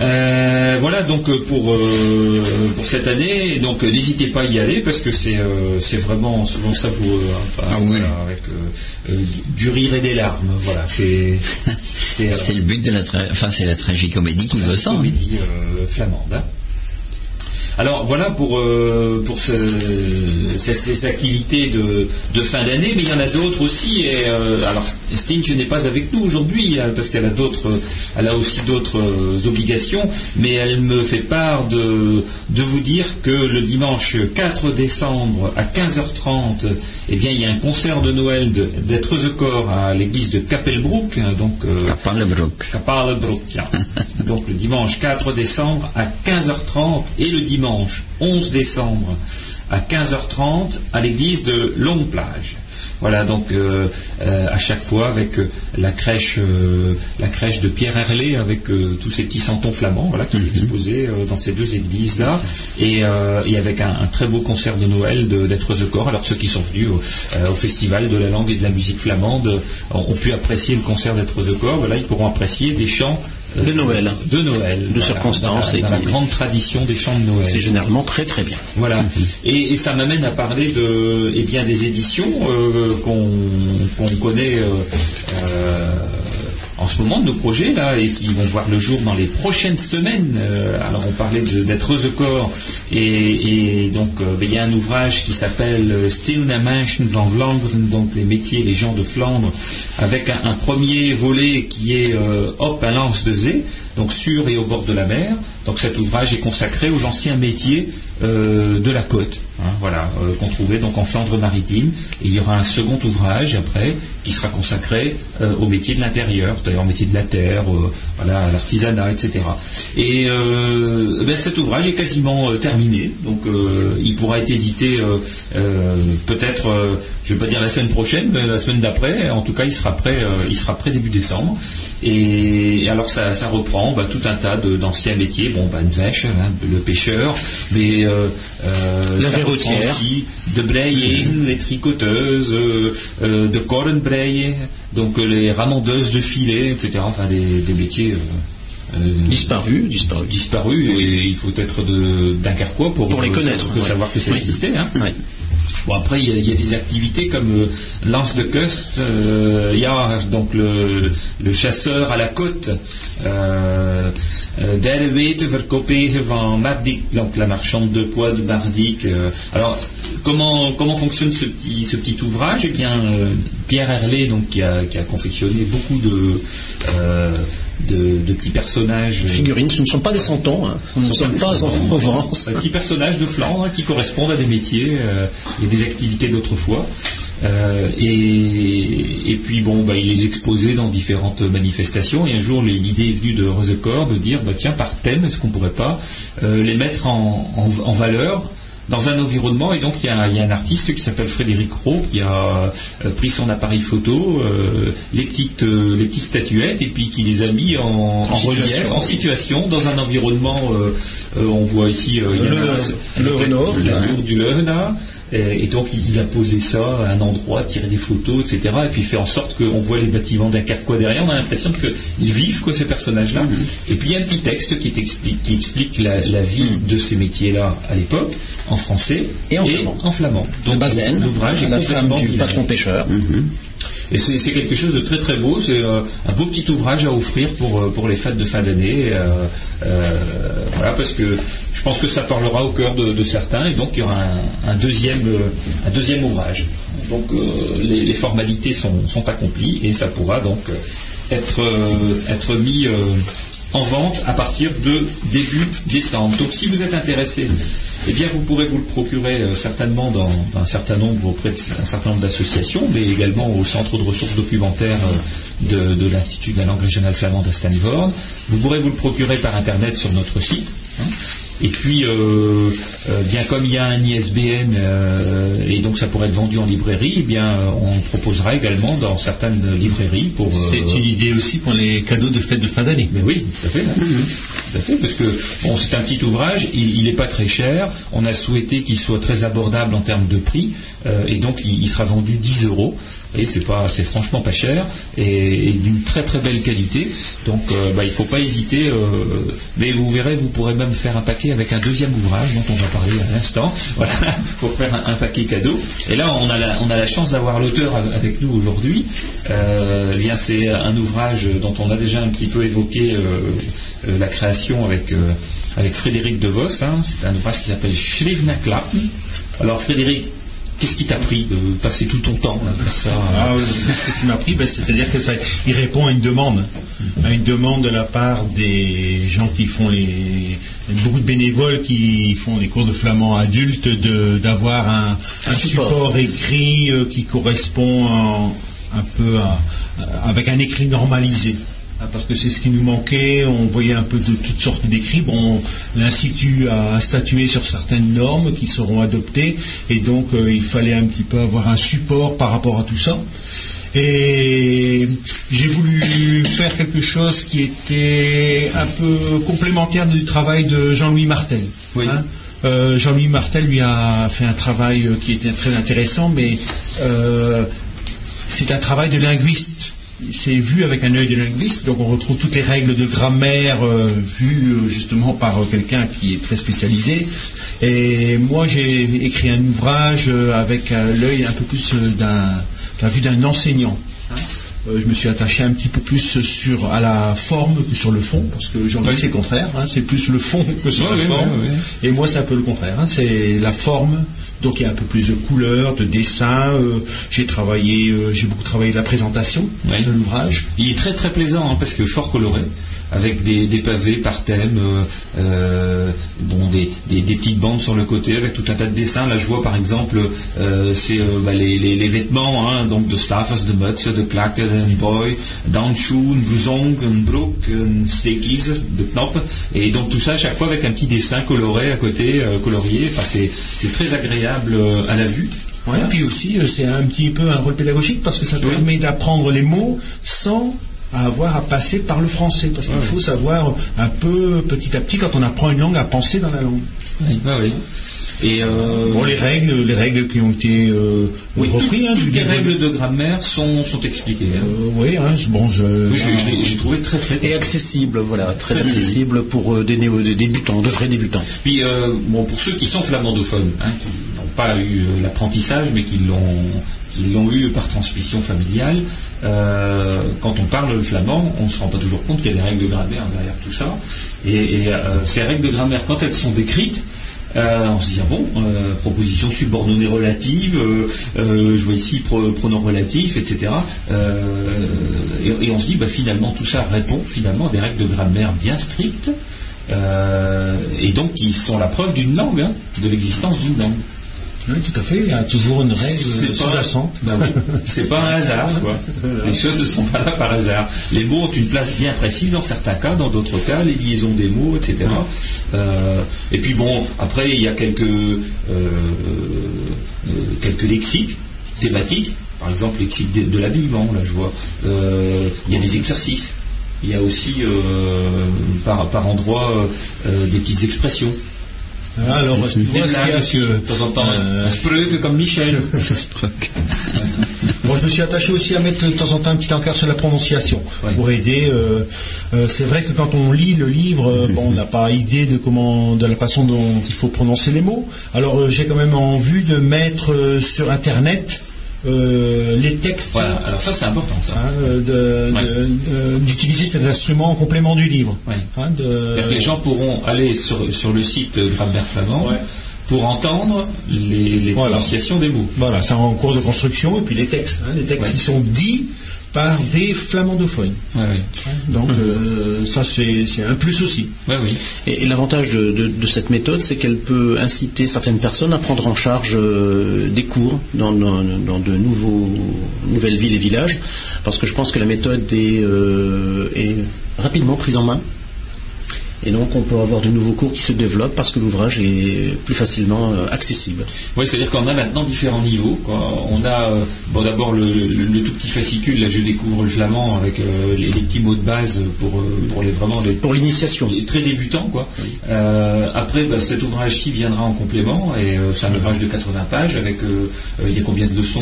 [SPEAKER 1] Euh, voilà donc euh, pour euh, pour cette année Et donc euh, n'hésitez pas à y aller parce que c'est euh, c'est vraiment souvent ça vous euh, enfin,
[SPEAKER 2] Ah oui.
[SPEAKER 1] voilà, avec euh, du rire et des larmes voilà c'est c'est
[SPEAKER 2] le but de la, enfin c'est la tragicomédie qui veut ça. hein.
[SPEAKER 1] comédie flamande. hein. Alors voilà pour, euh, pour ce- ces, ces activités de, de fin d'année, mais il y en a d'autres aussi. Et, euh, alors Stinch n'est pas avec nous aujourd'hui hein, parce qu'elle a d'autres, elle a aussi d'autres euh, obligations, mais elle me fait part de, de vous dire que le dimanche 4 décembre à 15h30, eh bien il y a un concert de Noël d'être the corps à l'église de Kapelbroek, hein, donc euh.
[SPEAKER 2] Kapalebroek,
[SPEAKER 1] ja. Donc le dimanche 4 décembre à 15h30 et le dimanche 11 décembre à 15h30 à l'église de Longue Plage. Voilà donc euh, euh, à chaque fois avec euh, la crèche la crèche de Pierre Herlé avec tous ces petits santons flamands voilà qui exposé euh, dans ces deux églises là et, et avec un, un très beau concert de Noël d'être the corps. Alors ceux qui sont venus au, festival de la langue et de la musique flamande ont, ont pu apprécier le concert d'être the corps. Voilà ils pourront apprécier des chants
[SPEAKER 4] De Noël.
[SPEAKER 1] de Noël
[SPEAKER 4] De circonstances
[SPEAKER 1] dans la,
[SPEAKER 4] et
[SPEAKER 1] la grande tradition des chants de Noël
[SPEAKER 4] C'est généralement très très bien.
[SPEAKER 1] voilà. Et, et ça m'amène à parler de, eh bien, des éditions euh, qu'on qu'on connaît euh, euh, en ce moment de nos projets là et qui vont voir le jour dans les prochaines semaines. Euh, alors on parlait d'être the corps et, donc euh, ben, il y a un ouvrage qui s'appelle euh, Still na Menschen van Vlaanderen, donc les métiers, les gens de Flandre, avec un, premier volet qui est Hop à lance de Zé, donc sur et au bord de la mer. Donc cet ouvrage est consacré aux anciens métiers euh, de la côte, hein, voilà, euh, qu'on trouvait donc en Flandre maritime. Et il y aura un second ouvrage après qui sera consacré euh, aux métiers de l'intérieur, c'est-à-dire aux métiers de la terre, euh, voilà, à l'artisanat, etc. Et ben, cet ouvrage est quasiment terminé, donc il pourra être édité peut-être, je ne vais pas dire la semaine prochaine, mais la semaine d'après. En tout cas, il sera prêt, il sera prêt début décembre. Et, alors ça reprend bah, tout un tas d'anciens métiers. Bon, bah, une vache, hein, le pêcheur, mais euh, euh,
[SPEAKER 4] La
[SPEAKER 1] de breien, les tricoteuses, euh, euh, de korenbreien, donc euh, les ramondeuses de filets, etc. Enfin, des, des métiers. euh, euh,
[SPEAKER 4] Disparu, disparu.
[SPEAKER 1] disparus et il faut être de Dunkerquois pour,
[SPEAKER 4] Pour les connaître,
[SPEAKER 1] pour
[SPEAKER 4] ouais.
[SPEAKER 1] savoir que ça existait. hein.
[SPEAKER 4] Ouais.
[SPEAKER 1] Bon après il y, a- des activités comme euh, lance de Kust, euh, il y a donc le, chasseur à la côte Euh, euh, van Mardik, donc la marchande de poids de Mardik. Alors, comment, comment fonctionne ce petit, ce petit ouvrage? Eh bien, Pierre Herlé, donc, qui, a, confectionné beaucoup de, de, de petits personnages.
[SPEAKER 4] Figurines, ce ne sont pas des santons, hein. nous ne sommes pas en. Provence.
[SPEAKER 1] Des petits personnages de flanc hein, qui correspondent à des métiers euh, et des activités d'autrefois. Euh, et, et puis bon, bah, il les exposait dans différentes manifestations. Et un jour, l'idée est venue de Rosecorps de dire, bah, tiens, par thème, est-ce qu'on pourrait pas euh, les mettre en, en- en valeur dans un environnement et donc il y a, il y a un artiste qui s'appelle Frédéric Roux qui a euh, pris son appareil photo, euh, les petites euh, les petites statuettes et puis qui les a mis en, en relief, en situation dans un environnement. on voit ici il y a
[SPEAKER 4] Le- le Renault,
[SPEAKER 1] la tour du Lehena. Et, et donc il il a posé ça à un endroit, tiré des photos, etc. Et puis fait en sorte qu'on voit les bâtiments d'un carquois derrière. On a l'impression qu'ils vivent quoi ces personnages-là. Et puis il y a un petit texte qui explique la, la vie de ces métiers-là à l'époque, en français
[SPEAKER 4] Et en flamand.
[SPEAKER 1] en flamand.
[SPEAKER 4] La
[SPEAKER 1] Donc
[SPEAKER 4] Bazaine,
[SPEAKER 1] l'ouvrage est
[SPEAKER 4] la femme du patron pêcheur.
[SPEAKER 1] Et c'est quelque chose de très très beau. C'est euh, un beau petit ouvrage à offrir pour, euh, pour les fêtes de fin d'année. euh, voilà, parce que je pense que ça parlera au cœur de, certains. Et donc il y aura un, deuxième, un deuxième ouvrage. Donc les, les formalités sont, sont accomplies et ça pourra donc être, être mis en vente à partir de début décembre. Donc si vous êtes intéressé, eh bien vous pourrez vous le procurer euh, certainement dans, un certain nombre auprès d'un certain nombre d'associations, mais également au centre de ressources documentaires euh, de, de l'Institut de la langue régionale flamande à Stanford. Vous pourrez vous le procurer par internet sur notre site. hein. Et puis, euh, euh, bien comme il y a un ISBN euh, et donc ça pourrait être vendu en librairie, eh bien on proposera également dans certaines librairies pour. euh,
[SPEAKER 7] C'est une idée aussi pour les cadeaux de fête de fin d'année.
[SPEAKER 1] mais oui, tout à fait. hein. Tout à fait, parce que bon, c'est un petit ouvrage, il n'est pas très cher. On a souhaité qu'il soit très abordable en termes de prix, euh, et donc il, il sera vendu 10 euros. Et c'est c'est franchement pas cher et, d'une très très belle qualité. Donc euh, bah, il faut pas hésiter. euh, mais vous verrez, vous pourrez même faire un paquet avec un deuxième ouvrage dont on va parler à l'instant. Voilà, pour faire un, paquet cadeau. Et là, on a la, chance d'avoir l'auteur av- avec nous aujourd'hui. Euh, eh bien, c'est un ouvrage dont on a déjà un petit peu évoqué euh, la création avec, Frédéric De Vos. hein. C'est un ouvrage qui s'appelle Schlivnaklappen. Alors, Frédéric, qu'est-ce qui t'a pris de passer tout ton temps là, à faire ça
[SPEAKER 7] Ah, oui, Qu'est-ce qui m'a pris Ben, C'est-à-dire que ça, il répond à une demande, à une demande de la part des gens qui font les beaucoup de bénévoles qui font des cours de flamand adultes de- d'avoir un, un
[SPEAKER 4] support.
[SPEAKER 7] support. écrit euh, qui correspond en- un peu à- avec un écrit normalisé. Ah, Parce que c'est ce qui nous manquait, on voyait un peu de toutes sortes d'écrits. Bon, l'Institut a statué sur certaines normes qui seront adoptées, et donc euh, il fallait un petit peu avoir un support par rapport à tout ça. Et j'ai voulu faire quelque chose qui était un peu complémentaire du travail de Jean-Louis Martel.
[SPEAKER 1] Oui.
[SPEAKER 7] hein. Euh, Jean-Louis Martel lui a fait un travail euh, qui était très intéressant, mais euh, c'est un travail de linguiste. C'est vu avec un œil de linguiste, donc on retrouve toutes les règles de grammaire euh, vues euh, justement par euh, quelqu'un qui est très spécialisé. Et moi j'ai écrit un ouvrage avec l'œil un peu plus d'un, la vue d'un enseignant. je me suis attaché un petit peu plus sur à la forme que sur le fond, parce que Jean-Louis
[SPEAKER 1] Oui.
[SPEAKER 7] c'est le contraire, hein, c'est plus le fond que sur la forme. Et moi, c'est un peu le contraire. hein. C'est la forme. Donc il y a un peu plus de couleurs, de dessins. euh, j'ai travaillé, euh, j'ai beaucoup travaillé la présentation de l'ouvrage.
[SPEAKER 1] Il est très très plaisant hein, parce que fort coloré, avec des, des pavés par thème, euh, euh, bon, des, des- des petites bandes sur le côté avec tout un tas de dessins. Là, je vois par exemple, euh, c'est euh, bah, les, les- les vêtements, hein, donc de Slavas, de Mutze, de Klakke, de Boy, d'Anschuh, de de Broek, de Stekies, de Knop, et donc tout ça à chaque fois avec un petit dessin coloré à côté, colorié. Enfin, c'est très agréable à la vue.
[SPEAKER 7] Ouais, puis aussi, c'est un petit peu un rôle pédagogique parce que ça
[SPEAKER 1] Oui.
[SPEAKER 7] permet d'apprendre les mots sans avoir à passer par le français. Parce qu'il
[SPEAKER 1] Ouais.
[SPEAKER 7] faut savoir un peu, petit à petit, quand on apprend une langue, à penser dans la langue.
[SPEAKER 1] Oui, bah oui. Et euh,
[SPEAKER 7] Bon, les règles, les règles qui ont été euh,
[SPEAKER 1] oui,
[SPEAKER 7] reprises.
[SPEAKER 1] tout-
[SPEAKER 7] hein,
[SPEAKER 1] toutes les règles de grammaire sont, sont expliquées. hein.
[SPEAKER 7] Euh, oui, hein, bon, je.
[SPEAKER 1] Oui, j'ai trouvé très très
[SPEAKER 4] Et accessible, voilà, très accessible pour euh, des, néo- des débutants, de vrais débutants.
[SPEAKER 1] Puis euh, bon, pour ceux qui sont flamandophones, hein, qui n'ont pas eu euh, l'apprentissage, mais qui l'ont qui l'ont eu par transmission familiale. Euh, quand on parle le flamand, on ne se rend pas toujours compte qu'il y a des règles de grammaire derrière tout ça. Et, euh, ces règles de grammaire, quand elles sont décrites, euh, on se dit, ah bon, proposition subordonnée relative, je vois ici pro- pronom relatif, etc. Et, on se dit, bah, finalement, tout ça répond finalement à des règles de grammaire bien strictes, et donc qui sont la preuve d'une langue, hein, de l'existence d'une langue.
[SPEAKER 7] Oui, tout à fait. Il y a toujours une règle
[SPEAKER 1] pas-
[SPEAKER 7] sous-jacente.
[SPEAKER 1] Oui, c'est pas un hasard, quoi. Les choses ne sont pas là par hasard. Les mots ont une place bien précise dans certains cas, dans d'autres cas, les liaisons des mots, etc. Euh, et puis bon, après, il y a quelques, euh, euh, quelques lexiques thématiques. Par exemple, lexique de, de l'habillement, là, je vois. Euh, il y a des exercices. Il y a aussi, par, par endroit, des petites expressions.
[SPEAKER 7] Ah, Alors, tu vois ce qu'il y a
[SPEAKER 1] blagues,
[SPEAKER 7] que,
[SPEAKER 1] de temps en temps,
[SPEAKER 7] euh,
[SPEAKER 1] un comme Michel.
[SPEAKER 7] Bon, je me suis attaché aussi à mettre de temps en temps un petit encart sur la prononciation
[SPEAKER 1] Ouais.
[SPEAKER 7] pour aider. euh, euh, c'est vrai que quand on lit le livre, euh, bon, on n'a pas idée de comment, de la façon dont il faut prononcer les mots. Alors, j'ai quand même en vue de mettre sur Internet euh, les textes.
[SPEAKER 1] Voilà, alors ça c'est important
[SPEAKER 7] hein,
[SPEAKER 1] Ouais.
[SPEAKER 7] d'utiliser cet instrument en complément du livre.
[SPEAKER 1] Ouais.
[SPEAKER 7] Hein, de-
[SPEAKER 1] que les gens pourront aller sur, sur le site Grammaire Flamand
[SPEAKER 7] Ouais.
[SPEAKER 1] pour entendre les, les
[SPEAKER 7] Voilà.
[SPEAKER 1] prononciations des mots.
[SPEAKER 7] Voilà, c'est en cours de construction, et puis les textes, hein, les textes qui sont dits par des flamandophones.
[SPEAKER 1] Ouais, ouais.
[SPEAKER 7] Donc euh, ça c'est c'est un plus aussi.
[SPEAKER 1] Ouais, oui.
[SPEAKER 4] Et, et l'avantage de, de- de cette méthode, c'est qu'elle peut inciter certaines personnes à prendre en charge euh, des cours dans, dans- dans de nouveaux, nouvelles villes et villages, parce que je pense que la méthode est, euh, est rapidement prise en main. Et donc on peut avoir de nouveaux cours qui se développent parce que l'ouvrage est plus facilement euh, accessible.
[SPEAKER 1] Oui, c'est-à-dire qu'on a maintenant différents niveaux. On a euh, bon, d'abord le, le- le tout petit fascicule, là je découvre le flamand avec euh, les, les petits mots de base pour, pour les vraiment les,
[SPEAKER 4] Pour l'initiation.
[SPEAKER 1] les très débutants. Quoi. Euh, après, bah, cet ouvrage-ci viendra en complément et euh, c'est un ouvrage de 80 pages avec il y a combien de leçons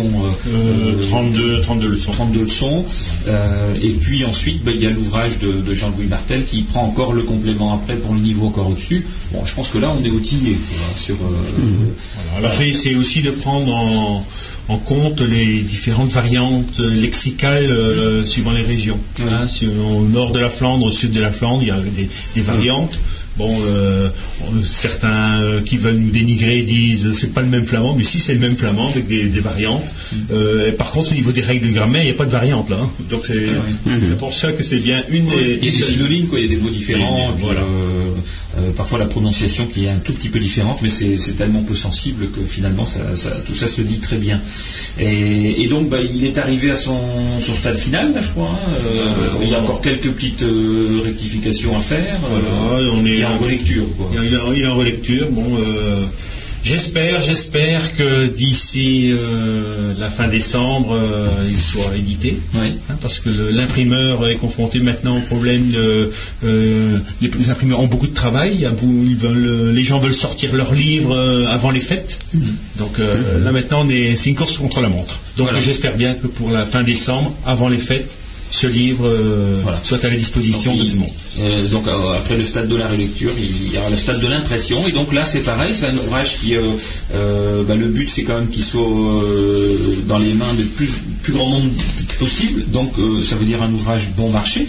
[SPEAKER 1] euh,
[SPEAKER 7] Euh, 32, 32 leçons.
[SPEAKER 1] 32 leçons. Euh, et puis ensuite, ben, il y a l'ouvrage de, de Jean-Louis Martel qui prend encore le complément après pour le niveau encore au-dessus. Bon, je pense que là, on est outillé sur. euh,
[SPEAKER 7] Alors j'ai essayé aussi de prendre en, en compte les différentes variantes lexicales euh, suivant les régions. Hein, au nord de la Flandre, au sud de la Flandre, il y a des, des variantes. Bon, euh, certains euh, qui veulent nous dénigrer disent euh, c'est pas le même flamand, mais si c'est le même flamand avec des, des variantes. Euh, et par contre, au niveau des règles de grammaire, il n'y a pas de variante là. hein. Donc c'est c'est pour ça que c'est bien une des.
[SPEAKER 1] Il y a des synonymes, quoi, il y a des mots différents,
[SPEAKER 7] Et-
[SPEAKER 1] et
[SPEAKER 7] voilà.
[SPEAKER 1] Euh, parfois la prononciation qui est un tout petit peu différente, mais c'est tellement peu sensible que finalement ça, ça- tout ça se dit très bien. Et, et donc bah, il est arrivé à son, son stade final, là, je crois. hein. Euh, il y a encore quelques petites euh, rectifications à faire.
[SPEAKER 7] Voilà, on est
[SPEAKER 1] il est en relecture. Quoi.
[SPEAKER 7] Il est en- relecture. Bon, j'espère, j'espère que d'ici euh, la fin décembre, euh, il soit édité.
[SPEAKER 1] Oui.
[SPEAKER 7] Hein, parce que l'imprimeur est confronté maintenant au problème de euh, les, les imprimeurs ont beaucoup de travail. Ils veulent, les gens veulent sortir leurs livres avant les fêtes. Donc euh, là maintenant, c'est une course contre la montre. Donc
[SPEAKER 1] Voilà.
[SPEAKER 7] j'espère bien que pour la fin décembre, avant les fêtes, ce livre euh,
[SPEAKER 1] Voilà.
[SPEAKER 7] soit à la disposition
[SPEAKER 1] Donc,
[SPEAKER 7] de tout le monde.
[SPEAKER 1] euh, donc euh, après le stade de la relecture, il y aura le stade de l'impression. Et donc là, c'est pareil, c'est un ouvrage qui, bah, le but, c'est quand même qu'il soit dans les mains du plus, plus grand nombre possible. Donc ça veut dire un ouvrage bon marché,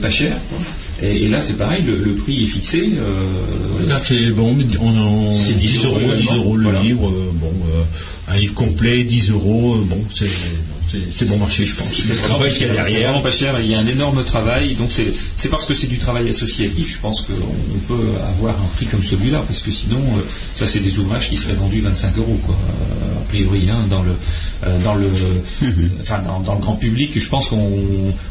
[SPEAKER 1] pas cher. Et, et là, c'est pareil, le, le prix est fixé.
[SPEAKER 7] Là, c'est bon, on, on-
[SPEAKER 1] C'est 10
[SPEAKER 7] 10 euros,
[SPEAKER 1] euros
[SPEAKER 7] 10 euros le
[SPEAKER 1] Voilà.
[SPEAKER 7] livre. bon, un livre complet, 10 euros. bon, c'est c'est- bon marché, je pense.
[SPEAKER 1] C'est
[SPEAKER 7] le
[SPEAKER 1] vraiment
[SPEAKER 7] travail
[SPEAKER 1] pas
[SPEAKER 7] qu'il y a derrière.
[SPEAKER 1] vraiment pas cher, il y a un énorme travail, donc c'est parce que c'est du travail associatif, je pense qu'on on peut avoir un prix comme celui-là, parce que sinon, euh, ça c'est des ouvrages qui seraient vendus 25 euros, quoi, euh, a priori, hein, dans le, euh, dans le, enfin, dans, dans le grand public, je pense qu'on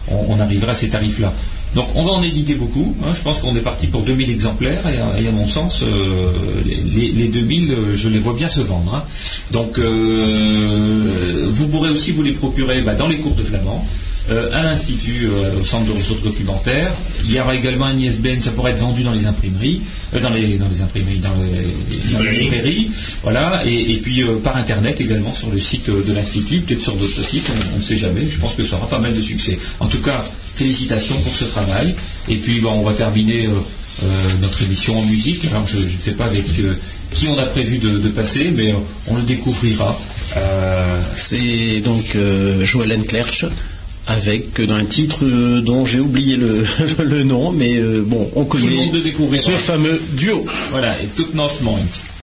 [SPEAKER 1] on, on arrivera à ces tarifs-là. Donc on va en éditer beaucoup, hein, je pense qu'on est parti pour 2000 exemplaires, et à, et à mon sens, euh, les, les 2000, euh, je les vois bien se vendre. hein. Donc euh, vous pourrez aussi vous les procurer bah, dans les cours de flamand, euh, à l'Institut, euh, au Centre de ressources documentaires. Il y aura également un ISBN, ça pourrait être vendu dans les imprimeries, euh, dans, les, dans les imprimeries, dans les, dans les librairies, voilà, et, et puis euh, par Internet également sur le site euh, de l'Institut, peut-être sur d'autres sites, on on ne sait jamais. Je pense que ça aura pas mal de succès. En tout cas, félicitations pour ce travail. Et puis, bon, on va terminer euh, euh, notre émission en musique. Alors, je je ne sais pas avec euh, qui on a prévu de, de passer, mais on le découvrira
[SPEAKER 4] C'est donc Joël Clerch avec un titre dont j'ai oublié le, le nom, mais bon, on connaît ce fameux duo.
[SPEAKER 1] voilà, et tout North Point.